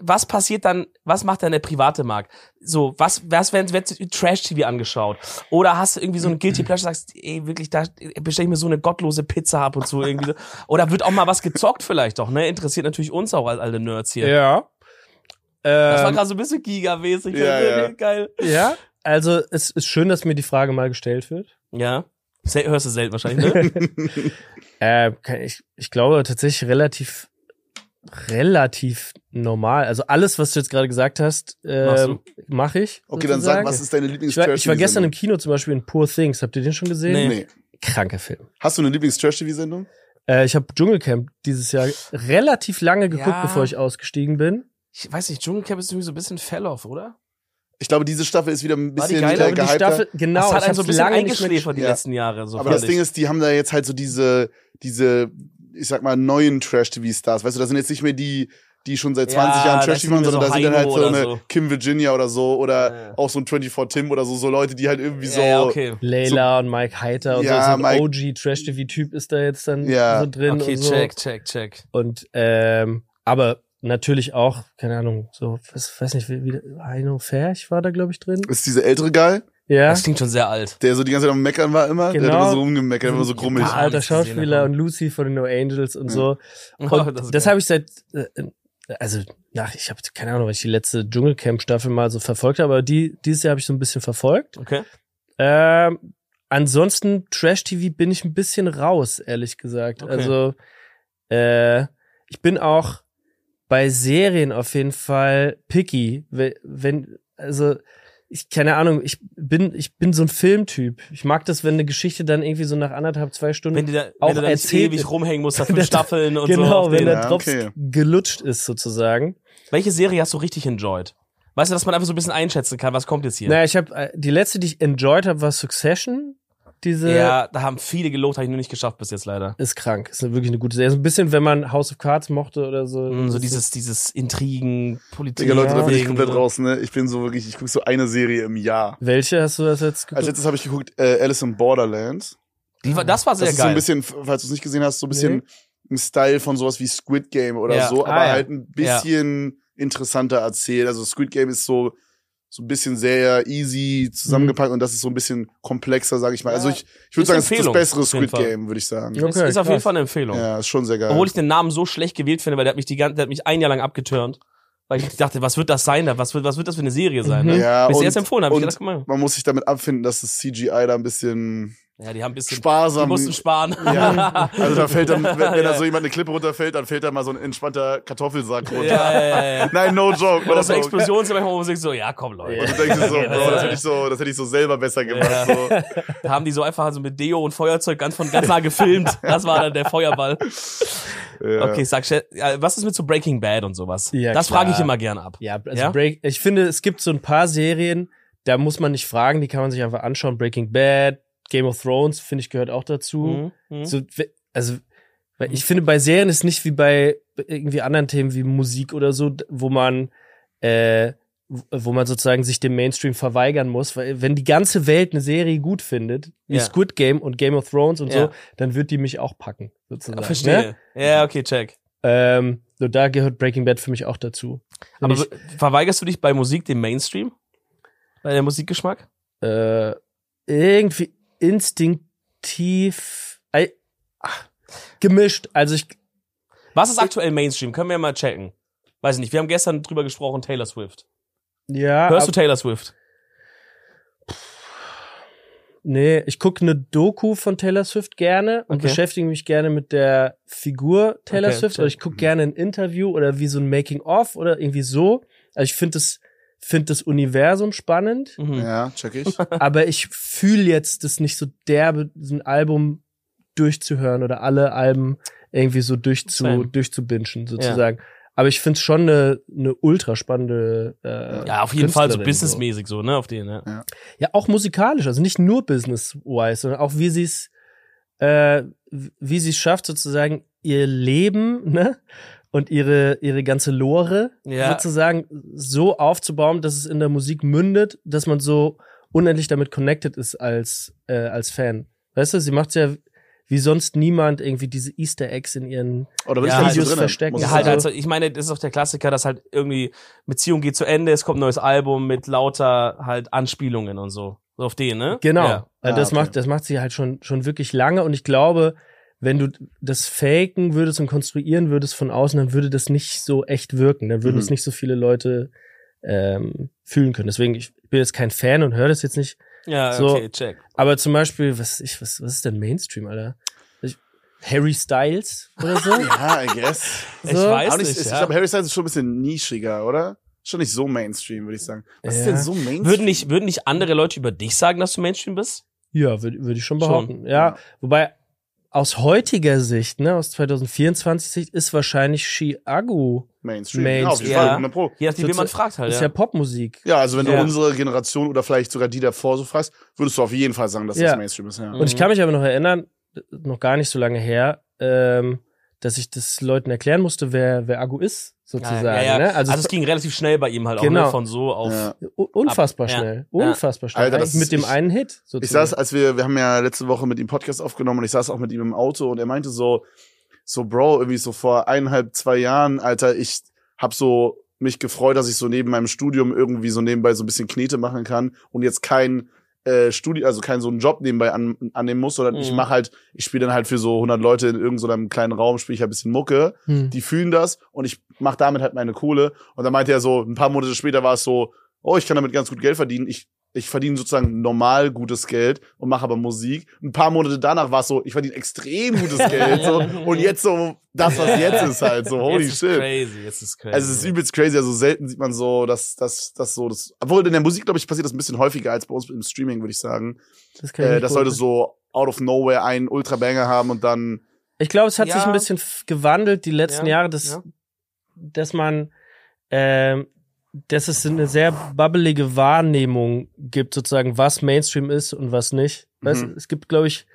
was passiert dann, was macht deine private Mark? So, was, was wenn, wenn Trash-TV angeschaut? Oder hast du irgendwie so ein Guilty Pleasure, sagst, ey, wirklich, da bestelle ich mir so eine gottlose Pizza ab und so irgendwie. Oder wird auch mal was gezockt vielleicht doch, ne? Interessiert natürlich uns auch als alte Nerds hier. Ja. Das war Ähm, gerade so ein bisschen gigamäßig. Ja, ja. Geil. ja, also es ist schön, dass mir die Frage mal gestellt wird. Ja. Sel hörst du selten wahrscheinlich, ne? Äh, ich, ich glaube tatsächlich relativ, relativ normal. Also alles, was du jetzt gerade gesagt hast, äh, mache ich. Okay, dann sag, sozusagen. was ist deine ich war, ich war gestern im? Kino zum Beispiel in Poor Things. Habt ihr den schon gesehen? Nee. Nee. Kranker Film. Hast du eine Lieblings-Trash-TV-Sendung? Äh, ich habe Dschungelcamp dieses Jahr relativ lange geguckt, Ja. bevor ich ausgestiegen bin. Ich weiß nicht, Dschungelcamp ist irgendwie so ein bisschen Fell-off, oder? Ich glaube, diese Staffel ist wieder ein War die bisschen geil? Aber die Die gehypter. Staffel, genau, das hat einen so ein bisschen lange eingeschläfert die Ja. letzten Jahre. So Aber das Ding ist, die haben da jetzt halt so diese, diese, ich sag mal, neuen Trash-TV-Stars. Weißt du, das sind jetzt nicht mehr die, die schon seit 20 Ja, Jahren Trash-TV machen, sondern so da sind dann halt so eine so. Kim Virginia oder so oder Ja, auch so ein 24-Tim oder so, so Leute, die halt irgendwie so. ja, okay. Layla und Mike Heiter und Ja, so, so ein Mike- OG Trash-TV-Typ ist da jetzt dann Ja. so drin Okay, und so. check, check, check. Und ähm, aber natürlich auch, keine Ahnung, so, was, weiß nicht, wie, wie Heino Ferch war da, glaube ich, drin. Ist dieser ältere Guy, Ja. Das klingt schon sehr alt. der so die ganze Zeit am Meckern war immer, der hat Genau. immer so rumgemeckert, immer so grummig. Ja, alter Schauspieler und Lucy von den No Angels und Ja. so. Oh, Und ist das geil. habe ich seit, äh, also, nach, ich habe keine Ahnung, weil ich die letzte Dschungelcamp-Staffel mal so verfolgt habe, aber die, dieses Jahr habe ich so ein bisschen verfolgt. Okay. Ähm, ansonsten, Trash-TV bin ich ein bisschen raus, ehrlich gesagt. Okay. Also, äh, ich bin auch bei Serien auf jeden Fall picky. Wenn, wenn also, ich, keine Ahnung, ich bin, ich bin so ein Filmtyp. Ich mag das, wenn eine Geschichte dann irgendwie so nach anderthalb, zwei Stunden Wenn, die da, Auch wenn du da erzählt- ewig rumhängen musst, da Der- fünf Staffeln und so. genau, wenn der Ja, Drops okay. gelutscht ist sozusagen. Welche Serie hast du richtig enjoyed? Weißt du, dass man einfach so ein bisschen einschätzen kann, was kommt jetzt hier? Naja, ich habe äh, die letzte, die ich enjoyed habe, war Succession. Diese ja, da haben viele gelobt, habe ich nur nicht geschafft bis jetzt leider. ist krank. Ist wirklich eine gute Serie. Ist ein bisschen, wenn man House of Cards mochte oder so. Mm, So dieses, dieses Intrigen, Politik. Digga, Leute, da bin ich komplett so. raus, ne? Ich bin so wirklich, ich gucke so eine Serie im Jahr. Welche hast du das jetzt geguckt? Als letztes habe ich geguckt, äh, Alice in Borderlands. Die war, das war sehr Das ist so geil. ein bisschen, falls du es nicht gesehen hast, so ein bisschen im Style von sowas wie Squid Game oder Ja. so, Ah, aber ja. halt ein bisschen interessanter erzählt. Also Squid Game ist so so ein bisschen sehr easy zusammengepackt und das ist so ein bisschen komplexer, sag ich mal. Also Ja. ich, ich würde sagen, es ist das bessere Squid. Game, würde ich sagen. Ja. ist, Okay, ist auf jeden. Fall eine Empfehlung. Ja, ist schon sehr geil. Obwohl ich den Namen so schlecht gewählt finde, weil der hat mich die ganze, der hat mich ein Jahr lang abgeturnt. Weil ich dachte, was wird das sein da? Was wird, was wird das für eine Serie sein? Mhm. Ne? ja, Bis sie und, erst empfohlen habe ich gedacht, guck mal. man muss sich damit abfinden, dass das CGI da ein bisschen Ja, die haben ein bisschen, die sparsam mussten sparen. Ja, also da fällt dann, wenn, wenn Ja. da so jemand eine Klippe runterfällt, dann fällt da mal so ein entspannter Kartoffelsack runter. ja, ja, ja, ja. Nein, no joke. No Oder so. Explosionen sind manchmal, wo man sich so, ja, komm, Leute. Und du denkst so, Ja. Bro, das hätte ich so, das hätte ich so selber besser gemacht. So. Da haben die so einfach so mit Deo und Feuerzeug ganz von ganz nah gefilmt. Das war dann der Feuerball. Ja. Okay, sag, was ist mit so Breaking Bad und sowas? Ja, das frage ich immer gerne ab. Ja, also Ja? Break, ich finde, es gibt so ein paar Serien, da muss man nicht fragen, die kann man sich einfach anschauen. Breaking Bad, Game of Thrones, finde ich, gehört auch dazu. Mhm. Mhm. So, also, weil ich finde, bei Serien ist nicht wie bei irgendwie anderen Themen wie Musik oder so, wo man äh, wo man sozusagen sich dem Mainstream verweigern muss, weil wenn die ganze Welt eine Serie gut findet, wie Ja. Squid Game und Game of Thrones und Ja. so, dann wird die mich auch packen, sozusagen. Ne? Verstehe. Ja, okay, check. Ähm, so da gehört Breaking Bad für mich auch dazu. Und Aber ich, verweigerst du dich bei Musik dem Mainstream? Bei der Musikgeschmack? äh, irgendwie instinktiv ach, gemischt. Also ich Was ist aktuell Mainstream? Können wir mal checken. Weiß ich nicht. Wir haben gestern drüber gesprochen, Taylor Swift. ja, Hörst du Taylor Swift? nee, ich gucke eine Doku von Taylor Swift gerne und Okay. beschäftige mich gerne mit der Figur Taylor Okay, Swift. Oder ich gucke gerne ein Interview oder wie so ein Making of oder irgendwie so. Also ich finde das finde das Universum spannend, Mhm. Ja, check ich. aber ich fühle jetzt das nicht so derbe, so ein Album durchzuhören oder alle Alben irgendwie so durchzu, Same. durchzubingen sozusagen. Aber ich finde es schon eine, eine ultra spannende äh, Ja, auf jeden Fall so businessmäßig so, ne, auf den, ja. Ja, auch musikalisch, also nicht nur business-wise, sondern auch wie sie es, äh, wie sie es schafft, sozusagen ihr Leben, ne? Und ihre, ihre ganze Lore Ja. sozusagen so aufzubauen, dass es in der Musik mündet, dass man so unendlich damit connected ist als, äh, als Fan. Weißt du, sie macht ja wie sonst niemand irgendwie diese Easter Eggs in ihren Oder Ja, da nicht so Videos verstecken. Ja, ich halt, also, ich meine, das ist auch der Klassiker, dass halt irgendwie Beziehung geht zu Ende, es kommt ein neues Album mit lauter halt Anspielungen und so. So auf den, ne? Genau. Ja. Also Ah, das okay. macht, das macht sie halt schon, schon wirklich lange und ich glaube, wenn du das faken würdest und konstruieren würdest von außen, dann würde das nicht so echt wirken. Dann würden Mhm. es nicht so viele Leute ähm, fühlen können. Deswegen, ich bin jetzt kein Fan und höre das jetzt nicht. Ja, So. okay, check. Aber zum Beispiel, was, ich, was, was ist denn Mainstream, Alter? Ich, Harry Styles oder so? Ja, I guess. Ich So. weiß Aber nicht, ich ja. glaube, Harry Styles ist schon ein bisschen nischiger, oder? Schon nicht so Mainstream, würde ich sagen. Was ist Ja. denn so Mainstream? Würden nicht, würden nicht andere Leute über dich sagen, dass du Mainstream bist? Ja, würde würd ich schon Schon. behaupten. Ja, wobei aus heutiger Sicht, ne, aus 2024 Sicht, ist wahrscheinlich Chiago Mainstream. Mainstream. Ja, auf jeden Ja. Fall, 100 Pro. Je nachdem, wie man fragt halt, ist ja. ja Popmusik. Ja, also wenn Ja. du unsere Generation oder vielleicht sogar die davor so fragst, würdest du auf jeden Fall sagen, dass Ja. das Mainstream ist. Ja. Mhm. Und ich kann mich aber noch erinnern, noch gar nicht so lange her, ähm, dass ich das Leuten erklären musste, wer, wer Agu ist, sozusagen. ja, ja, ja. Ne? Also, Also, es ging relativ schnell bei ihm halt auch, Genau. ne? Von so auf. Unfassbar ab- schnell. Ja. Unfassbar schnell. Alter, mit dem ich- einen Hit, Ich sozusagen. saß, als wir, wir haben ja letzte Woche mit ihm Podcast aufgenommen und ich saß auch mit ihm im Auto und er meinte so, so Bro, irgendwie so vor eineinhalb, zwei Jahren, Alter, ich hab so mich gefreut, dass ich so neben meinem Studium irgendwie so nebenbei so ein bisschen Knete machen kann und jetzt kein äh, Studium, also kein so einen Job nebenbei an, annehmen muss, sondern ich Mhm. mache halt, ich spiele dann halt für so 100 Leute in irgendeinem so einem kleinen Raum, spiele ich halt ein bisschen Mucke Hm. die fühlen das und ich mache damit halt meine Kohle. Und dann meinte er so, ein paar Monate später war es so, oh, ich kann damit ganz gut Geld verdienen. Ich, ich verdiene sozusagen normal gutes Geld und mache aber Musik. Ein paar Monate danach war es so, ich verdiene extrem gutes Geld. So. Und jetzt so, das, was jetzt ist halt so, holy jetzt ist shit. crazy, jetzt ist crazy. Also es ist übelst crazy, also selten sieht man so, dass dass dass so das obwohl in der Musik glaube ich passiert das ein bisschen häufiger als bei uns im Streaming, würde ich sagen. das kann ich Äh, dass Leute beurteilen. so out of nowhere einen Ultra Banger haben und dann Ich glaube, es hat Ja. sich ein bisschen gewandelt die letzten Ja, Jahre, dass, ja. dass man, ähm, dass es eine sehr bubbelige Wahrnehmung gibt, sozusagen, was Mainstream ist und was nicht. Weißt, du, Mhm. es gibt, glaube ich,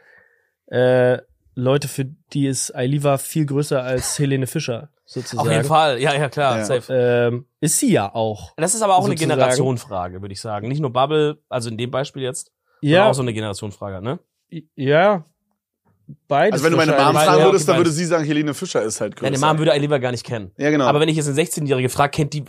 äh, Leute, für die ist Ailiva viel größer als Helene Fischer, sozusagen. auf jeden Fall, ja, ja, klar, Ja. safe. Ähm, ist sie ja auch. Das ist aber auch eine sozusagen. Generationenfrage, würde ich sagen. Nicht nur Bubble, also in dem Beispiel jetzt, Ja, auch so eine Generationenfrage, ne? ja. Beides also wenn du meine Mom fragen ja, würdest, okay, dann würde sie sagen, Helene Fischer ist halt größer. Deine Mom würde Aliva gar nicht kennen. ja, genau. Aber wenn ich jetzt eine 16-Jährige frage, kennt die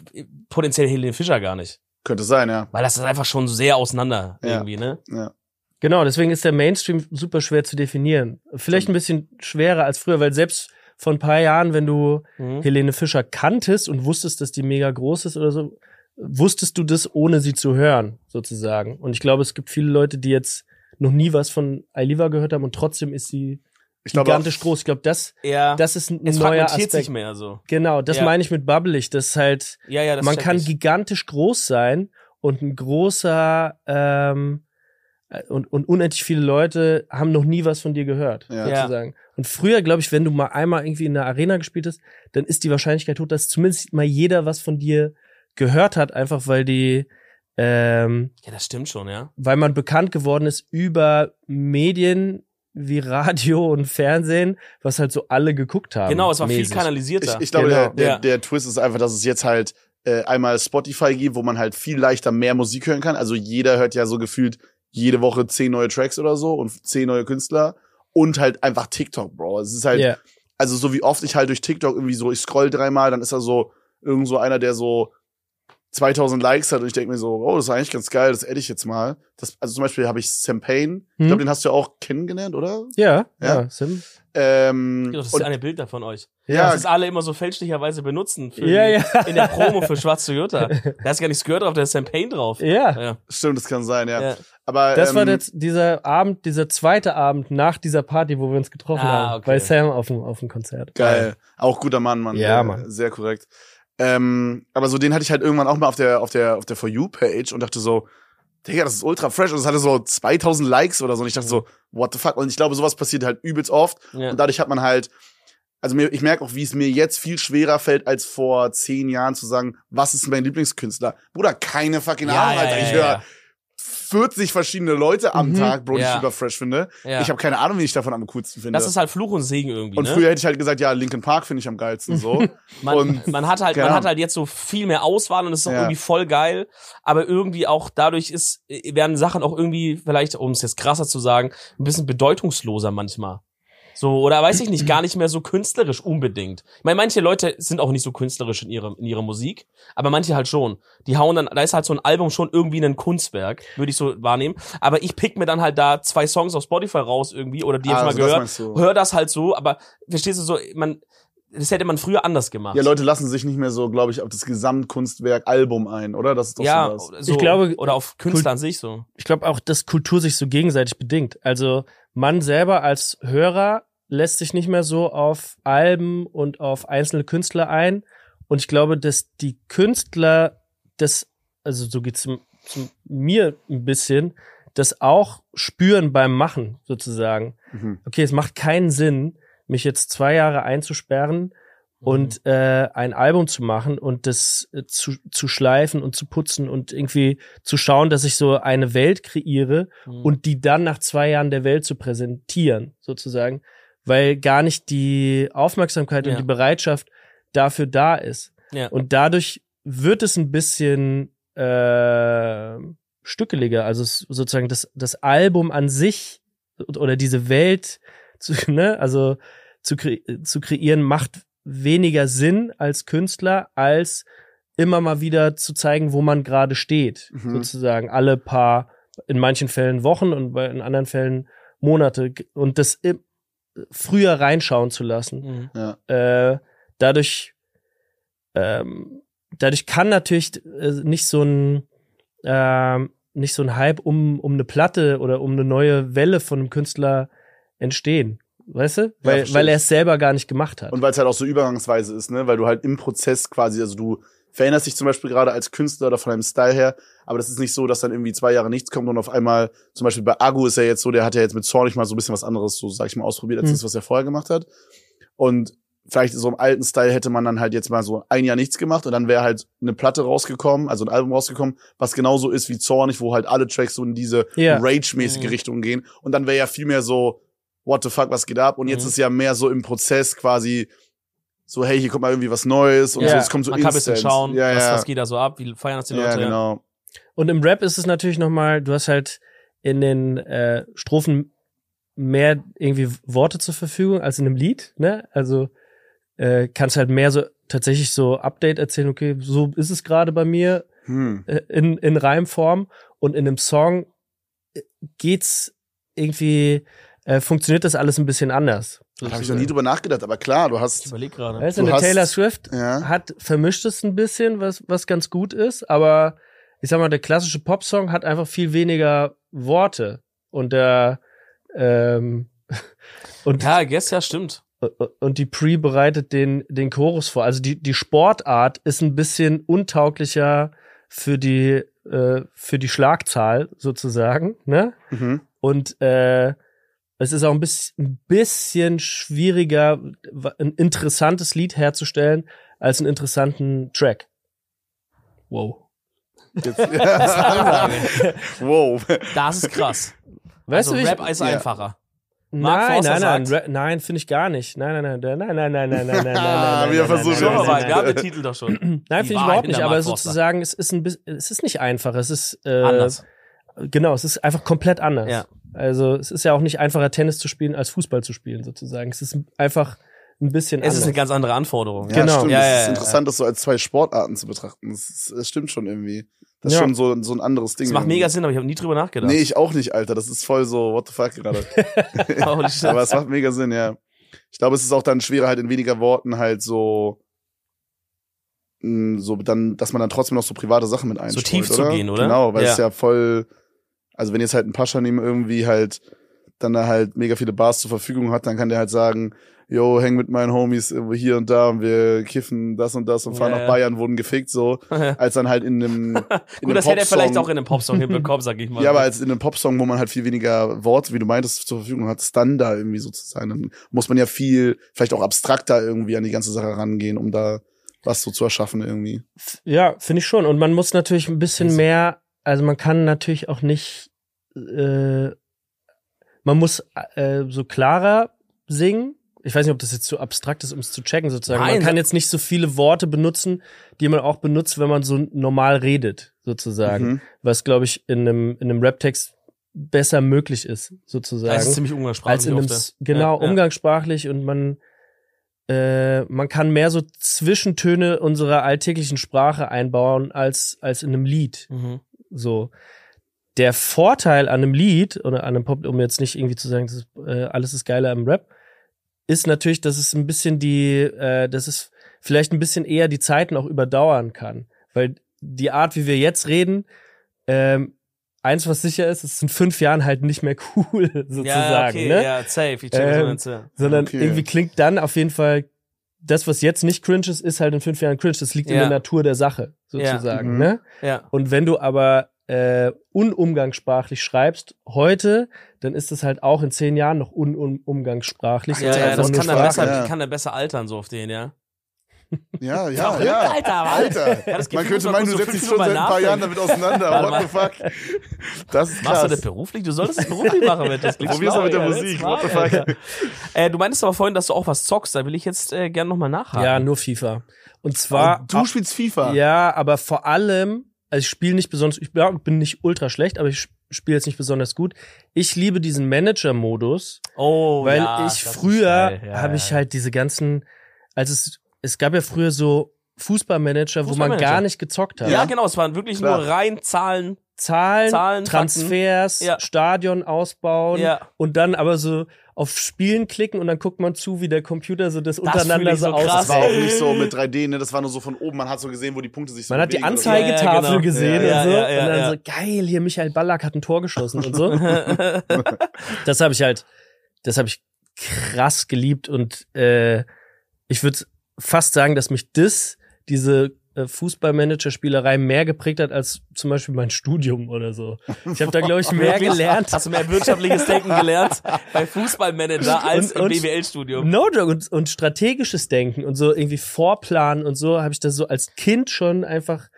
potenziell Helene Fischer gar nicht. Könnte sein, ja. Weil das ist einfach schon sehr auseinander Ja. irgendwie, ne? ja. Genau, deswegen ist der Mainstream super schwer zu definieren. Vielleicht ein bisschen schwerer als früher, weil selbst vor ein paar Jahren, wenn du Mhm. Helene Fischer kanntest und wusstest, dass die mega groß ist oder so, wusstest du das, ohne sie zu hören, sozusagen. Und ich glaube, es gibt viele Leute, die jetzt noch nie was von Ailiva gehört haben und trotzdem ist sie Ich glaube, gigantisch groß. Ich glaube, das, Ja, das ist ein es neuer fragmentiert Aspekt. sich mehr so. Genau, das Ja. meine ich mit bubbelig, das halt, Ja, ja, das man kann ich. gigantisch groß sein und ein großer ähm, äh, und, und unendlich viele Leute haben noch nie was von dir gehört, Ja. sozusagen. Und früher, glaube ich, wenn du mal einmal irgendwie in der Arena gespielt hast, dann ist die Wahrscheinlichkeit hoch, dass zumindest mal jeder was von dir gehört hat, einfach weil die, ähm, Ja, das stimmt schon, ja. weil man bekannt geworden ist über Medien wie Radio und Fernsehen, was halt so alle geguckt haben. Genau, es war mäßig. viel kanalisierter. ich, ich glaube, Genau. der, der, Ja. der Twist ist einfach, dass es jetzt halt äh, einmal Spotify gibt, wo man halt viel leichter mehr Musik hören kann. Also jeder hört ja so gefühlt jede Woche zehn neue Tracks oder so und zehn neue Künstler und halt einfach TikTok, Bro. Es ist halt, Ja. also so wie oft ich halt durch TikTok irgendwie so, ich scroll dreimal, dann ist da so irgend so einer, der so 2000 Likes hat und ich denke mir so, oh, das ist eigentlich ganz geil, das adde ich jetzt mal. Das, also zum Beispiel habe ich Sam Payne, ich Hm. glaube, den hast du ja auch kennengelernt, oder? Ja, Ja. ja, Sim. Ähm, Das ist und, eine Bilder von euch. ja, Das ist alle immer so fälschlicherweise benutzen für Ja, die, ja. in der Promo für Schwarz Toyota. Da ist gar nichts gehört drauf, da ist Champagne drauf. Ja. Ja. stimmt, das kann sein, ja. Ja. Aber Das ähm, war jetzt dieser Abend, dieser zweite Abend nach dieser Party, wo wir uns getroffen Ah, haben. okay. Bei Sam auf dem, auf dem Konzert. Geil. Auch guter Mann, Mann. Ja, Äh, Mann. Sehr korrekt. Ähm, aber so den hatte ich halt irgendwann auch mal auf der auf der auf der For You Page und dachte so, Digga, das ist ultra fresh und es hatte so 2000 Likes oder so und ich dachte so, what the fuck? Und ich glaube, sowas passiert halt übelst oft Ja. und dadurch hat man halt also mir, ich merke auch, wie es mir jetzt viel schwerer fällt, als vor zehn Jahren zu sagen, was ist mein Lieblingskünstler? Bruder, keine fucking Ja, Ahnung, Alter. ja, ich höre. 40 verschiedene Leute am Mhm. Tag, Bro, die ich Ja. super fresh finde. Ja. Ich habe keine Ahnung, wie ich davon am coolsten finde. Das ist halt Fluch und Segen irgendwie. und ne? früher hätte ich halt gesagt, ja, Linkin Park finde ich am geilsten so. Man, Und- man hat halt, man hat halt jetzt so viel mehr Auswahl und es ist auch Ja. irgendwie voll geil. Aber irgendwie auch dadurch ist, werden Sachen auch irgendwie, vielleicht, um es jetzt krasser zu sagen, ein bisschen bedeutungsloser manchmal. So, oder weiß ich nicht, gar nicht mehr so künstlerisch unbedingt. Ich meine, manche Leute sind auch nicht so künstlerisch in ihrer, in ihrer Musik, aber manche halt schon. Die hauen dann, da ist halt so ein Album schon irgendwie ein Kunstwerk, würde ich so wahrnehmen. Aber ich pick mir dann halt da zwei Songs auf Spotify raus irgendwie, oder die Ah, jetzt mal also das gehört, du. hör das halt so, aber verstehst du so, man, das hätte man früher anders gemacht. Ja, Leute lassen sich nicht mehr so, glaube ich, auf das Gesamtkunstwerk Album ein, oder? Das ist doch ja, sowas. so, Ich glaube, oder auf Künstler an sich so. Ich glaube auch, dass Kultur sich so gegenseitig bedingt. Also man selber als Hörer lässt sich nicht mehr so auf Alben und auf einzelne Künstler ein. Und ich glaube, dass die Künstler das, also so geht's mir ein bisschen, das auch spüren beim Machen sozusagen. Mhm. Okay, es macht keinen Sinn, mich jetzt zwei Jahre einzusperren und äh, ein Album zu machen und das äh, zu, zu schleifen und zu putzen und irgendwie zu schauen, dass ich so eine Welt kreiere Mhm. und die dann nach zwei Jahren der Welt zu präsentieren, sozusagen, weil gar nicht die Aufmerksamkeit Ja. und die Bereitschaft dafür da ist. Ja. Und dadurch wird es ein bisschen äh, stückeliger, also sozusagen das, das Album an sich oder diese Welt zu, ne, also zu, kre zu kreieren, macht weniger Sinn als Künstler, als immer mal wieder zu zeigen, wo man gerade steht, Mhm. sozusagen alle paar, in manchen Fällen Wochen und bei- in anderen Fällen Monate und das im, früher reinschauen zu lassen. Mhm. Äh, dadurch, ähm, dadurch kann natürlich äh, nicht so ein ähm, nicht so ein Hype um um eine Platte oder um eine neue Welle von einem Künstler entstehen, weißt du? Weil verstehe weil er es selber gar nicht gemacht hat. Und weil es halt auch so übergangsweise ist, ne? Weil du halt im Prozess quasi, also du veränderst dich zum Beispiel gerade als Künstler oder von deinem Style her, aber das ist nicht so, dass dann irgendwie zwei Jahre nichts kommt und auf einmal, zum Beispiel bei Agu ist er jetzt so, der hat ja jetzt mit Zornig mal so ein bisschen was anderes, so sag ich mal, ausprobiert, als Mhm. das, was er vorher gemacht hat. Und vielleicht so im alten Style hätte man dann halt jetzt mal so ein Jahr nichts gemacht und dann wäre halt eine Platte rausgekommen, also ein Album rausgekommen, was genauso ist wie Zornig, wo halt alle Tracks so in diese Ja. Rage-mäßige Mhm. Richtung gehen. Und dann wäre ja viel mehr so, what the fuck, was geht ab? Und jetzt Mhm. ist ja mehr so im Prozess quasi so, hey, hier kommt mal irgendwie was Neues und Ja. so, es kommt so Man kann ein bisschen schauen, ja, was, ja. was geht da so ab, wie feiern das die ja, Leute. genau. Und im Rap ist es natürlich noch mal, du hast halt in den äh, Strophen mehr irgendwie Worte zur Verfügung als in einem Lied, ne? Also äh, kannst halt mehr so tatsächlich so Update erzählen, okay, so ist es gerade bei mir Hm. äh, in, in Reimform und in einem Song äh, geht's irgendwie, äh, funktioniert das alles ein bisschen anders. Da habe ich noch nie drüber nachgedacht, aber klar, du Ich hast, überlege gerade. Weißt du, eine hast- Taylor Swift ja, hat vermischt es ein bisschen, was, was ganz gut ist, aber ich sag mal, der klassische Popsong hat einfach viel weniger Worte und der ähm, und, Ja, I guess, ja, stimmt. und die Pre bereitet den, den Chorus vor. Also die, die Sportart ist ein bisschen untauglicher für die, äh, für die Schlagzahl sozusagen, ne? mhm. Und äh, es ist auch ein bisschen, ein bisschen schwieriger, ein interessantes Lied herzustellen, als einen interessanten Track. Wow. Jetzt, ja. wow. Das ist krass. Weißt also du, Rap ich, ist ja. einfacher. Mark Nein, Forster nein, nein, sagt- Ra- nein, finde ich gar nicht. Nein, nein, nein, nein, nein, nein, nein, nein, nein, nein, Ah, nein, wir nein, versuchen nein, Schau nein, mal, nein, wir haben nein. den Titel doch schon. Nein, finde ich überhaupt nicht, aber sozusagen, es ist ein bisschen, es ist nicht einfach, es ist, äh, Anders. Genau, es ist einfach komplett anders. Ja. Also, es ist ja auch nicht einfacher, Tennis zu spielen, als Fußball zu spielen, sozusagen. Es ist einfach ein bisschen Es ist anders. eine ganz andere Anforderung. Ja, Genau. stimmt. Ja, es ja, ist ja, interessant, das so als zwei Sportarten zu betrachten. Das, ist, das stimmt schon irgendwie. Das ist Ja. schon so, so ein anderes Ding. Das macht mega Sinn, aber ich habe nie drüber nachgedacht. Nee, ich auch nicht, Alter. Das ist voll so, what the fuck gerade. Aber es macht mega Sinn, ja. Ich glaube, es ist auch dann schwerer, halt in weniger Worten halt so, mh, so dann, dass man dann trotzdem noch so private Sachen mit einstreut, tief zu oder? gehen, oder? Genau, weil Ja. es ja voll, also wenn jetzt halt ein Pascha neben irgendwie halt dann da halt mega viele Bars zur Verfügung hat, dann kann der halt sagen, yo, häng mit meinen Homies irgendwo hier und da und wir kiffen das und das und fahren Ja, nach. Bayern, wurden gefickt, so, als dann halt in einem, in Gut, das hätte er vielleicht auch in einem Popsong hinbekommen, sag ich mal. ja, aber als in einem Popsong, wo man halt viel weniger Worte, wie du meintest, zur Verfügung hat, ist dann da irgendwie so zu sein. Dann muss man ja viel, vielleicht auch abstrakter irgendwie an die ganze Sache rangehen, um da was so zu erschaffen irgendwie. Ja, finde ich schon. Und man muss natürlich ein bisschen mehr, also man kann natürlich auch nicht, äh, man muss äh, so klarer singen. Ich weiß nicht, ob das jetzt zu abstrakt ist, um es zu checken sozusagen. Nein, man kann jetzt nicht so viele Worte benutzen, die man auch benutzt, wenn man so normal redet, sozusagen. Mhm. Was, glaube ich, in einem, in einem Rap-Text besser möglich ist, sozusagen. ist es ziemlich umgangssprachlich. als in einem, oft, genau, ja, ja. umgangssprachlich und man, äh, man kann mehr so Zwischentöne unserer alltäglichen Sprache einbauen als, als in einem Lied. Mhm. So. Der Vorteil an einem Lied oder an einem Pop, um jetzt nicht irgendwie zu sagen, das ist, äh, alles ist geiler im Rap, ist natürlich, dass es ein bisschen die, äh, dass es vielleicht ein bisschen eher die Zeiten auch überdauern kann. Weil die Art, wie wir jetzt reden, ähm, eins, was sicher ist, es ist in fünf Jahren halt nicht mehr cool, sozusagen. Ja, okay, ne? ja, safe. Ich check, Ähm, ja. Sondern Okay. irgendwie klingt dann auf jeden Fall, das, was jetzt nicht cringe ist, ist halt in fünf Jahren cringe. Das liegt in Ja. der Natur der Sache, sozusagen. Mhm. Ne? Ja. Und wenn du aber äh, unumgangssprachlich schreibst heute, dann ist es halt auch in zehn Jahren noch unumgangssprachlich. Ja, ja, einfach das nur kann dann, Frage, besser, ja. kann dann besser altern, so auf den, ja. Ja, ja, ja. Alter, aber- Alter. Ja, das Man könnte meinen, du setzt dich schon seit ein paar Jahren damit auseinander. What the fuck? Das ist Machst du das krass. beruflich? Du solltest es beruflich machen, mit das klingt Probier's mal mit der ja, Musik, what the fuck? Äh, du meintest aber vorhin, dass du auch was zockst. Da will ich jetzt äh, gerne nochmal nachhaken. Ja, nur FIFA. Und zwar. Oh, du spielst FIFA. Ja, aber vor allem, also ich spiele nicht besonders, ich bin nicht ultra schlecht, aber ich spiele jetzt nicht besonders gut. Ich liebe diesen Manager-Modus, Oh, weil ja, ich früher. Ja, habe ja, ich halt diese ganzen, also es, es gab ja früher so Fußballmanager, wo man gar nicht gezockt hat. Ja, genau, es waren wirklich Klar. nur rein Zahlen. Zahlen, Zahlen, Transfers. Ja. Stadion ausbauen Ja. und dann aber so auf Spielen klicken und dann guckt man zu, wie der Computer so das, fühl untereinander so so krass. Das war auch nicht so mit 3D, ne? Das war nur so von oben. Man hat so gesehen, wo die Punkte sich so Man hat die. Anzeigetafel Ja, ja, genau. gesehen Ja, und so. ja, ja, und dann ja. so, geil, hier Michael Ballack hat ein Tor geschossen und so. das habe ich halt, das habe ich krass geliebt und äh, ich würde fast sagen, dass mich das, diese Fußballmanager-Spielerei mehr geprägt hat als zum Beispiel mein Studium oder so. Ich habe da, glaube ich, mehr gelernt. Hast du mehr wirtschaftliches Denken gelernt bei Fußballmanager als im Und- und- BWL-Studium? No joke und, und strategisches Denken und so irgendwie Vorplanen und so habe ich das so als Kind schon einfach.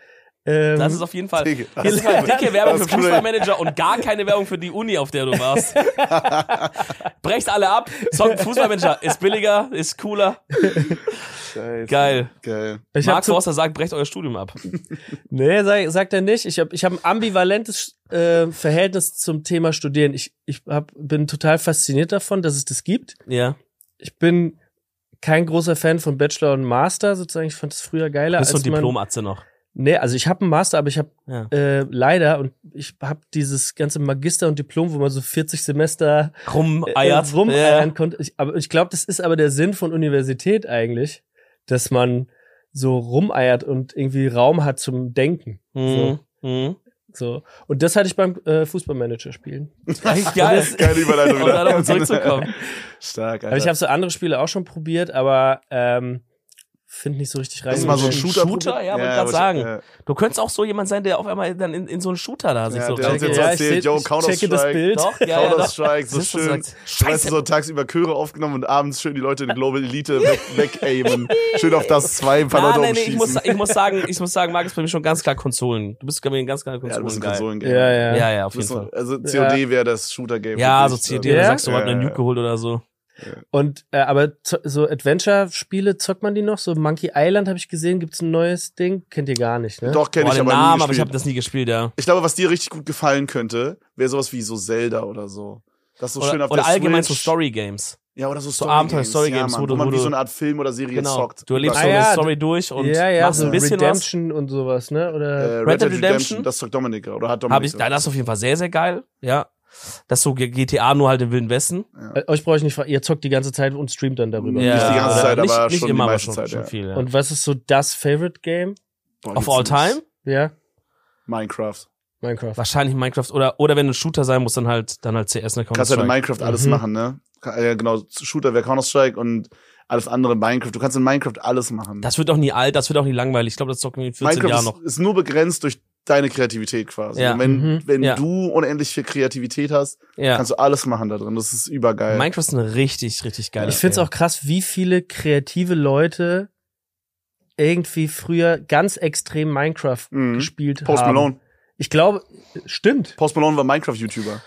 Ähm, Das ist auf jeden Fall. Dicke. Das ist mal dicke Werbung für. Fußballmanager und gar keine Werbung für die Uni, auf der du warst. Brecht alle ab. Song Fußballmanager ist billiger, ist cooler. Scheiße. Geil. Geil. ich Mark Forster sagt, brecht euer Studium ab. Nee, sag, sagt er nicht. Ich habe ich hab ein ambivalentes äh, Verhältnis zum Thema Studieren. Ich, ich hab, bin total fasziniert davon, dass es das gibt. Ja. Ich bin kein großer Fan von Bachelor und Master, sozusagen. Ich fand es früher geiler. Bist du als ein Diplomatze noch? Nee, also ich habe einen Master, aber ich habe Ja. äh, leider und ich habe dieses ganze Magister und Diplom, wo man so 40 Semester Rumeiert. äh, rumeiern konnte. Ich, aber ich glaube, das ist aber der Sinn von Universität eigentlich, dass man so rumeiert und irgendwie Raum hat zum Denken. Ja. Mhm. Mhm. So. Und das hatte ich beim äh, Fußballmanager spielen. Echt geil. Geile Überleitung Um darauf zurückzukommen. Stark, Alter. Aber ich habe so andere Spiele auch schon probiert, aber ähm, finde nicht so richtig rein. Das ist mal so ein Shooter. Shooter? Ja, wollte grad aber ich- sagen. ja. Du könntest auch so jemand sein, der auf einmal dann in, in so einen Shooter da sich Ja, so der hat uns rein. jetzt Ja, erzählt, yo, ich checke das Counter-Strike. Bild. Doch, ja, ja. Counter-Strike, so Das ist so schön. Weißt Scheiße. du, so tagsüber Chöre aufgenommen und abends schön die Leute in Global Elite weg, weg-aimen. schön auf das zwei, ein paar Nein, Leute nein, nee, ich muss, ich muss sagen, ich muss sagen, Marc ist bei mir schon ganz klar Konsolen. Du bist bei mir ganz klar ja, du Konsolen. bist ein geil. Konsolengame. Ja, ja. Ja, ja, auf Du jeden Fall. so- Also COD wäre das Shooter-Game. Ja, für so dich. COD, Ja? da sagst du, Ja, hat eine ja. Nuke geholt oder so. Und äh, aber so Adventure-Spiele zockt man die noch? So Monkey Island habe ich gesehen, gibt's ein neues Ding? Kennt ihr gar nicht, ne? Doch, kenne ich aber Namen, nie aber ich habe das nie gespielt, ja. Ich glaube, was dir richtig gut gefallen könnte, wäre sowas wie so Zelda oder so. Das ist so schön Oder, auf oder der allgemein so Switch. Story-Games. Ja, oder so, so Abenteuer- Story-Games, Story-Games, ja, wo du- wo man wie so eine Art Film oder Serie Genau. zockt. Du erlebst Ah, so eine ja, Story durch und ja, ja, machst so ein bisschen was. Redemption und sowas, ne? Oder Äh, Red Red Dead Redemption? Redemption, das zockt Dominik oder hat Dominik. Hab ich, da das ist auf jeden Fall sehr, sehr geil, ja. Das ist so GTA nur halt im Wilden Westen. äh, euch brauche ich nicht fragen, ihr zockt die ganze Zeit und streamt dann darüber. Nicht die ganze Zeit, nicht, aber nicht schon die immer, aber meiste schon, Zeit, schon ja. viel, ja. Und was ist so das Favorite Game? Boah, Of all nicht. time? Ja, Minecraft. Minecraft. Wahrscheinlich Minecraft oder oder wenn du ein Shooter sein musst, dann halt dann halt CS ne kannst halt in. Minecraft alles Mhm. machen, ne? Ja, genau, Shooter wäre Counter-Strike und alles andere in Minecraft. Du kannst in Minecraft alles machen. Das wird auch nie alt, das wird auch nie langweilig. Ich glaube, das zocken wir in 14 Minecraft Jahren ist, noch. ist nur begrenzt durch deine Kreativität quasi. Ja. Und wenn, Mhm. wenn Ja. du unendlich viel Kreativität hast, Ja. kannst du alles machen da drin. Das ist übergeil. Minecraft ist eine richtig richtig geile. Ich find's auch krass, wie viele kreative Leute irgendwie früher ganz extrem Minecraft Mhm. gespielt Post haben. Malone. Ich glaube, stimmt. Post Malone war Minecraft-YouTuber.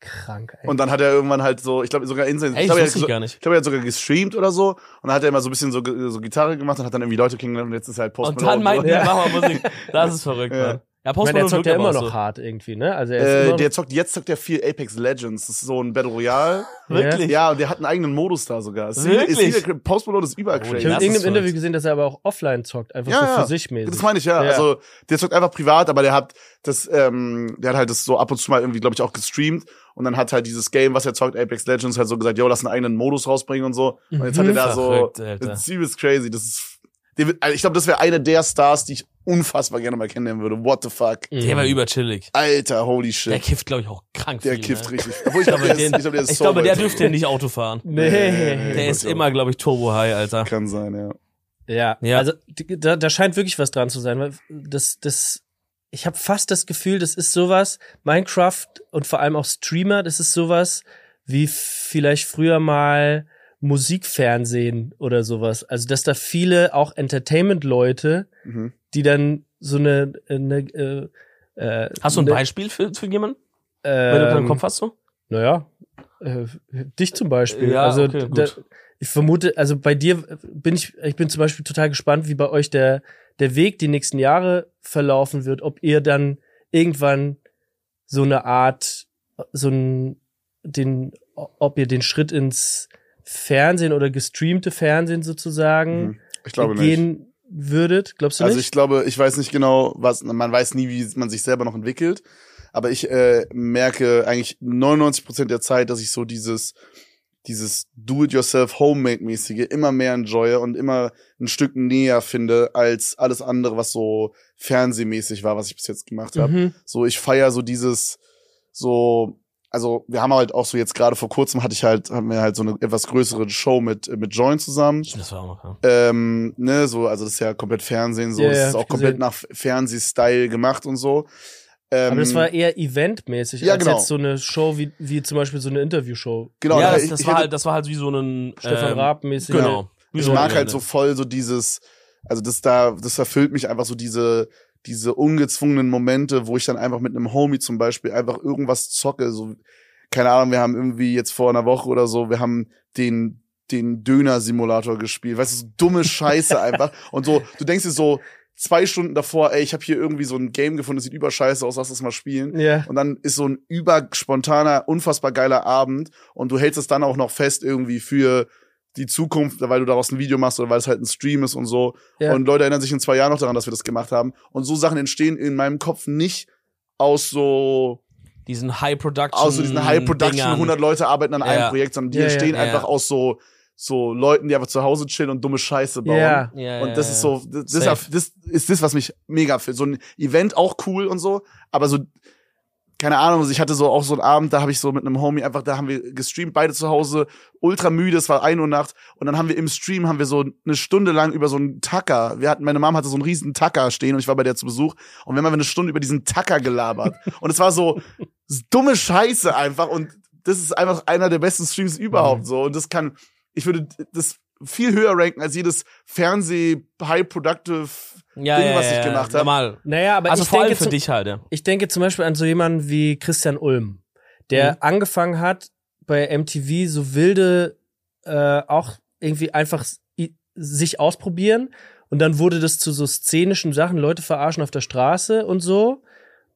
Krank, ey. Und dann hat er irgendwann halt so, ich glaube sogar in seinen, Ey, ich glaube, er, ich so, glaube, er hat sogar gestreamt oder so. Und dann hat er immer so ein bisschen so, so Gitarre gemacht und hat dann irgendwie Leute kennengelernt und jetzt ist er halt Post Und dann Malone. meinten so. wir, Ja. mach mal Musik. Das ist verrückt, Ja. Mann. Ja, Post er Malone zockt ja immer noch so. hart irgendwie, ne? Also er ist Äh, immer der zockt, jetzt zockt er viel Apex Legends. Das ist so ein Battle Royale. Wirklich? Ja, und der hat einen eigenen Modus da sogar. Ist Wirklich? Ist wieder, Post Malone ist Oh, übercrazy. ich habe in irgendeinem. Interview gesehen, dass er aber auch offline zockt, einfach Ja, so ja. für sich mäßig. Das meine ich, ja. Ja. Also, der zockt einfach privat, aber der hat das, ähm, der hat halt das so ab und zu mal irgendwie, glaube ich, auch gestreamt. Und dann hat halt dieses Game, was er zockt, Apex Legends, halt so gesagt, yo, lass einen eigenen Modus rausbringen und so. Und jetzt hat er Mhm. da so, Verrückt, Alter. das ist crazy. Das ist, der also ich glaube, das wäre einer der Stars, die ich unfassbar gerne mal kennenlernen würde. What the fuck? Der war überchillig. Alter, holy Der shit. kifft, glaube ich, auch krank Der viel, kifft ne? richtig. Obwohl ich glaube, der, ist- ich glaube, der ist Ich glaube, der dürfte nicht Auto fahren. Nee. Der ist immer, glaube ich, Turbo High, Alter. Kann sein, ja. Ja, Ja. also da, da scheint wirklich was dran zu sein, weil das, das, ich habe fast das Gefühl, das ist sowas, Minecraft und vor allem auch Streamer, das ist sowas wie vielleicht früher mal Musikfernsehen oder sowas. Also dass da viele auch Entertainment-Leute, Mhm. Die dann so eine, eine äh, äh, Hast du ein ne- Beispiel für, für jemanden, wenn du ähm, keinen Kopf hast? So? Naja, äh, dich zum Beispiel. Ja, also okay, gut. da, ich vermute, also bei dir bin ich, ich bin zum Beispiel total gespannt, wie bei euch der, der Weg die nächsten Jahre verlaufen wird, ob ihr dann irgendwann so eine Art, so ein, den, ob ihr den Schritt ins Fernsehen oder gestreamte Fernsehen sozusagen Mhm. Ich glaube nicht. Würdet. Glaubst du Also nicht? ich glaube, ich weiß nicht genau, was, man weiß nie, wie man sich selber noch entwickelt. Aber ich äh, merke eigentlich 99 Prozent der Zeit, dass ich so dieses, dieses Do-it-yourself Homemade-mäßige immer mehr enjoye und immer ein Stück näher finde als alles andere, was so fernsehmäßig war, was ich bis jetzt gemacht habe. Mhm. So, ich feier so dieses, so, also wir haben halt auch so jetzt gerade vor kurzem hatte ich halt, haben wir halt so eine etwas größere Show mit, mit Join zusammen. Das war auch noch, ja. Ähm, ne, so, also das ist ja komplett Fernsehen, so, Ja, das ja, ist auch komplett gesehen. nach Fernsehstyle gemacht und so. Ähm, Aber das war eher eventmäßig, Ja, als genau. jetzt so eine Show wie, wie zum Beispiel so eine Interviewshow. genau, ja, da- das, ich, das, ich, war halt, das war halt wie so ein Stefan ähm, Raab-mäßig. Genau. Wie ich mag halt so voll so dieses, also das da, das erfüllt mich einfach so diese, diese ungezwungenen Momente, wo ich dann einfach mit einem Homie zum Beispiel einfach irgendwas zocke, so, keine Ahnung, wir haben irgendwie jetzt vor einer Woche oder so, wir haben den, den Döner-Simulator gespielt, weißt du, so dumme Scheiße einfach. Und so, du denkst dir so, zwei Stunden davor, ey, ich habe hier irgendwie so ein Game gefunden, das sieht überscheiße aus, lass das mal spielen. Ja. Und dann ist so ein überspontaner, unfassbar geiler Abend und du hältst es dann auch noch fest irgendwie für die Zukunft, weil du daraus ein Video machst oder weil es halt ein Stream ist und so. Ja. Und Leute erinnern sich in zwei Jahren noch daran, dass wir das gemacht haben. Und so Sachen entstehen in meinem Kopf nicht aus so, diesen High Production. aus so diesen High Production, Dingern. 100 Leute arbeiten an Ja. einem Projekt, sondern die Ja, entstehen Ja, einfach aus so, so Leuten, die einfach zu Hause chillen und dumme Scheiße bauen. Ja. Ja, Und das ja. ist so, das, das ist das, was mich mega für so ein Event auch cool und so, aber so, keine Ahnung, also ich hatte so auch so einen Abend, da habe ich so mit einem Homie einfach, da haben wir gestreamt, beide zu Hause, ultra müde, es war ein Uhr nachts und dann haben wir im Stream, haben wir so eine Stunde lang über so einen Tacker, wir hatten, meine Mom hatte so einen riesen Tacker stehen und ich war bei der zu Besuch und wir haben einfach eine Stunde über diesen Tacker gelabert und es war so dumme Scheiße einfach und das ist einfach einer der besten Streams überhaupt Mhm. so und das kann, ich würde das viel höher ranken als jedes Fernseh-High-Productive Ja, Ding, ja, was ich ja, ja, gemacht hab. Normal. Naja, aber Also ich vor allem denke für zum, dich halt, ja. ich denke zum Beispiel an so jemanden wie Christian Ulm, der Mhm. angefangen hat bei MTV so wilde äh, auch irgendwie einfach sich ausprobieren und dann wurde das zu so szenischen Sachen, Leute verarschen auf der Straße und so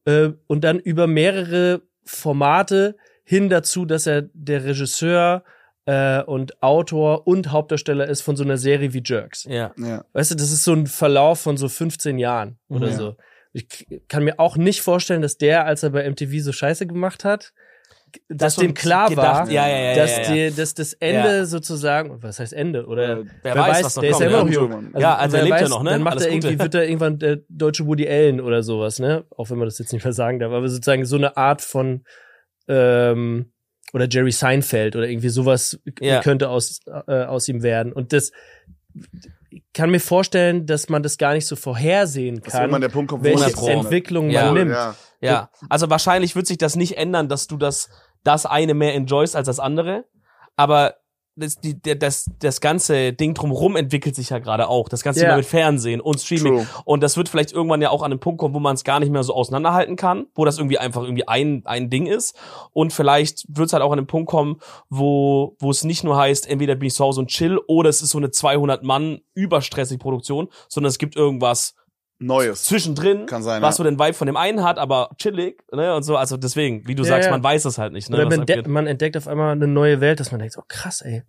äh, und dann über mehrere Formate hin dazu, dass er der Regisseur äh, und Autor und Hauptdarsteller ist von so einer Serie wie Jerks. Ja. Ja. Weißt du, das ist so ein Verlauf von so 15 Jahren oder Mhm. so. Ich kann mir auch nicht vorstellen, dass der, als er bei MTV so Scheiße gemacht hat, dass dem klar gedacht- war, ja, ja, ja, dass, ja, ja. Die, dass das Ende Ja. sozusagen, was heißt Ende? Oder Äh, Wer, weiß, was noch der ist ja immer ja. noch jung. jung. Ja, also er wer lebt ja noch, ne? Dann macht Alles er irgendwie, Gute. wird er irgendwann der deutsche Woody Allen oder sowas, ne? Auch wenn man das jetzt nicht mehr sagen darf, aber sozusagen so eine Art von ähm, oder Jerry Seinfeld oder irgendwie sowas Ja. könnte aus, äh, aus ihm werden. Und das ich kann mir vorstellen, dass man das gar nicht so vorhersehen kann, der Punkt kommt, welche 100 Pro. Entwicklung Ja. man nimmt. Ja. Ja, also wahrscheinlich wird sich das nicht ändern, dass du das, das eine mehr enjoyst als das andere. Aber das, die, das, das ganze Ding drumherum entwickelt sich ja gerade auch. Das ganze Ja. Thema mit Fernsehen und Streaming. True. Und das wird vielleicht irgendwann ja auch an einem Punkt kommen, wo man es gar nicht mehr so auseinanderhalten kann, wo das irgendwie einfach irgendwie ein, ein Ding ist. Und vielleicht wird es halt auch an einem Punkt kommen, wo, wo es nicht nur heißt, entweder bin ich zu Hause und chill oder es ist so eine 200 Mann überstressige Produktion, sondern es gibt irgendwas Neues. zwischendrin, Kann sein, was ja. so den Vibe von dem einen hat, aber chillig, ne, und so, also deswegen, wie du Ja, sagst, ja. man weiß es halt nicht, ne, man, entdeckt- man entdeckt auf einmal eine neue Welt, dass man denkt, oh krass, ey,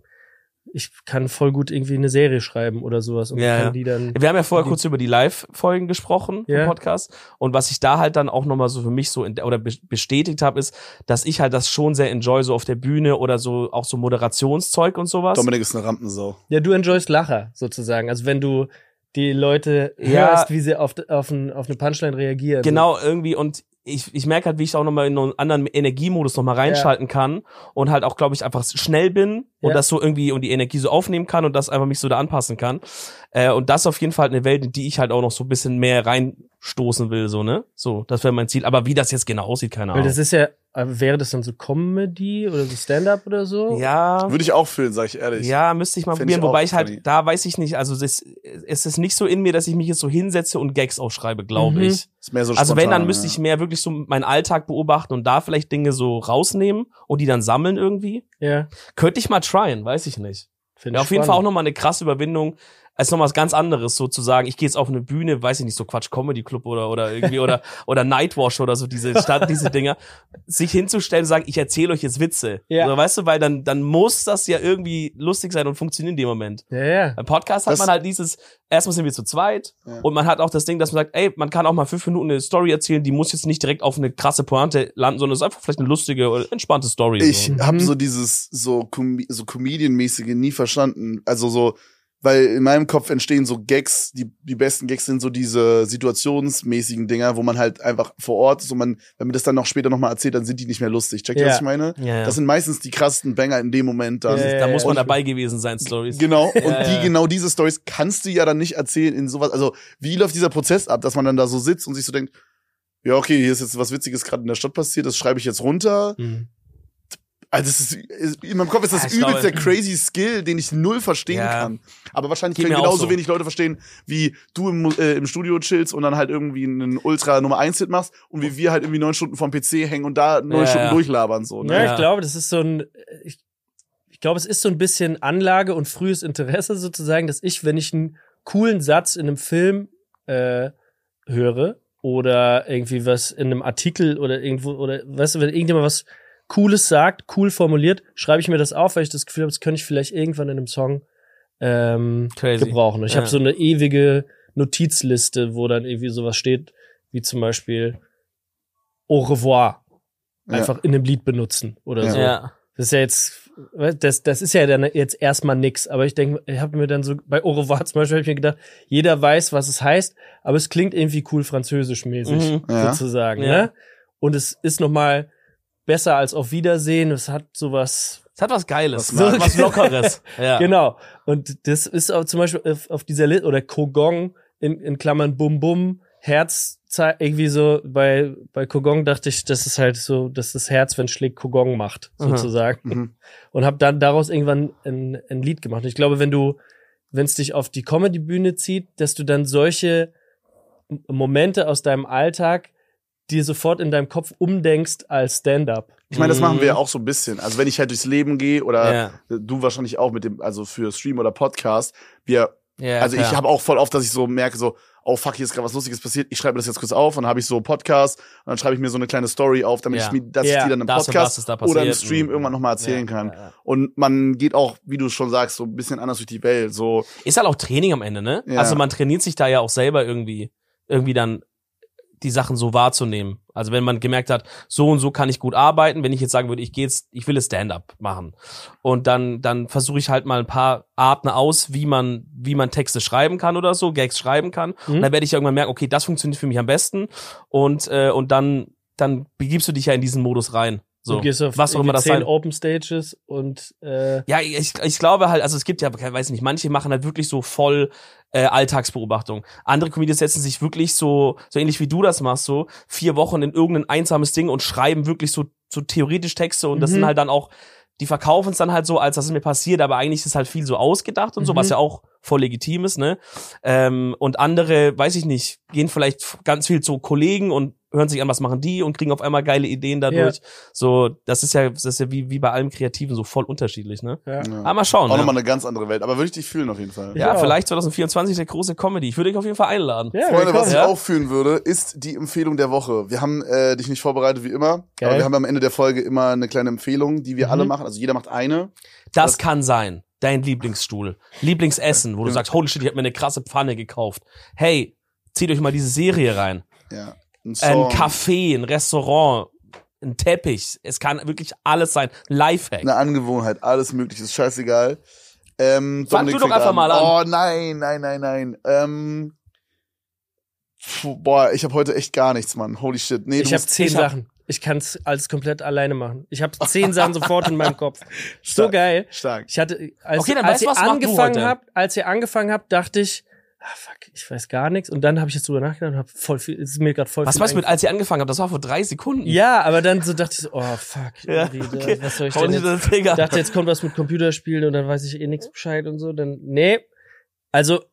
ich kann voll gut irgendwie eine Serie schreiben oder sowas und Ja, kann die dann. Wir haben ja vorher kurz über die Live-Folgen gesprochen Ja. im Podcast. Und was ich da halt dann auch nochmal so für mich so oder be- bestätigt habe, ist, dass ich halt das schon sehr enjoy, so auf der Bühne oder so auch so Moderationszeug und sowas. Dominik ist eine Rampensau. Ja, du enjoyst Lacher sozusagen. Also wenn du die Leute Ja. hörst, wie sie auf, auf, ein, auf eine Punchline reagieren. Genau, irgendwie und ich, ich merke halt, wie ich auch nochmal in einen anderen Energiemodus nochmal reinschalten kann und halt auch, glaube ich, einfach schnell bin und Ja. das so irgendwie und die Energie so aufnehmen kann und das einfach mich so da anpassen kann. Äh, und das ist auf jeden Fall eine Welt, in die ich halt auch noch so ein bisschen mehr reinstoßen will, so, ne? So, das wäre mein Ziel. Aber wie das jetzt genau aussieht, keine Weil Ahnung. das ist ja, wäre das dann so Comedy oder so Stand-up oder so? Ja. Würde ich auch fühlen, sag ich ehrlich. Ja, müsste ich mal Fänd probieren, ich wobei ich halt, funny. da weiß ich nicht, also das, es ist nicht so in mir, dass ich mich jetzt so hinsetze und Gags aufschreibe, glaube Mhm. ich. Ist mehr so Also wenn, dann spontan, müsste ja. ich mehr wirklich so meinen Alltag beobachten und da vielleicht Dinge so rausnehmen und die dann sammeln irgendwie. Ja. Könnte ich mal tryen, weiß ich nicht. Find Ja, ich auf jeden Fall auch nochmal eine krasse Überwindung, als noch was ganz anderes sozusagen. Ich gehe jetzt auf eine Bühne, weiß ich nicht, so Quatsch Comedy Club oder oder irgendwie oder oder Nightwash oder so diese Stadt, diese Dinger, sich hinzustellen und sagen, ich erzähle euch jetzt Witze. Ja. So, weißt du, weil dann dann muss das ja irgendwie lustig sein und funktionieren in dem Moment. Ja, ja. Beim Podcast hat Das- man halt dieses, erstmal sind wir zu zweit Ja. und man hat auch das Ding, dass man sagt, ey, man kann auch mal fünf Minuten eine Story erzählen, die muss jetzt nicht direkt auf eine krasse Pointe landen, sondern es ist einfach vielleicht eine lustige oder entspannte Story. Ich so. habe Mhm. so dieses so, Com so Comedian-mäßige nie verstanden. Also so, weil in meinem Kopf entstehen so Gags, die, die besten Gags sind so diese situationsmäßigen Dinger, wo man halt einfach vor Ort ist und man, wenn mir das dann noch später nochmal erzählt, dann sind die nicht mehr lustig. Checkt ihr, Ja. was ich meine? Ja, ja. Das sind meistens die krassesten Banger in dem Moment dann. Ja, ja, da muss man dabei gewesen sein, Stories. Genau, und die ja. genau diese Stories kannst du ja dann nicht erzählen in sowas. Also, wie läuft dieser Prozess ab, dass man dann da so sitzt und sich so denkt, ja, okay, hier ist jetzt was Witziges gerade in der Stadt passiert, das schreibe ich jetzt runter. Mhm. Also das ist, in meinem Kopf ist das Ja, übelst der glaube- crazy Skill, den ich null verstehen Ja. kann. Aber wahrscheinlich Geht können genauso so. wenig Leute verstehen, wie du im, äh, im Studio chillst und dann halt irgendwie einen Ultra Nummer 1 Hit machst und wie wir halt irgendwie neun Stunden vom PC hängen und da neun Ja, Stunden ja. durchlabern so. Ne? Ja, Ja. ich glaube, das ist so ein, ich, ich glaube, es ist so ein bisschen Anlage und frühes Interesse sozusagen, dass ich, wenn ich einen coolen Satz in einem Film äh, höre oder irgendwie was in einem Artikel oder irgendwo oder weißt du, wenn irgendjemand was Cooles sagt, cool formuliert, schreibe ich mir das auf, weil ich das Gefühl habe, das könnte ich vielleicht irgendwann in einem Song ähm, Crazy. gebrauchen. Und ich Ja. habe so eine ewige Notizliste, wo dann irgendwie sowas steht, wie zum Beispiel Au revoir Ja. einfach in einem Lied benutzen oder Ja. so. Ja. Das ist ja jetzt, das, das ist ja dann jetzt erstmal nix. Aber ich denke, ich habe mir dann so, bei Au revoir zum Beispiel, habe ich mir gedacht, jeder weiß, was es heißt, aber es klingt irgendwie cool französisch mäßig, Mhm. Ja. sozusagen. Ja. Ne? und es ist noch mal besser als auf Wiedersehen. Es hat sowas Es hat was Geiles, Was was, was Lockeres. ja. Genau. Und das ist auch zum Beispiel auf, auf dieser Liste, oder Kogong in, in Klammern Bum Bum, Herz, irgendwie so, bei, bei Kogong dachte ich, das ist halt so, dass das Herz, wenn schlägt, Kogong macht, sozusagen. Mhm. Und habe dann daraus irgendwann ein, ein Lied gemacht. Und ich glaube, wenn du, wenn es dich auf die Comedy-Bühne zieht, dass du dann solche Momente aus deinem Alltag dir sofort in deinem Kopf umdenkst als Stand-up. Ich meine, das machen wir Mhm. ja auch so ein bisschen. Also wenn ich halt durchs Leben gehe oder Ja. du wahrscheinlich auch mit dem, also für Stream oder Podcast, wir, Ja, also ich klar. habe auch voll oft, dass ich so merke, so, oh fuck, hier ist gerade was Lustiges passiert, ich schreibe das jetzt kurz auf und dann habe ich so Podcast und dann schreibe ich mir so eine kleine Story auf, damit Ja. ich mir, dass Ja, ich die dann im das Podcast ist da oder im. Stream Mhm. irgendwann nochmal erzählen Ja, kann. ja, ja. Und man geht auch, wie du schon sagst, so ein bisschen anders durch die Welt. So, Ist halt auch Training am Ende, ne? Ja. Also man trainiert sich da ja auch selber irgendwie, irgendwie dann die Sachen so wahrzunehmen. Also wenn man gemerkt hat, so und so kann ich gut arbeiten, wenn ich jetzt sagen würde, ich gehe jetzt, ich will es Stand-up machen. Und dann, dann versuche ich halt mal ein paar Arten aus, wie man, wie man Texte schreiben kann oder so, Gags schreiben kann. Mhm. Und dann werde ich irgendwann merken, okay, das funktioniert für mich am besten. Und, äh, und dann, dann begibst du dich ja in diesen Modus rein. So, du gehst auf was auch immer das sein Open Stages und äh, ja, ich, ich glaube halt, also es gibt ja, ich weiß nicht, manche machen halt wirklich so voll äh, Alltagsbeobachtung. Andere Comedians setzen sich wirklich so, so ähnlich wie du das machst, so vier Wochen in irgendein einsames Ding und schreiben wirklich so, so theoretisch Texte und das Mhm. sind halt dann auch, die verkaufen es dann halt so, als das ist mir passiert, aber eigentlich ist halt viel so ausgedacht und so, Mhm. was ja auch voll legitim ist, ne? Ähm, und andere, weiß ich nicht, gehen vielleicht ganz viel zu Kollegen und hören sich an, was machen die und kriegen auf einmal geile Ideen dadurch. So, das ist ja, das ist ja wie, wie bei allem Kreativen so voll unterschiedlich, ne? ja. ja. Aber mal schauen. auch ja. nochmal eine ganz andere Welt. Aber würde ich dich fühlen auf jeden Fall. Ja, Ja. vielleicht 2024 der große Comedy. Ich würde dich auf jeden Fall einladen. Ja, Freunde, was ich Ja. auch fühlen würde, ist die Empfehlung der Woche. Wir haben äh, dich nicht vorbereitet wie immer, Geil. aber wir haben am Ende der Folge immer eine kleine Empfehlung, die wir Mhm. alle machen. Also jeder macht eine. Das kann sein. Dein Lieblingsstuhl. Lieblingsessen, wo du Ja. sagst, holy shit, ich habe mir eine krasse Pfanne gekauft. Hey, zieht euch mal diese Serie rein. Ja. Ein. Café, ein Restaurant, ein Teppich. Es kann wirklich alles sein. Lifehack. eine Angewohnheit, alles mögliche, ist scheißegal. Ähm, Fang du doch einfach mal an. Oh nein, nein, nein, nein. Ähm, puh, boah, ich habe heute echt gar nichts, Mann. Holy shit. Nee, Ich habe zehn ich hab- Sachen. Ich kann es alles komplett alleine machen. Ich habe zehn Sachen sofort in meinem Kopf. So Stark. geil. stark. Ich hatte, als, Okay, dann als weißt ihr angefangen habt, als ihr angefangen habt, dachte ich, ah fuck, ich weiß gar nichts. Und dann habe ich jetzt drüber nachgedacht und hab voll viel, es ist mir gerade voll Was viel meinst du mit, als ihr angefangen habt? Das war vor drei Sekunden. Ja, aber dann so dachte ich so, oh fuck, Ja, okay. was soll ich Hau denn jetzt? Ich dachte, jetzt kommt was mit Computerspielen und dann weiß ich eh nichts Bescheid und so. Dann, nee. Also,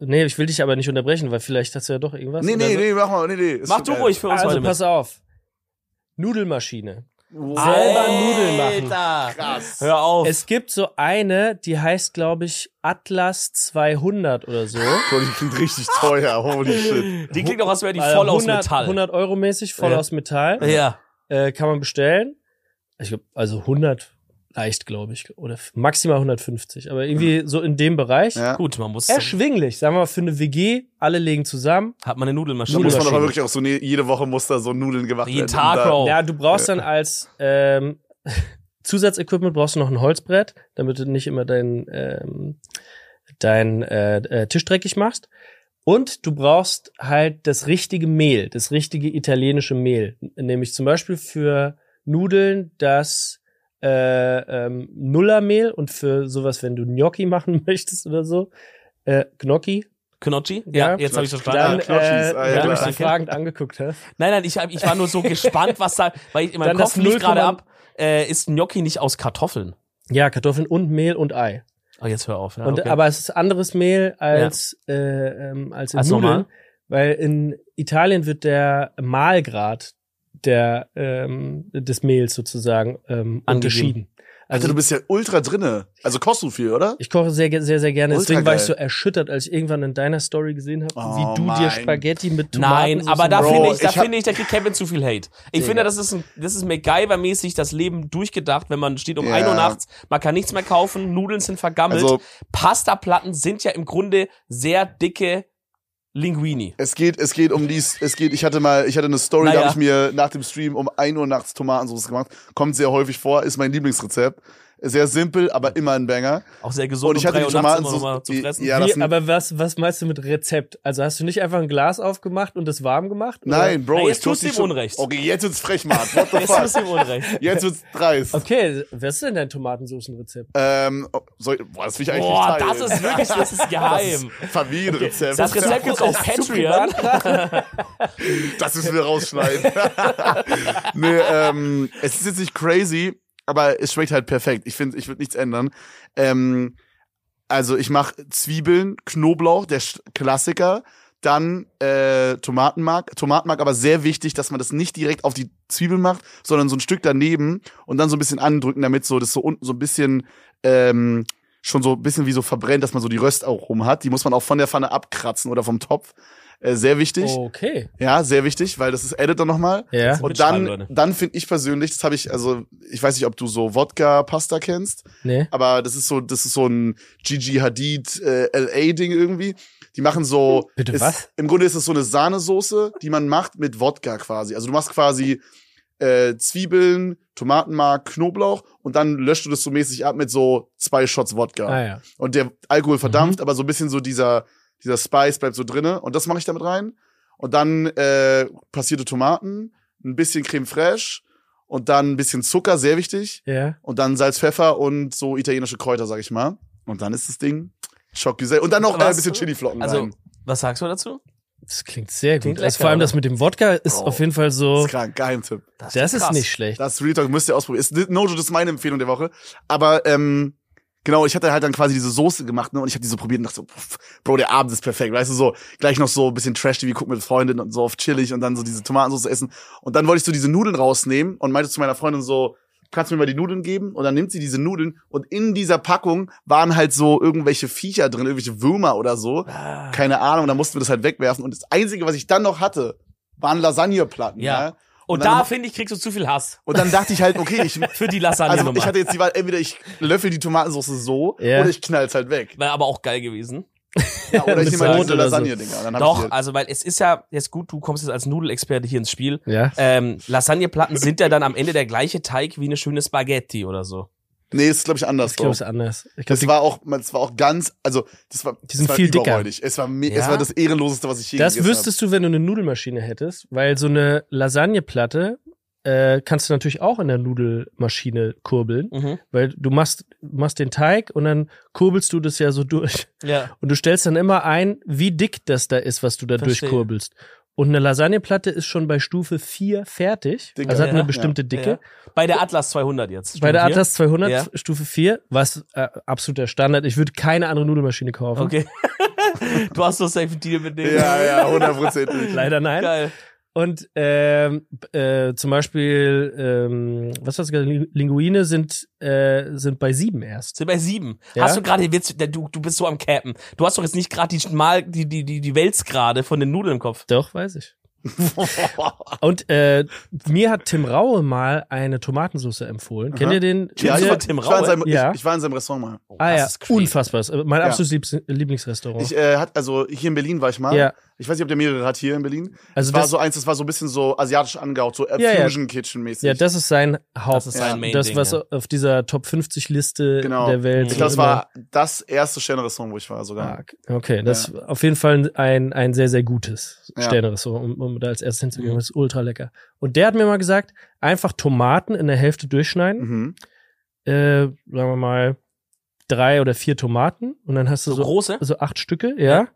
nee, ich will dich aber nicht unterbrechen, weil vielleicht hast du ja doch irgendwas. Nee, nee, so. nee, mach mal, nee, nee. Mach du geil. ruhig für uns Also, heute pass mit. auf. Nudelmaschine. Wow. selber Nudeln machen. Alter. Krass. Hör auf. Es gibt so eine, die heißt, glaube ich, Atlas 200 oder so. Die klingt richtig teuer. Holy shit. die klingt doch, als wäre die Äh, voll aus 100, Metall. 100 Euro mäßig, voll Ja. aus Metall. Ja. Äh, kann man bestellen. Ich glaube, also 100 leicht, glaube ich. Oder maximal 150. Aber irgendwie so in dem Bereich. Ja. Gut, man muss. Erschwinglich, sagen wir mal, für eine WG, alle legen zusammen. Hat man eine Da Nudelmaschine. muss man aber wirklich auch so, ne, jede Woche muss da so Nudeln gemacht Jeden werden. Tag, Und da- Bro. Ja, du brauchst dann als ähm, Zusatzequipment brauchst du noch ein Holzbrett, damit du nicht immer dein, ähm, dein äh, äh, Tisch dreckig machst. Und du brauchst halt das richtige Mehl, das richtige italienische Mehl. Nämlich zum Beispiel für Nudeln das äh, ähm, Nullermehl und für sowas, wenn du Gnocchi machen möchtest oder so, äh, Gnocchi. Knocchi? Ja, Ja. jetzt habe ich verstanden. Dann, äh, ah, ja, weil du mich klar. so fragend angeguckt hast. Nein, nein, ich, hab, ich war nur so gespannt, was da, weil ich in meinem Dann Kopf lief 0,0 gerade ab, äh, ist Gnocchi nicht aus Kartoffeln? Ja, Kartoffeln und Mehl und Ei. Oh, jetzt hör auf. Ja, und, okay. Aber es ist anderes Mehl als, äh, ähm, als in Als Nudeln. normal? Weil in Italien wird der Mahlgrad der, ähm, des Mehls sozusagen ähm, Angegeben. unterschieden. Alter, Also du bist ja ultra drinne. Also kochst du viel, oder? ich koche sehr, sehr, sehr gerne. Ultra Deswegen war ich geil. so erschüttert, als ich irgendwann in deiner Story gesehen habe, Oh, wie du mein. dir Spaghetti mit Tomaten Nein, aber da finde ich, da finde ich, da kriegt Kevin zu viel Hate. Ich Digga. finde, das ist ein, das ist MacGyver-mäßig das Leben durchgedacht, wenn man steht um Ja. 1 Uhr nachts, man kann nichts mehr kaufen, Nudeln sind vergammelt, Also- Pastaplatten sind ja im Grunde sehr dicke Linguini. Es geht, es geht um dies, es geht, ich hatte mal, ich hatte eine Story, Naja. da habe ich mir nach dem Stream um 1 Uhr nachts Tomatensauce gemacht. Kommt sehr häufig vor, ist mein Lieblingsrezept. Sehr simpel, aber immer ein Banger. Auch sehr gesund, Und ich um hatte die Tomaten immer so, zu fressen. ja, das Wie, aber was, was meinst du mit Rezept? Also hast du nicht einfach ein Glas aufgemacht und es warm gemacht? oder? nein, Bro, Na, ich jetzt tust tust du ihm schon- Unrecht. Okay, jetzt wird's frech, Mann. What the Jetzt tust du fuck? ihm Unrecht. Jetzt wird's dreist. Okay, was ist denn dein Tomatensoßenrezept? Ähm, soll, boah, das will ich eigentlich Boah, nicht teilen. das ist wirklich, das ist geheim. Familienrezept. Das Rezept gibt's auf Patreon. Das müssen wir rausschneiden. nee, ähm, es ist jetzt nicht crazy, aber es schmeckt halt perfekt. Ich finde, ich würde nichts ändern. Ähm, also ich mache Zwiebeln, Knoblauch, der Klassiker, dann äh, Tomatenmark. Tomatenmark aber sehr wichtig, dass man das nicht direkt auf die Zwiebeln macht, sondern so ein Stück daneben und dann so ein bisschen andrücken, damit so das so unten so ein bisschen ähm, schon so ein bisschen wie so verbrennt, dass man so die Röst auch rum hat. Die muss man auch von der Pfanne abkratzen oder vom Topf. Äh, sehr wichtig. Okay. Ja, sehr wichtig, weil das ist Edit dann nochmal. Ja. Und dann, dann finde ich persönlich, das habe ich, also ich weiß nicht, ob du so Wodka-Pasta kennst, Nee. aber das ist so, das ist so ein Gigi Hadid äh, LA-Ding irgendwie. Die machen so. Bitte ist, was? Im Grunde ist es so eine Sahnesoße, die man macht mit Wodka quasi. Also du machst quasi äh, Zwiebeln, Tomatenmark, Knoblauch und dann löscht du das so mäßig ab mit so zwei Shots Wodka. Ah ja. Und der Alkohol verdampft, Mhm. aber so ein bisschen so dieser, dieser Spice bleibt so drinne. Und das mache ich damit rein. Und dann äh, passierte Tomaten, ein bisschen Creme fraiche und dann ein bisschen Zucker, sehr wichtig. Ja. Und dann Salz, Pfeffer und so italienische Kräuter, sag ich mal. Und dann ist das Ding Schockgesell. Und dann noch äh, ein bisschen Chiliflocken Also, rein. was sagst du dazu? Das klingt sehr Klingt gut. also lecker, vor allem oder? das mit dem Wodka ist Oh. auf jeden Fall Das so. ist krank, Geheimtipp. Das ist krass. nicht schlecht. Das Real Talk müsst ihr ausprobieren. Ist, Nojo, das ist meine Empfehlung der Woche. Aber ähm, genau, ich hatte halt dann quasi diese Soße gemacht, ne? Und ich habe die so probiert und dachte so, pff, Bro, der Abend ist perfekt. Weißt du, so gleich noch so ein bisschen Trash-TV gucken mit Freundinnen und so auf chillig und dann so diese Tomatensauce essen. Und dann wollte ich so diese Nudeln rausnehmen und meinte zu meiner Freundin so, kannst du mir mal die Nudeln geben? Und dann nimmt sie diese Nudeln und in dieser Packung waren halt so irgendwelche Viecher drin, irgendwelche Würmer oder so. Ah. Keine Ahnung, dann mussten wir das halt wegwerfen. Und das Einzige, was ich dann noch hatte, waren Lasagneplatten. Ja. Ja. Und, da, finde ich, kriegst du zu viel Hass Und dann dachte ich halt, okay, ich, für die Lasagne-Nummer. also ich hatte jetzt die Wahl, entweder ich löffel die Tomatensauce so Ja. oder ich knall's halt weg. Wäre aber auch geil gewesen. Ja, oder ich nehme halt diese so. Lasagne-Dinger. Hab Doch, die, also weil es ist ja, jetzt gut, du kommst jetzt als Nudelexperte hier ins Spiel. Ja. Ähm, Lasagneplatten sind ja dann am Ende der gleiche Teig wie eine schöne Spaghetti oder so. Nee, ist glaube ich anders. Ich glaube, es ist anders. Ich glaube, Das war auch, das war auch ganz, also das war, Die sind das war viel dicker. Es war, me- es Ja? war das ehrenloseste, was ich je das wüsstest du, wenn du eine Nudelmaschine hättest, weil so eine Lasagneplatte äh, kannst du natürlich auch in der Nudelmaschine kurbeln, Mhm. weil du machst, machst den Teig und dann kurbelst du das ja so durch. Ja. Und du stellst dann immer ein, wie dick das da ist, was du da Verstehe. durchkurbelst. Und eine Lasagneplatte ist schon bei Stufe 4 fertig. Dicker. also hat Ja, eine bestimmte Dicke. Ja. Bei der Atlas 200 jetzt. Bei der Stufe? Atlas 200 Ja. Stufe 4, was äh, absoluter Standard. Ich würde keine andere Nudelmaschine kaufen. Okay. du hast doch safe Deal mit denen. Ja, ja, hundertprozentig. Leider nein. Geil. Und ähm, äh, zum Beispiel, ähm, was hast du gesagt, Ling- Linguine sind, äh, sind bei sieben erst. Sind bei sieben. Ja. Hast du gerade den Witz, du, du bist so am Cappen. Du hast doch jetzt nicht gerade die Mal, die, die, die, die Wälzgrade von den Nudeln im Kopf. Doch, weiß ich. Und äh, mir hat Tim Raue mal eine Tomatensauce empfohlen. Kennt ihr den? Ja, ich, war, Tim ich, war in Raue? seinem, Ja. ich, ich war in seinem Restaurant mal. ah das ja, unfassbar. Mein Ja. absolutes Lieblings Lieblingsrestaurant. Ich äh, hat also hier in Berlin war ich mal. ja, Ich weiß nicht, ob der mehrere hat hier in Berlin. also Das war das, so eins, das war so ein bisschen so asiatisch angehaucht, so äh, Ja. Fusion Kitchen mäßig. ja, das ist sein Haupt. Das ist sein Ja, Main das, Ding, was ja. auf dieser Top 50 Liste Genau. der Welt. Ich ich glaube, immer- war das erste Sterne-Restaurant, wo ich war sogar. Ah, Okay, das ist auf jeden Fall ein, ein sehr, sehr gutes Ja. Sterne-Restaurant, um, um da als erstes hinzugehen. Mhm. Das ist ultra lecker. Und der hat mir mal gesagt, einfach Tomaten in der Hälfte durchschneiden, Mhm. äh, sagen wir mal drei oder vier Tomaten und dann hast du So so, große? so acht Stücke, ja, Ja.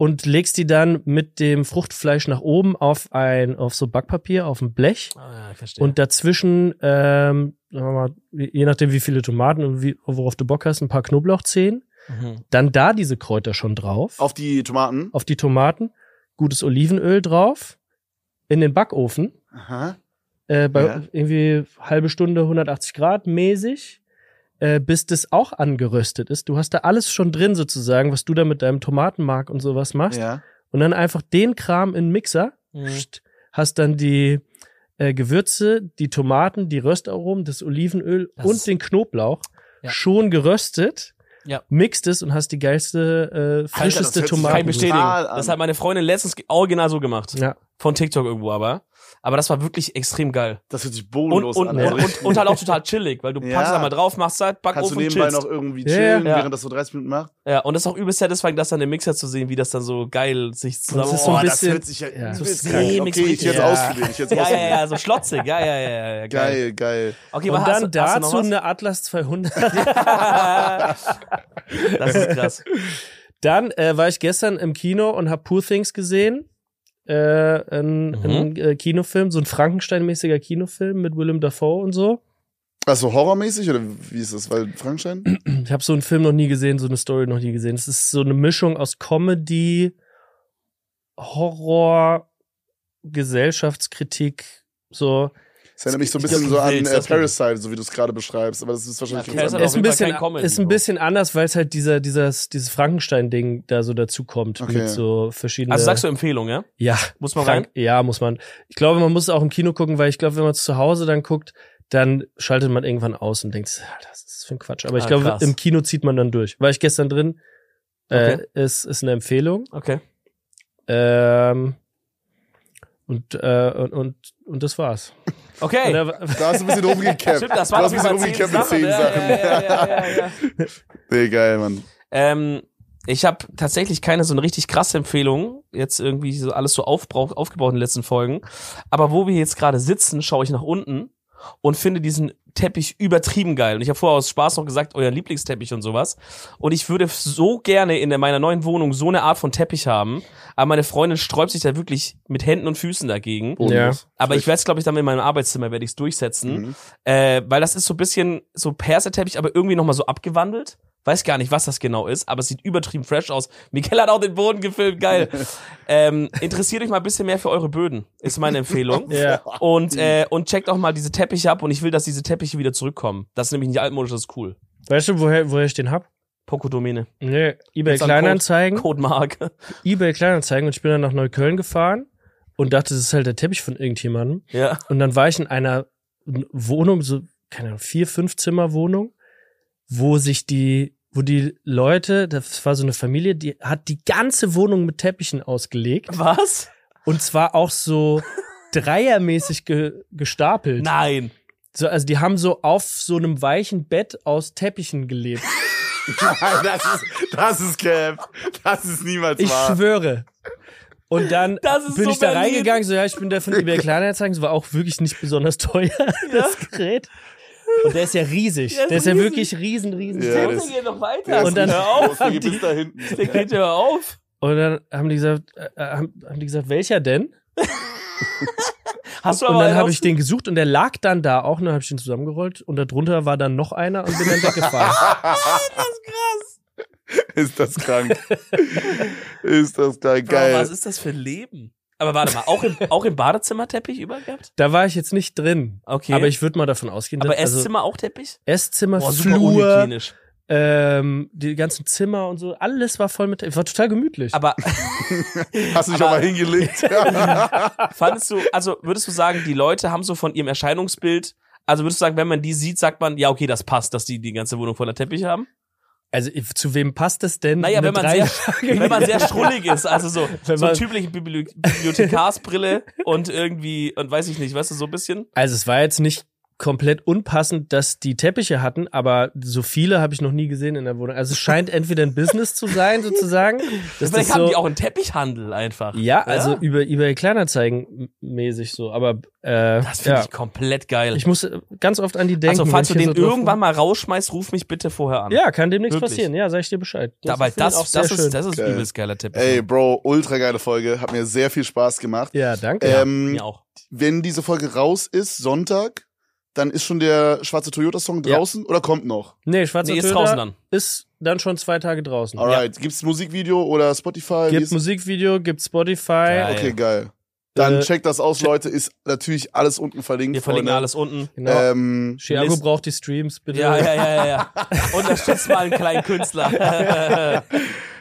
Und legst die dann mit dem Fruchtfleisch nach oben auf ein, auf so Backpapier, auf ein Blech Ah, ja, und dazwischen, ähm, sagen wir mal, je nachdem wie viele Tomaten und wie, worauf du Bock hast, ein paar Knoblauchzehen, mhm. dann da diese Kräuter schon drauf Auf die Tomaten. auf die Tomaten, gutes Olivenöl drauf, in den Backofen, Aha. äh, bei Ja. irgendwie halbe Stunde 180 Grad mäßig, äh, bis das auch angeröstet ist. Du hast da alles schon drin sozusagen, was du da mit deinem Tomatenmark und sowas machst. Ja. Und dann einfach den Kram in den Mixer, Mhm. pst, hast dann die äh, Gewürze, die Tomaten, die Röstaromen, das Olivenöl Das und den Knoblauch Ja. schon geröstet, Ja. mixt es und hast die geilste, äh, frischeste hört sich Kann ich Tomaten. bestätigen. Das hat meine Freundin letztens original so gemacht. Ja. Von TikTok irgendwo aber. Aber das war wirklich extrem geil. Das hört sich Und, bodenlos und, an. und, Also und, und halt auch total chillig, weil du Ja. packst da mal drauf, machst halt, Kannst Backofen du und nebenbei chillst. noch irgendwie Ja, chillen, ja. während das so 30 Minuten macht? Ja, und das ist auch übelst satisfying, das dann im Mixer zu sehen, wie das dann so geil sich zusammen... das ist so ein Boah, bisschen- das hört sich ja, ja. So Okay, ich jetzt Ja. ausprobieren. Ich jetzt ja, ja, ausprobieren. ja, so schlotzig. Ja, ja, ja, ja, ja geil. Geil, geil. Okay, Und aber hast, dann du- hast du dazu noch eine Atlas 200. was? das ist krass. Dann äh, war ich gestern im Kino und habe Poor Things gesehen. Äh, ein, Mhm. ein äh, Kinofilm, so ein Frankenstein-mäßiger Kinofilm mit Willem Dafoe und so. Also horrormäßig oder wie ist das? Weil Frankenstein? Ich habe so einen Film noch nie gesehen, so eine Story noch nie gesehen. Es ist so eine Mischung aus Comedy, Horror, Gesellschaftskritik, so. Das erinnert mich so ein bisschen so an äh, Parasite, so wie du es gerade beschreibst. Aber das ist wahrscheinlich Ja, anderes. Ist ein, bisschen, Comedy, ist ein so. bisschen anders, weil es halt dieser, dieser, dieses Frankenstein-Ding da so dazu kommt. Okay. Mit so verschiedenen. Also sagst du Empfehlung, ja? ja, Muss man rein? Frank, ja, muss man. Ich glaube, man muss es auch im Kino gucken, weil ich glaube, wenn man es zu Hause dann guckt, dann schaltet man irgendwann aus und denkt, das ist für ein Quatsch. Aber ich Ah, glaube, krass. im Kino zieht man dann durch. War ich gestern drin, äh, Okay. ist, ist eine Empfehlung. Okay. Ähm, und, äh, und, und, und das war's. Okay. da, Da hast du ein bisschen rumgekämmt. Stimmt, das du war hast ein bisschen rumgekämmt mit zehn Sachen. Ja, ja, ja, ja, ja, ja. Nee, geil, Mann. Ähm, ich habe tatsächlich keine so eine richtig krasse Empfehlung, jetzt irgendwie so alles so aufbrauch, aufgebaut in den letzten Folgen. Aber wo wir jetzt gerade sitzen, schaue ich nach unten und finde diesen Teppich übertrieben geil. Und ich habe vorher aus Spaß noch gesagt, euer Lieblingsteppich und sowas. Und ich würde so gerne in meiner neuen Wohnung so eine Art von Teppich haben. Aber meine Freundin sträubt sich da wirklich mit Händen und Füßen dagegen. Bodenlos. Aber ich werde es, glaube ich, dann in meinem Arbeitszimmer werde ich es durchsetzen. Mhm. Äh, weil das ist so ein bisschen so Perserteppich, aber irgendwie nochmal so abgewandelt. Weiß gar nicht, was das genau ist, aber es sieht übertrieben fresh aus. Michael hat auch den Boden gefilmt, geil. ähm, interessiert euch mal ein bisschen mehr für eure Böden, ist meine Empfehlung. ja. Und, äh, und checkt auch mal diese Teppiche ab und ich will, dass diese Teppiche wieder zurückkommen. Das ist nämlich nicht altmodisch, das ist cool. Weißt du, woher, woher ich den hab? Poco-Domäne. Nee, eBay Kleinanzeigen. Codemarke. eBay Kleinanzeigen und ich bin dann nach Neukölln gefahren und dachte, das ist halt der Teppich von irgendjemandem. Ja. Und dann war ich in einer Wohnung, so, keine Ahnung, vier, fünf Zimmer Wohnung, wo sich die, wo die Leute, das war so eine Familie, die hat die ganze Wohnung mit Teppichen ausgelegt. Was? Und zwar auch so dreiermäßig ge gestapelt. Nein. So, also die haben so auf so einem weichen Bett aus Teppichen gelebt. das ist, das ist Cap. Das ist niemals Ich wahr. schwöre. Und dann bin so ich da Berlin. reingegangen, so ja, ich bin der von eBay Kleinanzeigen, es war auch wirklich nicht besonders teuer, das Gerät. Und der ist ja riesig. Der ist Der ist ja wirklich riesen, riesen. Ja, Der geht noch weiter. Und dann- auf. geht bis da hinten. Der geht ja auf. Und dann haben die gesagt, äh, haben, haben die gesagt, welcher denn? Hast du Und aber dann habe ich den gesucht und der lag dann da auch, und dann habe ich den zusammengerollt und darunter war dann noch einer und bin dann weggefahren. Ist das krank. ist das krank. Bro, Geil. was ist das für ein Leben? Aber warte mal, auch im, auch im Badezimmerteppich übergehabt? Da war ich jetzt nicht drin. Okay. Aber ich würde mal davon ausgehen, Aber dass also Esszimmer auch Teppich? Esszimmer, Boah, super Flur, unhygienisch. Ähm, die ganzen Zimmer und so, alles war voll mit, war total gemütlich. Aber Hast du dich aber- auch mal hingelegt? fandest du, also würdest du sagen, die Leute haben so von ihrem Erscheinungsbild, also würdest du sagen, wenn man die sieht, sagt man, ja, okay, das passt, dass die die ganze Wohnung voller Teppich haben? Also zu wem passt das denn? Naja, wenn man sehr, wenn man sehr schrullig ist, also so, Wenn so typische Bibli Bibliothekarsbrille und irgendwie, und weiß ich nicht, weißt du, so ein bisschen? Also es war jetzt nicht komplett unpassend, dass die Teppiche hatten, aber so viele habe ich noch nie gesehen in der Wohnung. Also es scheint entweder ein Business zu sein, sozusagen. Dass Vielleicht das haben so, die auch einen Teppichhandel einfach. ja, also über eBay Kleinanzeigen mäßig so, aber äh, Das finde ja. ich komplett geil. ich muss äh, ganz oft an die denken. also, falls du den so irgendwann mal rausschmeißt, ruf mich bitte vorher an. Ja, kann dem nichts Wirklich. passieren. Ja, sag ich dir Bescheid. Dabei, ist vielleicht das, das, ist, das ist Geil. übelst geiler Tipp. Ey, Bro, ultra geile Folge. Hat mir sehr viel Spaß gemacht. Ja, danke. Ähm, Mir auch. wenn diese Folge raus ist, Sonntag, dann ist schon der schwarze Toyota-Song Ja. draußen oder kommt noch? nee, Schwarzer Nee, ist draußen dann. ist dann schon zwei Tage draußen. Alright. Gibt's Musikvideo oder Spotify? Gibt Musikvideo, gibt Spotify. Geil. Okay, geil. Dann Äh, checkt das aus, Leute. Ist natürlich alles unten verlinkt. Wir verlinken Freunde. alles unten. Genau. Ähm, Chiago braucht die Streams, bitte. Ja, ja, ja, ja, ja. Unterstützt mal einen kleinen Künstler.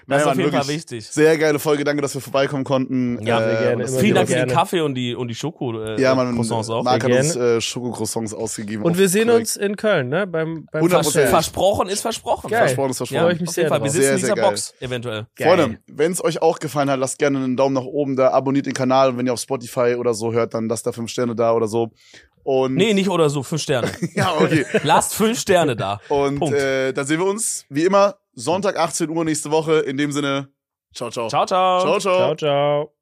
Das ist Mann, auf jeden Fall wirklich wichtig. Sehr geile Folge, danke, dass wir vorbeikommen konnten. Ja, sehr gerne, das immer Vielen Dank für den gerne. Kaffee und die, und die Schoko äh, Ja, man, Croissants auch. Marc hat uns äh, Schokocroissants ausgegeben. Und wir sehen korrekt. uns in Köln, ne? Beim, beim 100%. Vers Fest. versprochen ist versprochen. Geil. Versprochen ist versprochen. ich mich Auf sehr jeden Fall. Wir sitzen Sehr, in sehr dieser geil. Box, eventuell. Geil. Freunde, wenn es euch auch gefallen hat, lasst gerne einen Daumen nach oben da, abonniert den Kanal und wenn ihr auf Spotify oder so hört, dann lasst da fünf Sterne da oder so. Und Nee, nicht oder so, fünf Sterne. ja, okay. Lasst fünf Sterne da. Und Punkt. äh, dann sehen wir uns wie immer Sonntag 18 Uhr nächste Woche. In dem Sinne, ciao, ciao. Ciao, ciao. ciao. ciao. Ciao, ciao.